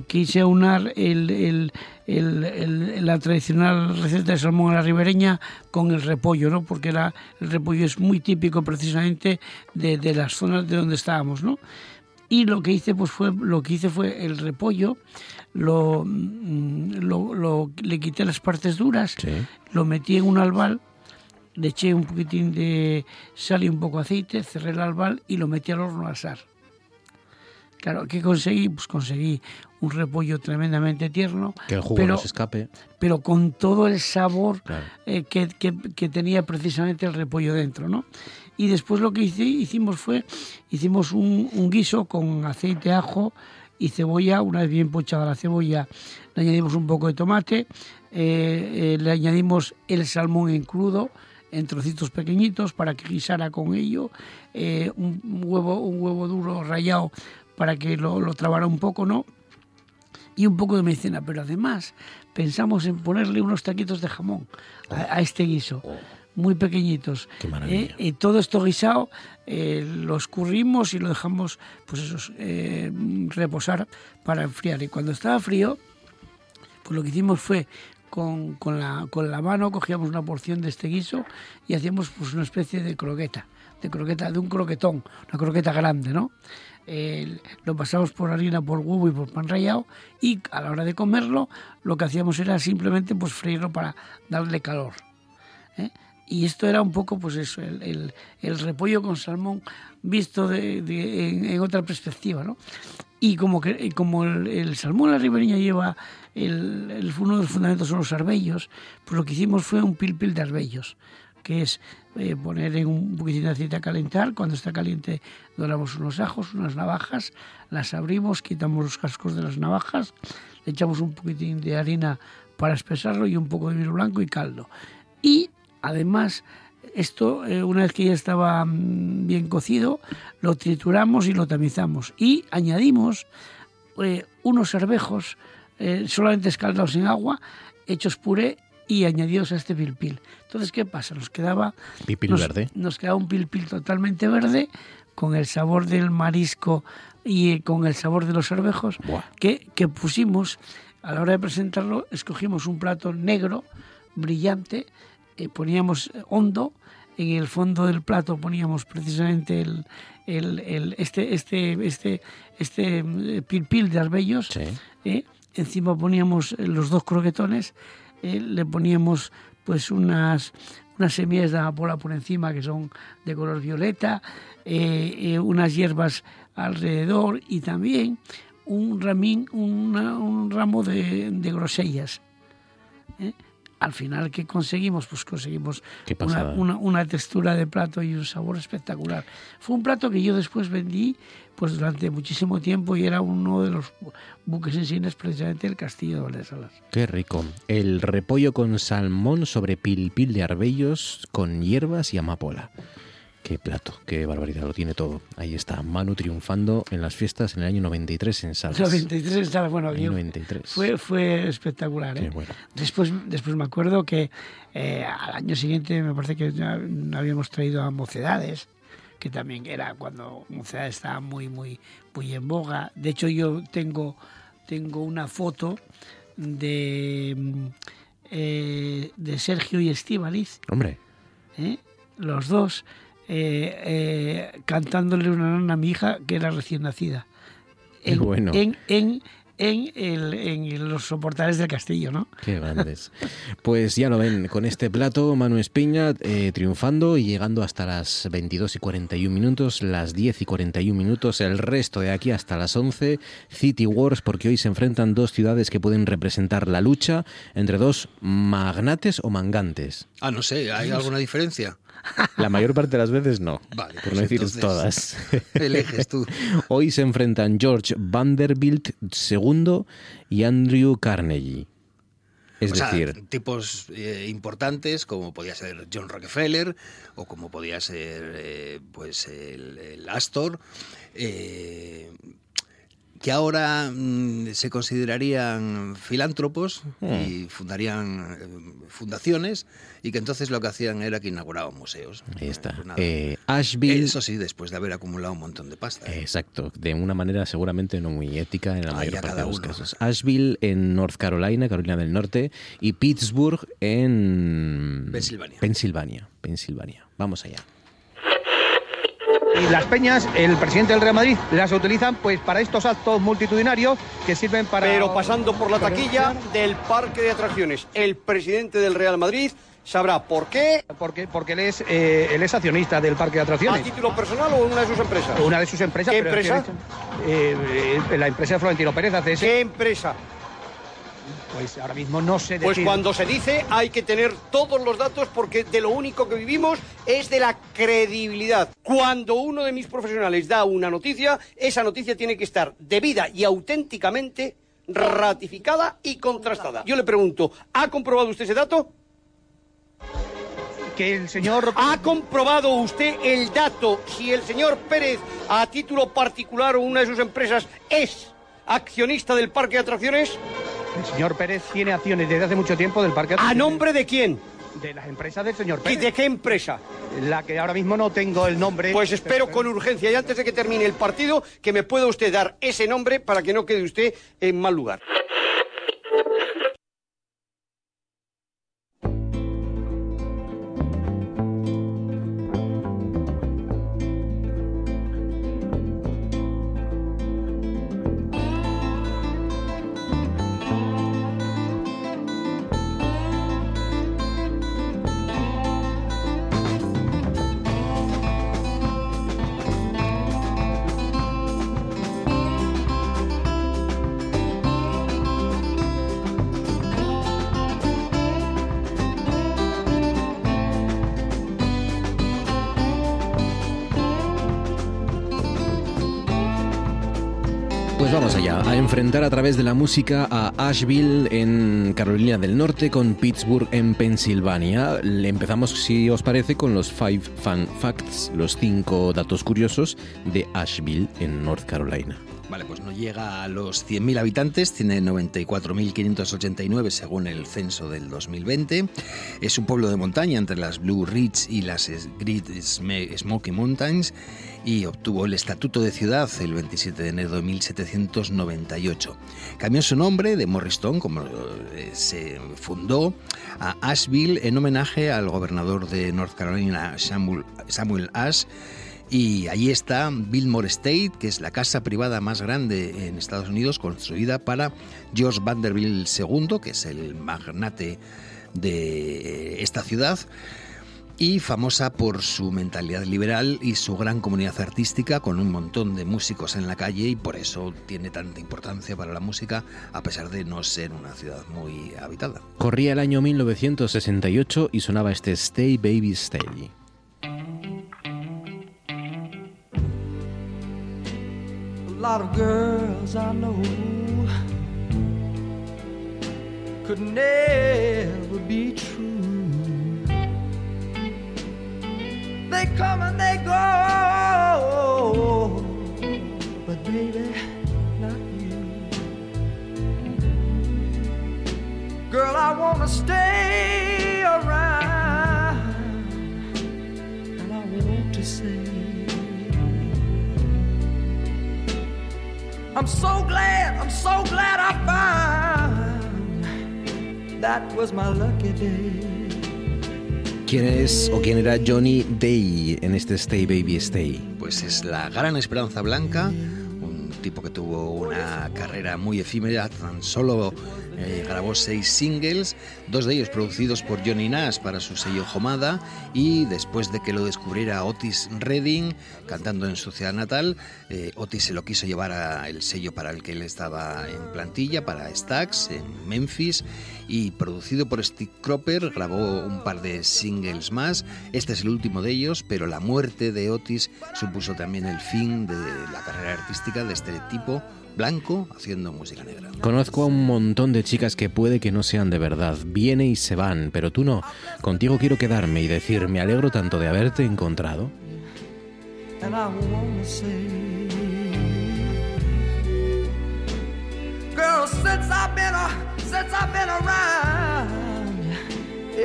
quise aunar el, la tradicional receta de salmón a la ribereña con el repollo, ¿no? Porque el repollo es muy típico precisamente de, las zonas de donde estábamos, ¿no? Y lo que hice, pues fue, lo que hice fue el repollo, lo, mm, lo, le quité las partes duras, lo metí en un albal, le eché un poquitín de sal y un poco de aceite, cerré el albal y lo metí al horno a asar. Claro, ¿qué conseguí? Pues conseguí un repollo tremendamente tierno. Que el jugo pero, no se escape. Pero con todo el sabor eh, que, que, tenía precisamente el repollo dentro, ¿no? Y después lo que hice, hicimos fue, hicimos un, guiso con aceite, ajo y cebolla. Una vez bien pochada la cebolla, le añadimos un poco de tomate, eh, eh, le añadimos el salmón en crudo, en trocitos pequeñitos para que guisara con ello, un, huevo, un huevo duro rallado para que lo, lo trabara un poco, ¿no? Y un poco de medicina, pero además pensamos en ponerle unos taquitos de jamón a, este guiso. muy pequeñitos. Qué maravilla. y todo esto guisado lo escurrimos y lo dejamos pues eso, reposar para enfriar. Y cuando estaba frío, pues lo que hicimos fue con, con, la, con la mano cogíamos una porción de este guiso y hacíamos pues una especie de croqueta, de croqueta, de un croquetón, una croqueta grande, ¿no? lo pasamos por harina, por huevo y por pan rallado y a la hora de comerlo lo que hacíamos era simplemente pues freírlo para darle calor. ¿eh? Y esto era un poco pues eso, el, el, repollo con salmón visto de, en, otra perspectiva. ¿no? Y como, que, como el, salmón la ribereña lleva el, uno de los fundamentos son los arbellos, pues lo que hicimos fue un pil pil de arbellos que es eh, poner en un poquitín de aceite a calentar. Cuando está caliente, doramos unos ajos, unas navajas, las abrimos, quitamos los cascos de las navajas, le echamos un poquitín de harina para espesarlo y un poco de vino blanco y caldo. Y además, esto, eh, una vez que ya estaba mm, bien cocido, lo trituramos y lo tamizamos. Y añadimos eh, unos arvejos solamente escaldados en agua, hechos puré y añadidos a este pilpil. Entonces, ¿qué pasa? Nos quedaba... Pilpil verde. Nos quedaba un pilpil totalmente verde, con el sabor del marisco y con el sabor de los arvejos, que, que pusimos, a la hora de presentarlo, escogimos un plato negro, brillante, eh, poníamos hondo, en el fondo del plato poníamos precisamente el, el, el este, este, este, este eh, pilpil de arbellos, eh, encima poníamos los dos croquetones eh, le poníamos pues unas, unas semillas de amapola por encima que son de color violeta, eh, eh, unas hierbas alrededor y también un ramín, un ramo de, de grosellas al final, ¿qué conseguimos? Pues conseguimos una, textura de plato y un sabor espectacular. Fue un plato que yo después vendí pues durante muchísimo tiempo y era uno de los buques insignes precisamente del Castillo de Valdesalas. Qué rico. El repollo con salmón sobre pilpil de arbellos con hierbas y amapola. Qué plato, qué barbaridad, lo tiene todo. Ahí está, Manu triunfando en las fiestas en el año 93 en Salas. 93 en Salas, bueno, 93. Fue, fue espectacular. ¿eh? Después, después me acuerdo que eh, al año siguiente me parece que ya habíamos traído a Mocedades, que también era cuando Mocedades estaba muy, muy, muy en boga. De hecho, yo tengo, tengo una foto de, eh, de Sergio y Estíbaliz. Hombre. Los dos eh, eh, cantándole una nana a mi hija que era recién nacida. En, bueno. En, en, en, los soportales del castillo, ¿no? Qué grandes. Pues ya lo ven, con este plato, Manu Espiña eh, triunfando y llegando hasta las 22 y 41 minutos, las 10 y 41 minutos, el resto de aquí hasta las 11, City Wars, porque hoy se enfrentan dos ciudades que pueden representar la lucha entre dos magnates o mangantes. Ah, no sé, ¿hay alguna diferencia? La mayor parte de las veces no. Vale, por no pues decir todas. Tú. Hoy se enfrentan George Vanderbilt II y Andrew Carnegie. Es decir, tipos eh, importantes como podía ser John Rockefeller o como podía ser eh, pues el, Astor. Eh, que ahora mm, se considerarían filántropos y hmm. fundarían eh, fundaciones y que entonces lo que hacían era que inauguraban museos. Ahí está. Pues eh, Asheville. Eso sí, después de haber acumulado un montón de pasta. ¿eh? Exacto, de una manera seguramente no muy ética en la mayor parte de los casos. Asheville en North Carolina, Carolina del Norte, y Pittsburgh en Pensilvania. Pensilvania, Pensilvania. Vamos allá. Y las peñas, el presidente del Real Madrid las utilizan pues para estos actos multitudinarios que sirven para... Pero pasando por la taquilla del parque de atracciones, el presidente del Real Madrid sabrá por qué. Porque, porque él, es, eh, él es accionista del parque de atracciones. ¿A título personal o una de sus empresas? Una de sus empresas. ¿Qué empresa? Eh, eh, la empresa de Florentino Pérez hace ¿Qué empresa? Pues ahora mismo no sé Pues cuando se dice hay que tener todos los datos porque de lo único que vivimos es de la credibilidad. Cuando uno de mis profesionales da una noticia, esa noticia tiene que estar debida y auténticamente ratificada y contrastada. Yo le pregunto, ¿ha comprobado usted ese dato? Que el señor... ¿Ha comprobado usted el dato si el señor Pérez, a título particular o una de sus empresas, es accionista del parque de atracciones? El señor Pérez tiene acciones desde hace mucho tiempo del Parque ¿A nombre de quién? de las empresas del señor ¿Y Pérez. de qué empresa? La que ahora mismo no tengo el nombre. Pues espero con urgencia y antes de que termine el partido que me pueda usted dar ese nombre para que no quede usted en mal lugar. Enfrentar a través de la música a Asheville en Carolina del Norte con Pittsburgh en Pensilvania. Empezamos, si os parece, con los Five Fun Facts, los cinco datos curiosos de Asheville en North Carolina. Vale, pues no llega a los 100.000 habitantes, tiene 94.589 según el censo del 2020. Es un pueblo de montaña entre las Blue Ridge y las Great Smoky Mountains y obtuvo el estatuto de ciudad el 27 de enero de 1798. Cambió su nombre de Morristown, como eh, se fundó, a Asheville en homenaje al gobernador de North Carolina, Samuel, Samuel Ash, y allí está Billmore State, que es la casa privada más grande en Estados Unidos, construida para George Vanderbilt II, que es el magnate de esta ciudad, y famosa por su mentalidad liberal y su gran comunidad artística, con un montón de músicos en la calle, y por eso tiene tanta importancia para la música, a pesar de no ser una ciudad muy habitada. Corría el año 1968 y sonaba este Stay Baby Stay. Lot of girls I know could never be true. They come and they go, but baby, not you. Girl, I wanna stay around, I'm so glad, I'm so glad I found that was my lucky day. ¿Quién es o quién era Johnny Day en este Stay Baby Stay? Pues es la gran esperanza blanca, un tipo que tuvo una carrera muy efímera, tan solo eh, grabó seis singles, dos de ellos producidos por Johnny Nash para su sello Homada y después de que lo descubriera Otis Redding cantando en su ciudad natal, eh, Otis se lo quiso llevar al sello para el que él estaba en plantilla, para Stax en Memphis y producido por Steve Cropper grabó un par de singles más. Este es el último de ellos, pero la muerte de Otis supuso también el fin de la carrera artística de este tipo blanco haciendo música negra. Conozco a un montón de chicas que puede que no sean de verdad, vienen y se van, pero tú no. Contigo quiero quedarme y decir, me alegro tanto de haberte encontrado.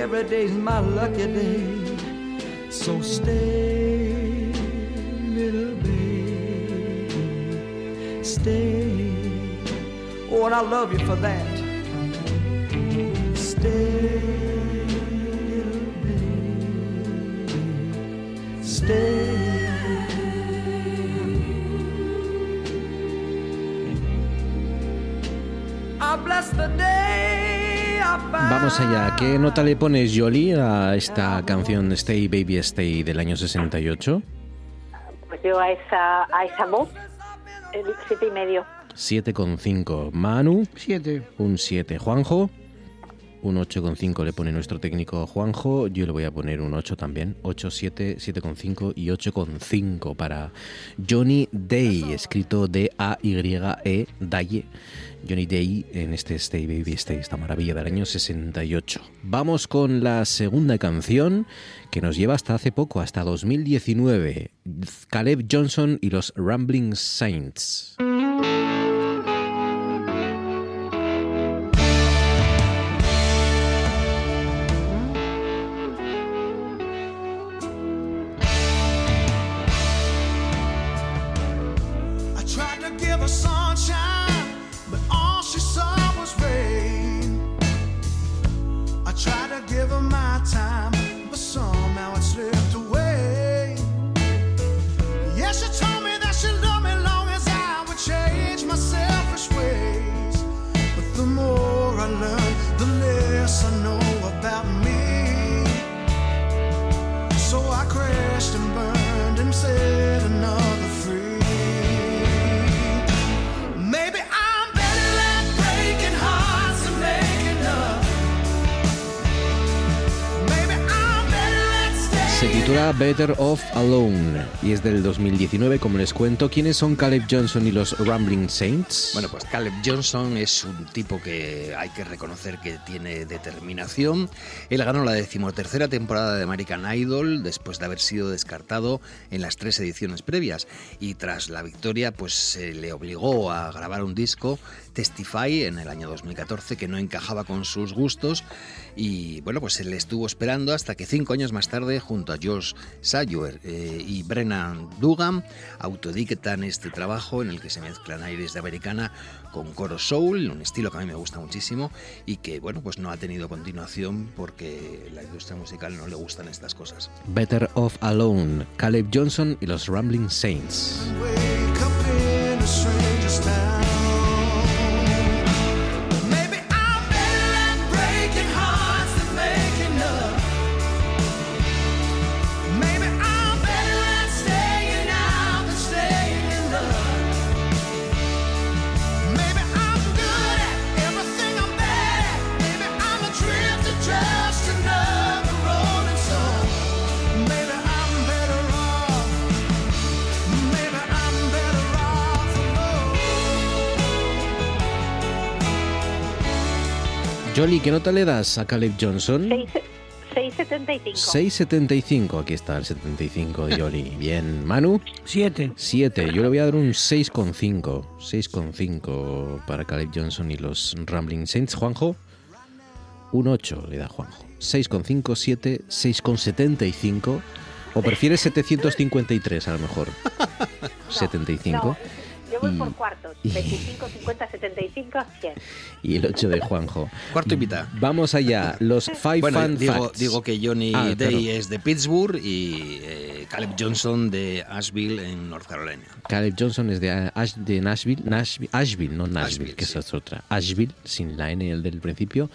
every day's my lucky day. So stay, little baby, stay. Oh, and I love you for that. Stay, little baby, stay. I bless the day I found Vamos allá, ¿qué nota le pones, Jolie, a esta canción Stay Baby Stay del año 68? Pues yo a esa, a esa voz, siete y medio. 7,5. Manu, 7. un 7. Juanjo, un 8,5 le pone nuestro técnico Juanjo. Yo le voy a poner un 8 también. 8, 7, 7,5 y 8,5 para Johnny Day, escrito D-A-Y-E, Daye. Johnny Day en este Stay Baby Stay, esta maravilla del año 68. Vamos con la segunda canción que nos lleva hasta hace poco, hasta 2019. Caleb Johnson y los Rambling Saints. Se titula Better Off Alone y es del 2019, como les cuento. ¿Quiénes son Caleb Johnson y los Rambling Saints? Bueno, pues Caleb Johnson es un tipo que hay que reconocer que tiene determinación. Él ganó la decimotercera temporada de American Idol después de haber sido descartado en las tres ediciones previas y tras la victoria pues se le obligó a grabar un disco Testify en el año 2014 que no encajaba con sus gustos y bueno pues se le estuvo esperando hasta que cinco años más tarde junto a Josh Sayer eh, y Brennan Dugan autodictan este trabajo en el que se mezclan aires de americana con coro soul, un estilo que a mí me gusta muchísimo y que bueno pues no ha tenido continuación porque la industria musical no le gustan estas cosas. Better Off Alone, Caleb Johnson y los Rambling Saints. Jolly, ¿qué nota le das a Caleb Johnson? 6.75. 6,75. Aquí está el 75 de Jolly. Bien. Manu. 7. 7. Yo le voy a dar un 6,5. 6,5 para Caleb Johnson y los Rambling Saints. Juanjo. Un 8 le da Juanjo. 6,5, 7, 6,75. O prefieres 753 a lo mejor. 75. Yo voy Y- por cuartos. 25, 50, 75, 100. Y el 8 de Juanjo. Cuarto y mitad. Vamos allá. Los Five Bueno, Fun digo, Facts. digo que Johnny Ah, Day claro. es de Pittsburgh y eh, Caleb Johnson de Asheville en North Carolina. Caleb Johnson es de, Ash- de Nashville, Nashville, Asheville, no Nashville, que esa es otra. Asheville, sin la N el del principio.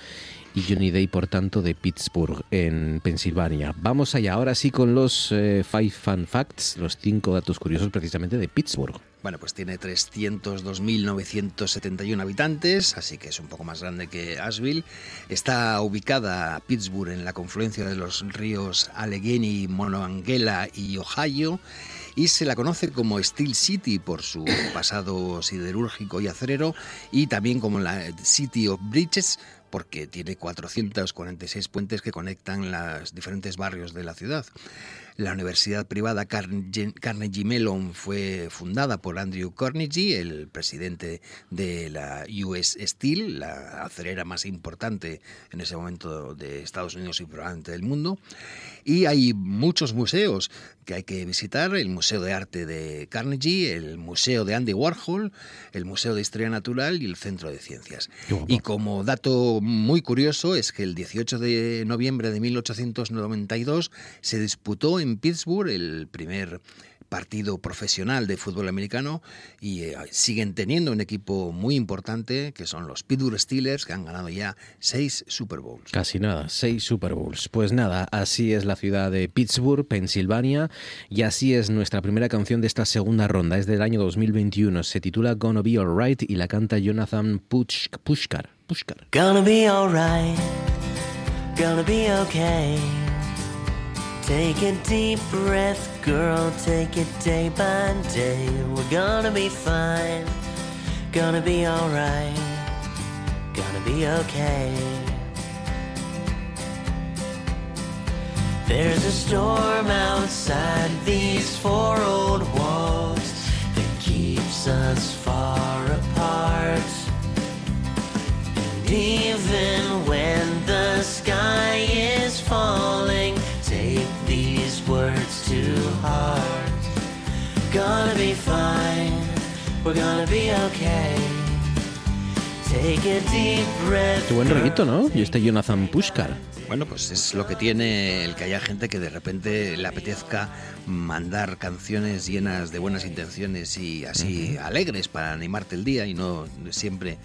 Y Johnny Day, por tanto, de Pittsburgh, en Pensilvania. Vamos allá, ahora sí, con los eh, Five Fun Facts, los cinco datos curiosos precisamente de Pittsburgh. Bueno, pues tiene 302.971 habitantes, así que es un poco más grande que Asheville. Está ubicada Pittsburgh en la confluencia de los ríos Allegheny, Monongahela y Ohio. Y se la conoce como Steel City por su pasado siderúrgico y acerero y también como la City of Bridges porque tiene 446 puentes que conectan los diferentes barrios de la ciudad. La universidad privada Carnegie Mellon fue fundada por Andrew Carnegie, el presidente de la US Steel, la acerera más importante en ese momento de Estados Unidos y probablemente del mundo. Y hay muchos museos que hay que visitar, el Museo de Arte de Carnegie, el Museo de Andy Warhol, el Museo de Historia Natural y el Centro de Ciencias. Y como dato muy curioso es que el 18 de noviembre de 1892 se disputó en Pittsburgh el primer partido profesional de fútbol americano y eh, siguen teniendo un equipo muy importante que son los Pittsburgh Steelers que han ganado ya seis Super Bowls. Casi nada, seis Super Bowls. Pues nada, así es la ciudad de Pittsburgh, Pensilvania, y así es nuestra primera canción de esta segunda ronda. Es del año 2021, se titula Gonna Be Alright y la canta Jonathan Push Pushkar. Pushkar. Gonna be alright, gonna be okay. Take a deep breath, girl, take it day by day. We're gonna be fine, gonna be alright, gonna be okay. There's a storm outside these four old walls that keeps us far apart. And even when the sky is falling, words to heart. Gonna be fine, we're gonna be okay. take a deep breath. Qué buen rollito, ¿no? Y este Jonathan Pushkar. Bueno, pues es lo que tiene el que haya gente que de repente le apetezca mandar canciones llenas de buenas intenciones y así alegres para animarte el día y no siempre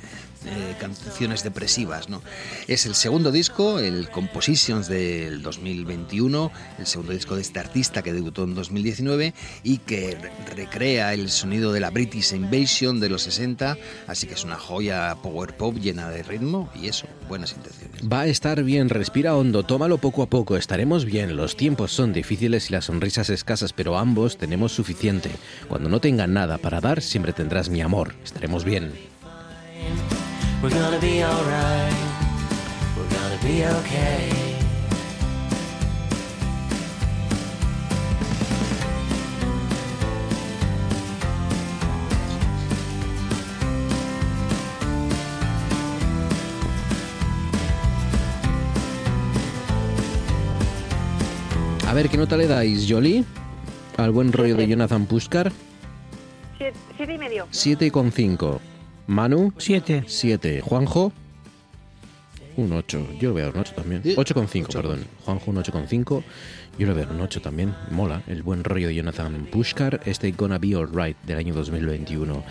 eh, canciones depresivas, ¿no? Es el segundo disco, el Compositions del 2021, el segundo disco de este artista que debutó en 2019 y que re- recrea el sonido de la British Invasion de los 60, así que es una joya power pop llena de ritmo y eso, buenas intenciones. Va a estar bien, respira hondo, tómalo poco a poco, estaremos bien. Los tiempos son difíciles y las sonrisas escasas, pero ambos tenemos suficiente. Cuando no tengan nada para dar, siempre tendrás mi amor. Estaremos bien. We're gonna be alright. We're gonna be okay. A ver, ¿qué nota le dais, Jolie? Al buen rollo de Jonathan Pushkar. Siete, siete y medio. 7,5. Manu. 7. 7. Juanjo. Un 8. Yo le voy a dar un 8 también. 8,5, perdón. Juanjo un 8,5. Yo le voy a dar un 8 también. Mola. El buen rollo de Jonathan Pushkar. Este Gonna Be Alright del año 2021.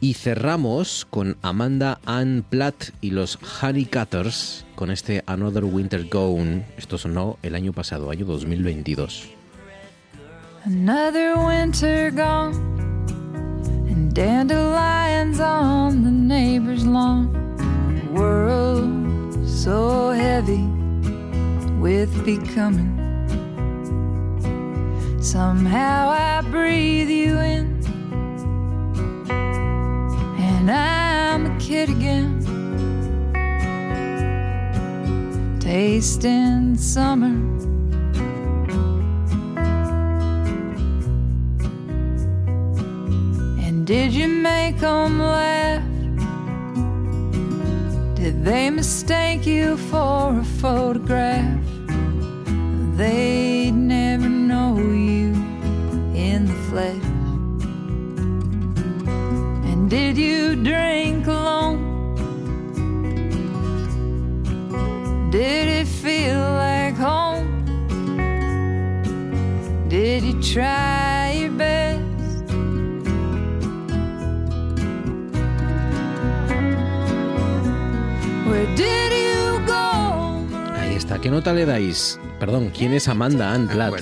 Y cerramos con Amanda Ann Platt y los Honeycutters con este Another Winter Gone. Esto sonó el año pasado, año 2022. Another winter gone, and dandelions on the neighbor's lawn. World so heavy with becoming. Somehow I breathe you in, and I'm a kid again. Tasting summer. Did you make them laugh? Did they mistake you for a photograph? They'd never know you in the flesh. And did you drink alone? Did it feel like home? Did you try your best? Ahí está. ¿Qué nota le dais? Perdón, ¿quién es Amanda Ann Platt?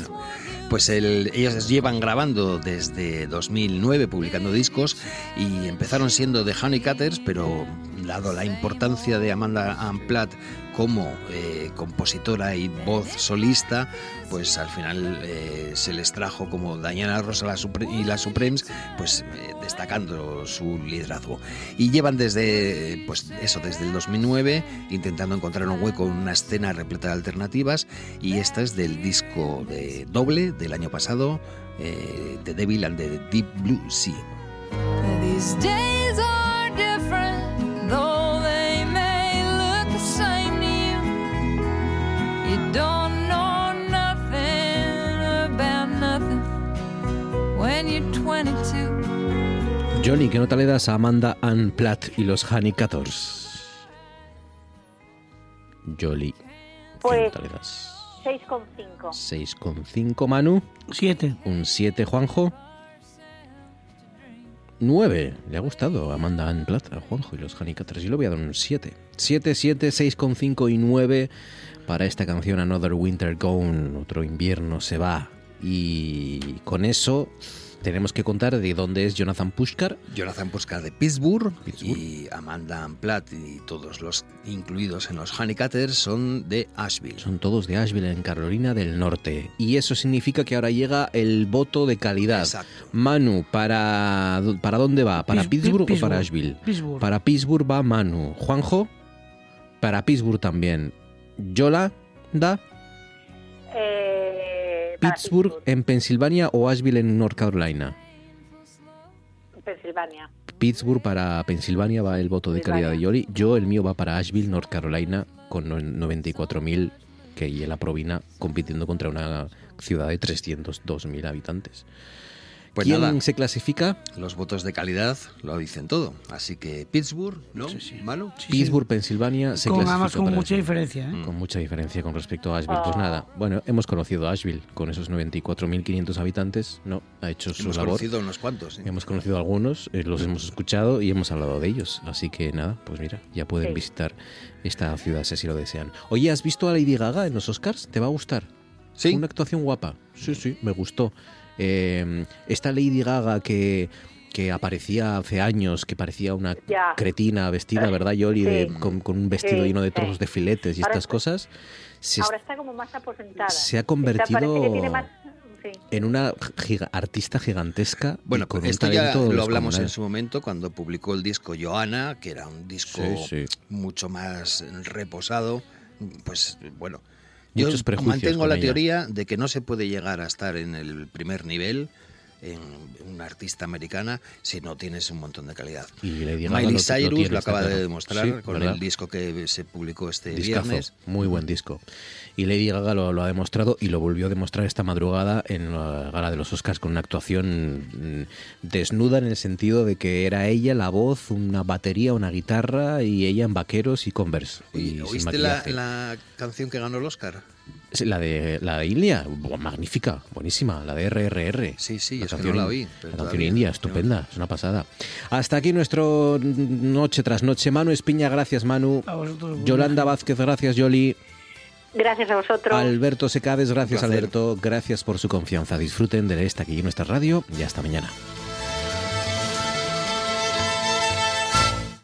Pues el- ellos llevan grabando desde 2009, publicando discos, y empezaron siendo The Honeycutters, pero dado la importancia de Amanda Ann Platt como eh, compositora y voz solista, pues al final eh, se les trajo como Diana Rosa la y las Supremes, pues eh, destacando su liderazgo. Y llevan desde, eh, pues eso, desde el 2009, intentando encontrar un hueco en una escena repleta de alternativas, y esta es del disco de doble del año pasado, eh, The Devil and the Deep Blue Sea. Johnny, ¿qué nota le das a Amanda Ann Platt y los Honeycutters? Jolie, ¿qué Pues nota le das? 6,5. 6,5 Manu. 7. Un 7 Juanjo. 9. Le ha gustado a Amanda Ann Platt, a Juanjo y los Honeycutters. Yo le voy a dar un 7. 7, 7, 6,5 y 9 para esta canción Another Winter Gone. Otro invierno se va. Y con eso tenemos que contar de dónde es Jonathan Pushkar. Jonathan Pushkar de Pittsburgh, y Amanda Platt y todos los incluidos en los Honeycutters son de Asheville. Son todos de Asheville, en Carolina del Norte. Y eso significa que ahora llega el voto de calidad. Exacto. Manu, ¿para, ¿para dónde va? ¿para Pis- Pittsburgh, o Pittsburgh. para Asheville? Pittsburgh. Para Pittsburgh va Manu. Juanjo, para Pittsburgh también. Yola, da Eh, Pittsburgh en Pensilvania o Asheville en North Carolina. Pensilvania. Pittsburgh para Pensilvania va el voto de calidad de Yoli. Yo, el mío va para Asheville, North Carolina, con no- 94.000 que y la Provina compitiendo contra una ciudad de 302.000 habitantes. Pues ¿Quién nada. se clasifica? Los votos de calidad lo dicen todo. Así que Pittsburgh, ¿no? Manu. Pittsburgh, Pensilvania, se Con, clasifica además con mucha diferencia. ¿eh? Con mucha diferencia con respecto a Asheville. Pues Ah. nada, bueno, hemos conocido a Asheville con esos 94.500 habitantes, ¿no? Ha hecho su Hemos labor. conocido unos cuantos. sí. Hemos conocido a algunos, eh, los hemos escuchado y hemos hablado de ellos. Así que nada, pues mira, ya pueden Sí. visitar esta ciudad si así lo desean. Oye, ¿has visto a Lady Gaga en los Oscars? ¿Te va a gustar? Sí. Una actuación guapa. Sí, sí, me gustó. Eh, esta Lady Gaga que que aparecía hace años, que parecía una Ya. cretina vestida, ¿verdad, Yoli? De- Sí. con, con un vestido Sí, lleno de sí. trozos de filetes y Ahora estas está- cosas. Se Ahora está como más aposentada. se ha convertido- sí. en una giga- artista gigantesca. Bueno, con esto ya lo hablamos en su momento cuando publicó el disco Johanna, que era un disco Sí, sí. mucho más reposado. Pues bueno, yo Muchos prejuicios mantengo la ella. teoría de que no se puede llegar a estar en el primer nivel en una artista americana si no tienes un montón de calidad. Y Miley lo- lo Cyrus lo, tiene, está acaba de demostrar Sí, con ¿verdad? el disco que se publicó este Discazo, viernes. muy buen disco. Y Lady Gaga lo, lo ha demostrado y lo volvió a demostrar esta madrugada en la gala de los Oscars con una actuación mm, desnuda en el sentido de que era ella la voz, una batería, una guitarra y ella en vaqueros y Converse. y sin ¿Oíste la, canción que ganó el Oscar? Sí, La de la de India, magnífica, buenísima, la de RRR. Sí, sí, la es que canción, no la pero La canción todavía. india, estupenda, es una pasada. Hasta aquí nuestro noche tras noche. Manu Espiña, gracias Manu. Yolanda Vázquez, gracias Yoli. Gracias a vosotros. Alberto Secades, gracias. Alberto, gracias por su confianza. Disfruten de esta aquí en nuestra radio y hasta mañana.